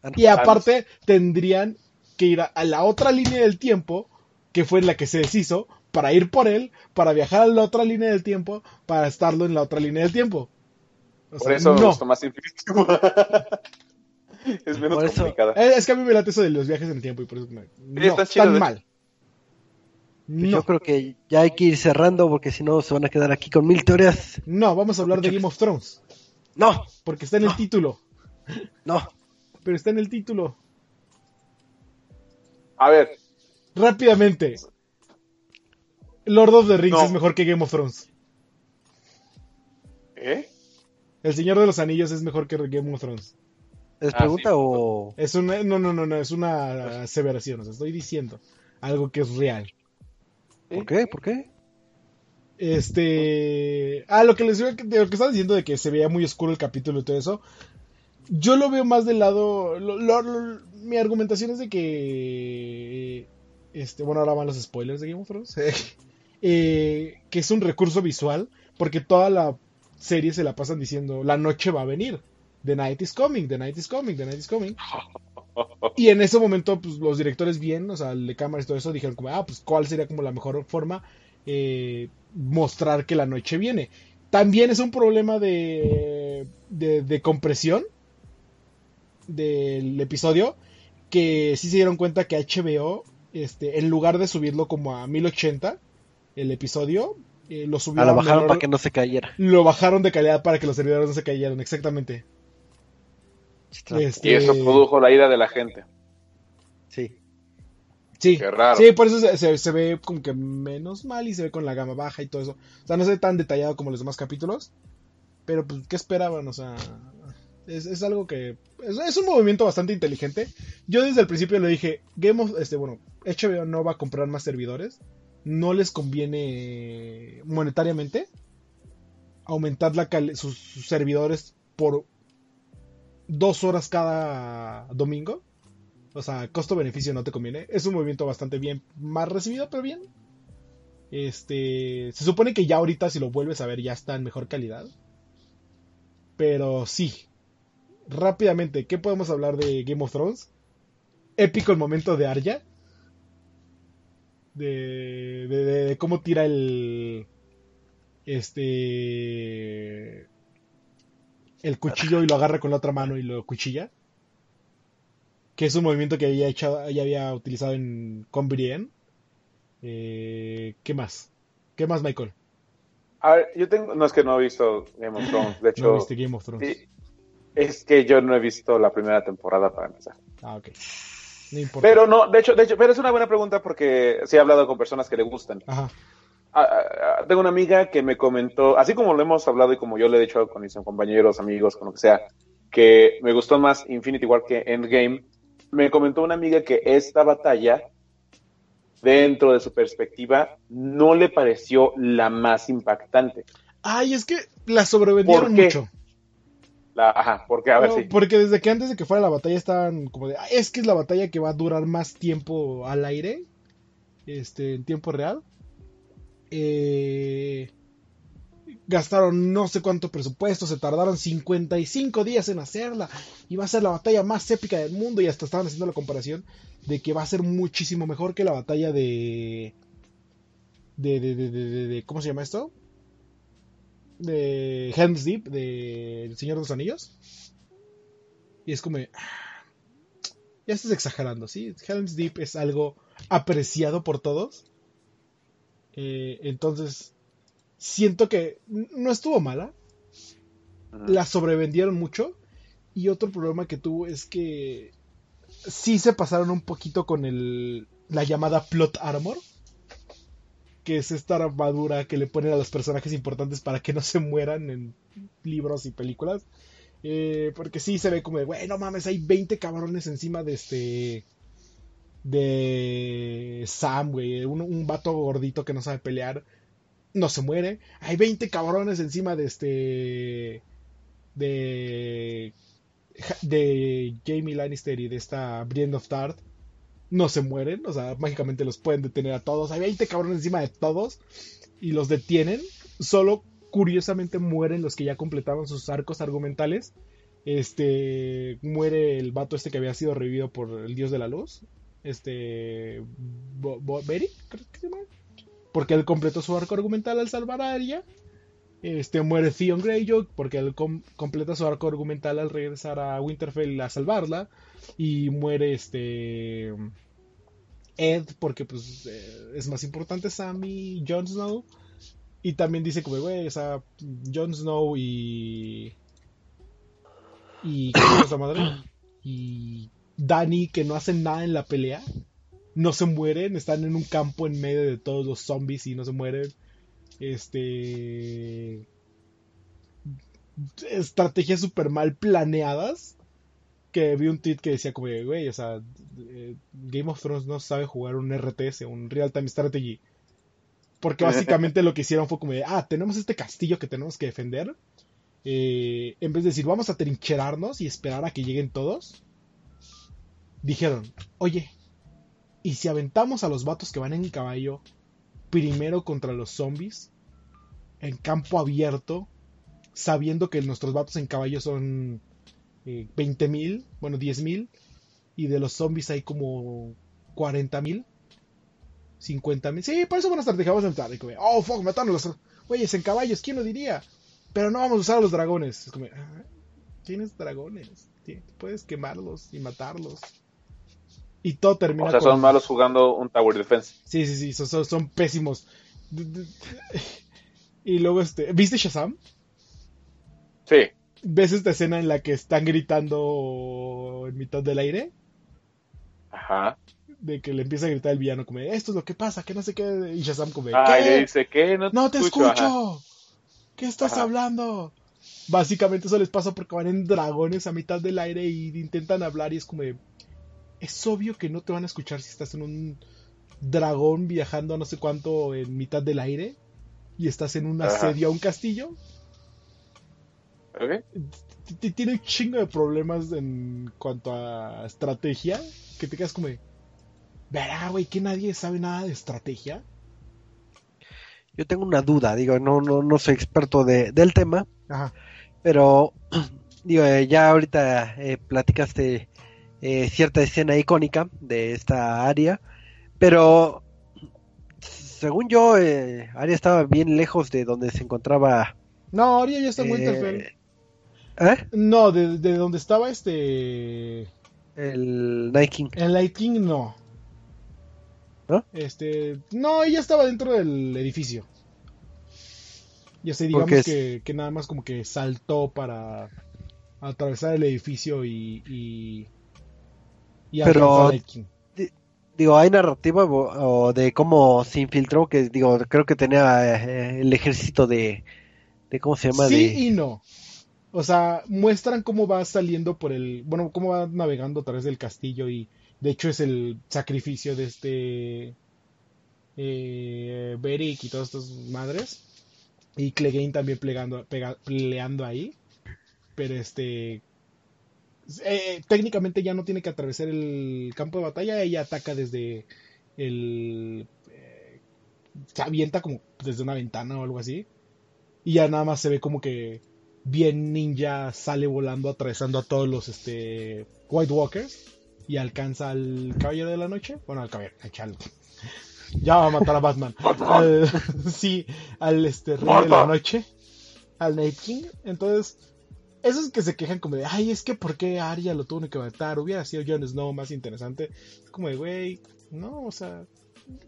Ah, no. Y aparte tendrían que ir a, a la otra línea del tiempo, que fue la que se deshizo, para ir por él, para viajar a la otra línea del tiempo, para estarlo en la otra línea del tiempo. O por eso no. me más Infinity es menos complicada. Eh, es que a mí me late eso de los viajes en el tiempo y por eso me... no, tan mal. No. Yo creo que ya hay que ir cerrando porque si no se van a quedar aquí con mil teorías. No, vamos a hablar de Game of Thrones. No. Porque está en el título. No. Pero está en el título. A ver. Rápidamente. Lord of the Rings es mejor que Game of Thrones. ¿Eh? El Señor de los Anillos es mejor que Game of Thrones. ¿Es ah, pregunta o.? Es una, no, no, no, no, es una aseveración. O sea, estoy diciendo algo que es real. ¿Por qué? ¿Por qué? Este. Ah, lo que les digo, lo que estaba diciendo de que se veía muy oscuro el capítulo y todo eso. Yo lo veo más del lado. mi argumentación es de que. Este, bueno, ahora van los spoilers de Game of Thrones. Eh, que es un recurso visual. Porque toda la serie se la pasan diciendo: La noche va a venir. The night is coming, the night is coming, the night is coming. Y en ese momento, pues los directores bien, o sea, el de cámaras y todo eso, dijeron como, ah, pues cuál sería como la mejor forma eh, mostrar que la noche viene. También es un problema de, de, compresión del episodio, que sí se dieron cuenta que HBO, este, en lugar de subirlo como a 1080, el episodio, eh, lo subieron. A lo bajaron para que no se cayera. Lo bajaron de calidad para que los servidores no se cayeran, exactamente. Este, y eso produjo la ira de la gente. Sí. Sí, sí, por eso se, ve como que menos mal y se ve con la gama baja y todo eso. O sea, no se ve tan detallado como los demás capítulos. Pero, pues, ¿qué esperaban? O sea, es, algo que. Es, un movimiento bastante inteligente. Yo desde el principio le dije: Game of. Este, bueno, HBO no va a comprar más servidores. No les conviene monetariamente aumentar la sus servidores por dos horas cada domingo. O sea, costo-beneficio no te conviene. Es un movimiento bastante bien, más recibido, pero bien. Este, se supone que ya ahorita si lo vuelves a ver ya está en mejor calidad. Pero sí. Rápidamente, ¿qué podemos hablar de Game of Thrones? Épico el momento de Arya. De, de, de cómo tira el... Este el cuchillo y lo agarra con la otra mano y lo cuchilla. Que es un movimiento que había, echado, ya había utilizado en con eh, ¿Qué más? ¿Qué más, Michael? A ver, yo tengo. No es que no he visto Game of Thrones. De hecho. No viste Game of Thrones. Es que yo no he visto la primera temporada para empezar. Ah, ok. No importa. Pero no, de hecho, de hecho, pero es una buena pregunta porque sí he hablado con personas que le gustan. Ajá. Ah, ah, tengo una amiga que me comentó, así como lo hemos hablado y como yo le he dicho con mis compañeros, amigos, con lo que sea, que me gustó más Infinity War que Endgame, me comentó una amiga que esta batalla, dentro de su perspectiva, no le pareció la más impactante. Ay, es que la sobrevendieron mucho. La, ajá, porque a ver si. Porque desde que antes de que fuera la batalla estaban como de, es que es la batalla que va a durar más tiempo al aire, este, en tiempo real. Eh, gastaron no sé cuánto presupuesto, se tardaron 55 días en hacerla y va a ser la batalla más épica del mundo y hasta estaban haciendo la comparación de que va a ser muchísimo mejor que la batalla de de, de, de, de ¿cómo se llama esto? De Helm's Deep, de El Señor de los Anillos. Y es como, ah, ya estás exagerando, ¿sí? Helm's Deep es algo apreciado por todos eh, entonces, siento que no estuvo mala. La sobrevendieron mucho. Y otro problema que tuvo es que sí se pasaron un poquito con el, la llamada plot armor. Que es esta armadura que le ponen a los personajes importantes para que no se mueran en libros y películas. Eh, porque sí se ve como de, bueno, mames, hay 20 cabrones encima de este de Sam, güey, un, un, vato gordito que no sabe pelear, no se muere. Hay 20 cabrones encima de este. de. de Jamie Lannister y de esta Brienne of Tart. No se mueren, o sea, mágicamente los pueden detener a todos. Hay 20 cabrones encima de todos y los detienen. Solo curiosamente mueren los que ya completaron sus arcos argumentales. Este muere el vato este que había sido revivido por el dios de la luz este Beric, creo que se llama. porque él completó su arco argumental al salvar a Arya. Este, muere Theon Greyjoy porque él com- completa su arco argumental al regresar a Winterfell a salvarla. Y muere este Ed porque pues eh, es más importante Sam y Jon Snow. Y también dice como, güey, o sea, Jon Snow y... Y... ¿Cómo se llama esa madre? Y Dani, que no hacen nada en la pelea. No se mueren, están en un campo en medio de todos los zombies y no se mueren. Este... Estrategias super mal planeadas. Que vi un tweet que decía como, güey, o sea, eh, Game of Thrones no sabe jugar un RTS, un Real Time Strategy. Porque básicamente lo que hicieron fue como de, ah, tenemos este castillo que tenemos que defender. Eh, en vez de decir, vamos a trincherarnos y esperar a que lleguen todos, dijeron, oye, ¿y si aventamos a los vatos que van en caballo primero contra los zombies? En campo abierto, sabiendo que nuestros vatos en caballo son eh, 20.000, bueno, 10.000, y de los zombies hay como 40.000. 50 mil. Sí, por eso buena estrategia. Vamos a entrar. Y como, oh, fuck, mataron a los güeyes en caballos. ¿Quién lo diría? Pero no vamos a usar a los dragones. Es como, ah, ¿tienes dragones? Puedes quemarlos y matarlos. Y todo termina O sea, con- son malos jugando un Tower Defense. Sí, sí, sí, son, son- son pésimos. Y luego, este, ¿viste Shazam? Sí. ¿Ves esta escena en la que están gritando en mitad del aire? Ajá. De que le empieza a gritar el villano como, esto es lo que pasa, que no sé qué. Y Shazam como, Ah, ¿qué? le dice que no te ¡No te escucho. escucho! Ajá. ¿Qué estás Ajá. hablando? Básicamente eso les pasa porque van en dragones a mitad del aire y intentan hablar y es como de, Es obvio que no te van a escuchar si estás en un dragón viajando a no sé cuánto en mitad del aire y estás en un Ajá. asedio a un castillo. Tiene un chingo de problemas en cuanto a estrategia que te quedas como de, verá, güey, que nadie sabe nada de estrategia. Yo tengo una duda, digo, no, no, no soy experto de, del tema, Ajá. pero digo, eh, ya ahorita eh, platicaste eh, cierta escena icónica de esta área, pero según yo, eh, Arya estaba bien lejos de donde se encontraba. No, Arya ya está en eh, Winterfell. ¿Eh? No, de, de donde estaba este. El Night King. El Light King no. ¿No? Este. No, ella estaba dentro del edificio. Ya sé, digamos es- que, que nada más como que saltó para atravesar el edificio y. y, y Pero- Night King. Digo, hay narrativa o, de cómo se infiltró, que digo, creo que tenía eh, el ejército de, de ¿cómo se llama? Sí de, y no. O sea, muestran cómo va saliendo por el. Bueno, cómo va navegando a través del castillo y. De hecho, es el sacrificio de este. Eh, Beric y todas estas madres. Y Clegane también plegando, peleando ahí. Pero este. eh, técnicamente ya no tiene que atravesar el campo de batalla. Ella ataca desde el. eh, se avienta como desde una ventana o algo así. Y ya nada más se ve como que bien ninja sale volando atravesando a todos los este White Walkers y alcanza al Caballero de la Noche. Bueno, al Caballero, al. Ya va a matar a Batman. Al- sí, al este Rey de la Noche, al Night King. Entonces, esos que se quejan como de, ay, es que ¿por qué Arya lo tuvo que matar? Hubiera sido Jon Snow más interesante. Es como de, güey, no, o sea,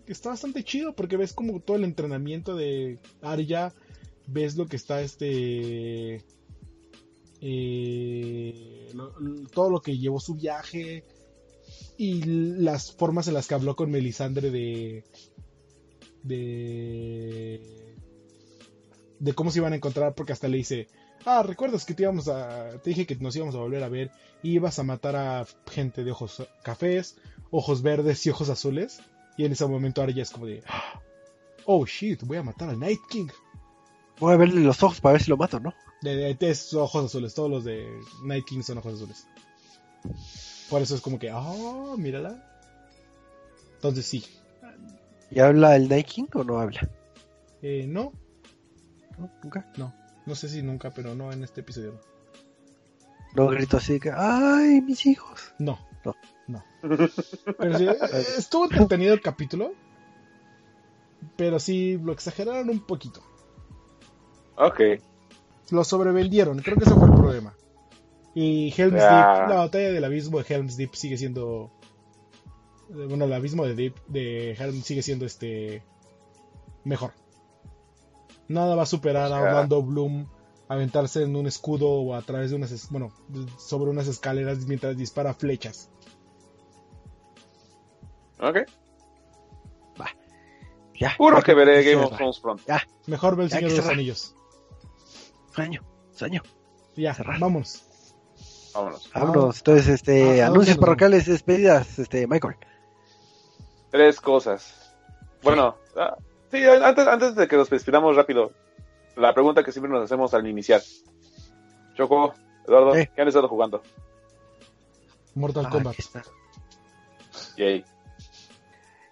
está bastante chido porque ves como todo el entrenamiento de Arya ves lo que está este eh, todo lo que llevó su viaje y las formas en las que habló con Melisandre de de de cómo se iban a encontrar porque hasta le dice ah recuerdas que te íbamos a te dije que nos íbamos a volver a ver y ibas a matar a gente de ojos cafés ojos verdes y ojos azules y en ese momento Arya es como de oh shit voy a matar al Night King Voy a verle los ojos para ver si lo mato, ¿no? De, de, esos ojos azules, todos los de Night King son ojos azules. Por eso es como que, oh, mírala. Entonces sí. ¿Y habla el Night King o no habla? Eh, no, ¿No? ¿Nunca? no. No sé si nunca, pero no en este episodio. no. No grito así que, ¡ay, mis hijos! No, No. no. Pero sí, estuvo entretenido el capítulo. pero sí lo exageraron un poquito. Ok. Lo sobrevendieron, creo que ese fue el problema. Y Helm's Ah. Deep, la batalla del abismo de Helm's Deep sigue siendo. eh, Bueno, el abismo de Deep de Helm sigue siendo este. Mejor. Nada va a superar a Orlando Bloom aventarse en un escudo o a través de unas. Bueno, sobre unas escaleras mientras dispara flechas. Ok. Ya. Juro que veré Game of Thrones pronto. Mejor ve el Ya Señor de los. Anillos. Sueño, sueño. Ya, Cerrar. vámonos. Vámonos. Vámonos. Entonces, este, Ah, ¿a dónde anuncios parroquiales, despedidas, este, Michael. Tres cosas. Bueno, ah, sí, antes, antes de que nos despidamos rápido, la pregunta que siempre nos hacemos al iniciar. Choco, Eduardo. ¿qué han estado jugando? Mortal Ah, Kombat. Yay.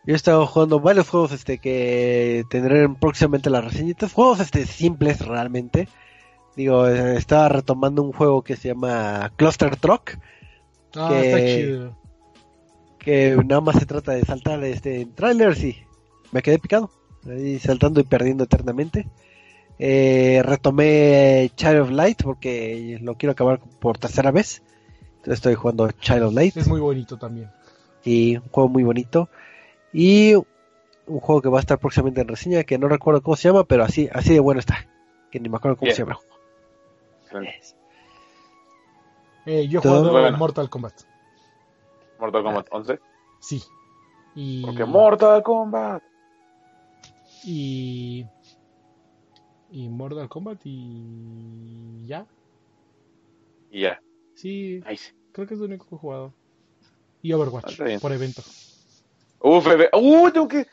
Yo he estado jugando varios juegos este que tendré próximamente las reseñitas. Juegos este simples realmente. Digo, estaba retomando un juego que se llama Cluster Truck, Ah, que- está chido. que nada más se trata de saltar este en trailers y me quedé picado. Ahí saltando y perdiendo eternamente. Eh, retomé Child of Light porque lo quiero acabar por tercera vez. Entonces estoy jugando Child of Light. Es muy bonito también. y un juego muy bonito y un juego que va a estar próximamente en reseña que no recuerdo cómo se llama pero así así de bueno está que ni me acuerdo cómo Bien. se llama Excelente. Eh, yo he jugado bueno. Mortal Kombat. Mortal Kombat 11. Sí. Y, Porque Mortal Kombat. y y Mortal Kombat y ya. Y ya. Sí, Nice. creo que es lo único que he jugado. Y Overwatch Ah, por evento. Uf, bebé. Uh, tengo que.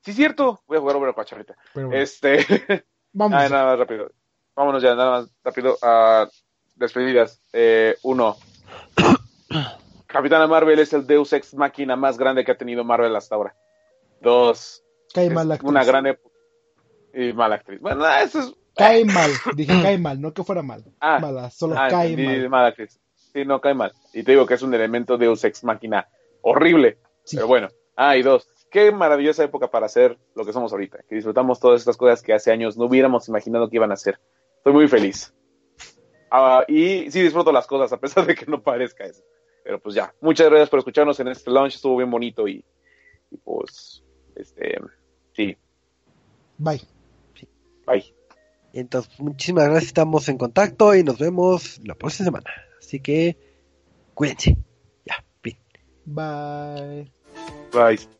Sí, es cierto. Voy a jugar Overwatch ahorita. Pero bueno, Este. vamos. Ah, nada más rápido. Vámonos ya, nada más rápido a despedidas. Eh, uno. Capitana Marvel es el Deus Ex Máquina más grande que ha tenido Marvel hasta ahora. Dos. Cae mal la actriz. Una gran ep- y mala actriz. Bueno, ah, eso es. Cae mal. Dije cae mal, no que fuera mal. Ah, Mala, solo ah, cae mal. mala actriz. Sí, no cae mal. Y te digo que es un elemento Deus Ex Máquina horrible. Sí. Pero bueno. Ah, y dos. Qué maravillosa época para hacer lo que somos ahorita. Que disfrutamos todas estas cosas que hace años no hubiéramos imaginado que iban a hacer. Estoy muy feliz. Ah, y sí disfruto las cosas, a pesar de que no parezca eso. Pero pues ya. Muchas gracias por escucharnos en este launch. Estuvo bien bonito y, y pues, este, sí. Bye. Bye. entonces muchísimas gracias estamos en contacto y nos vemos la próxima semana así que cuídense ya fin Bye. Bye.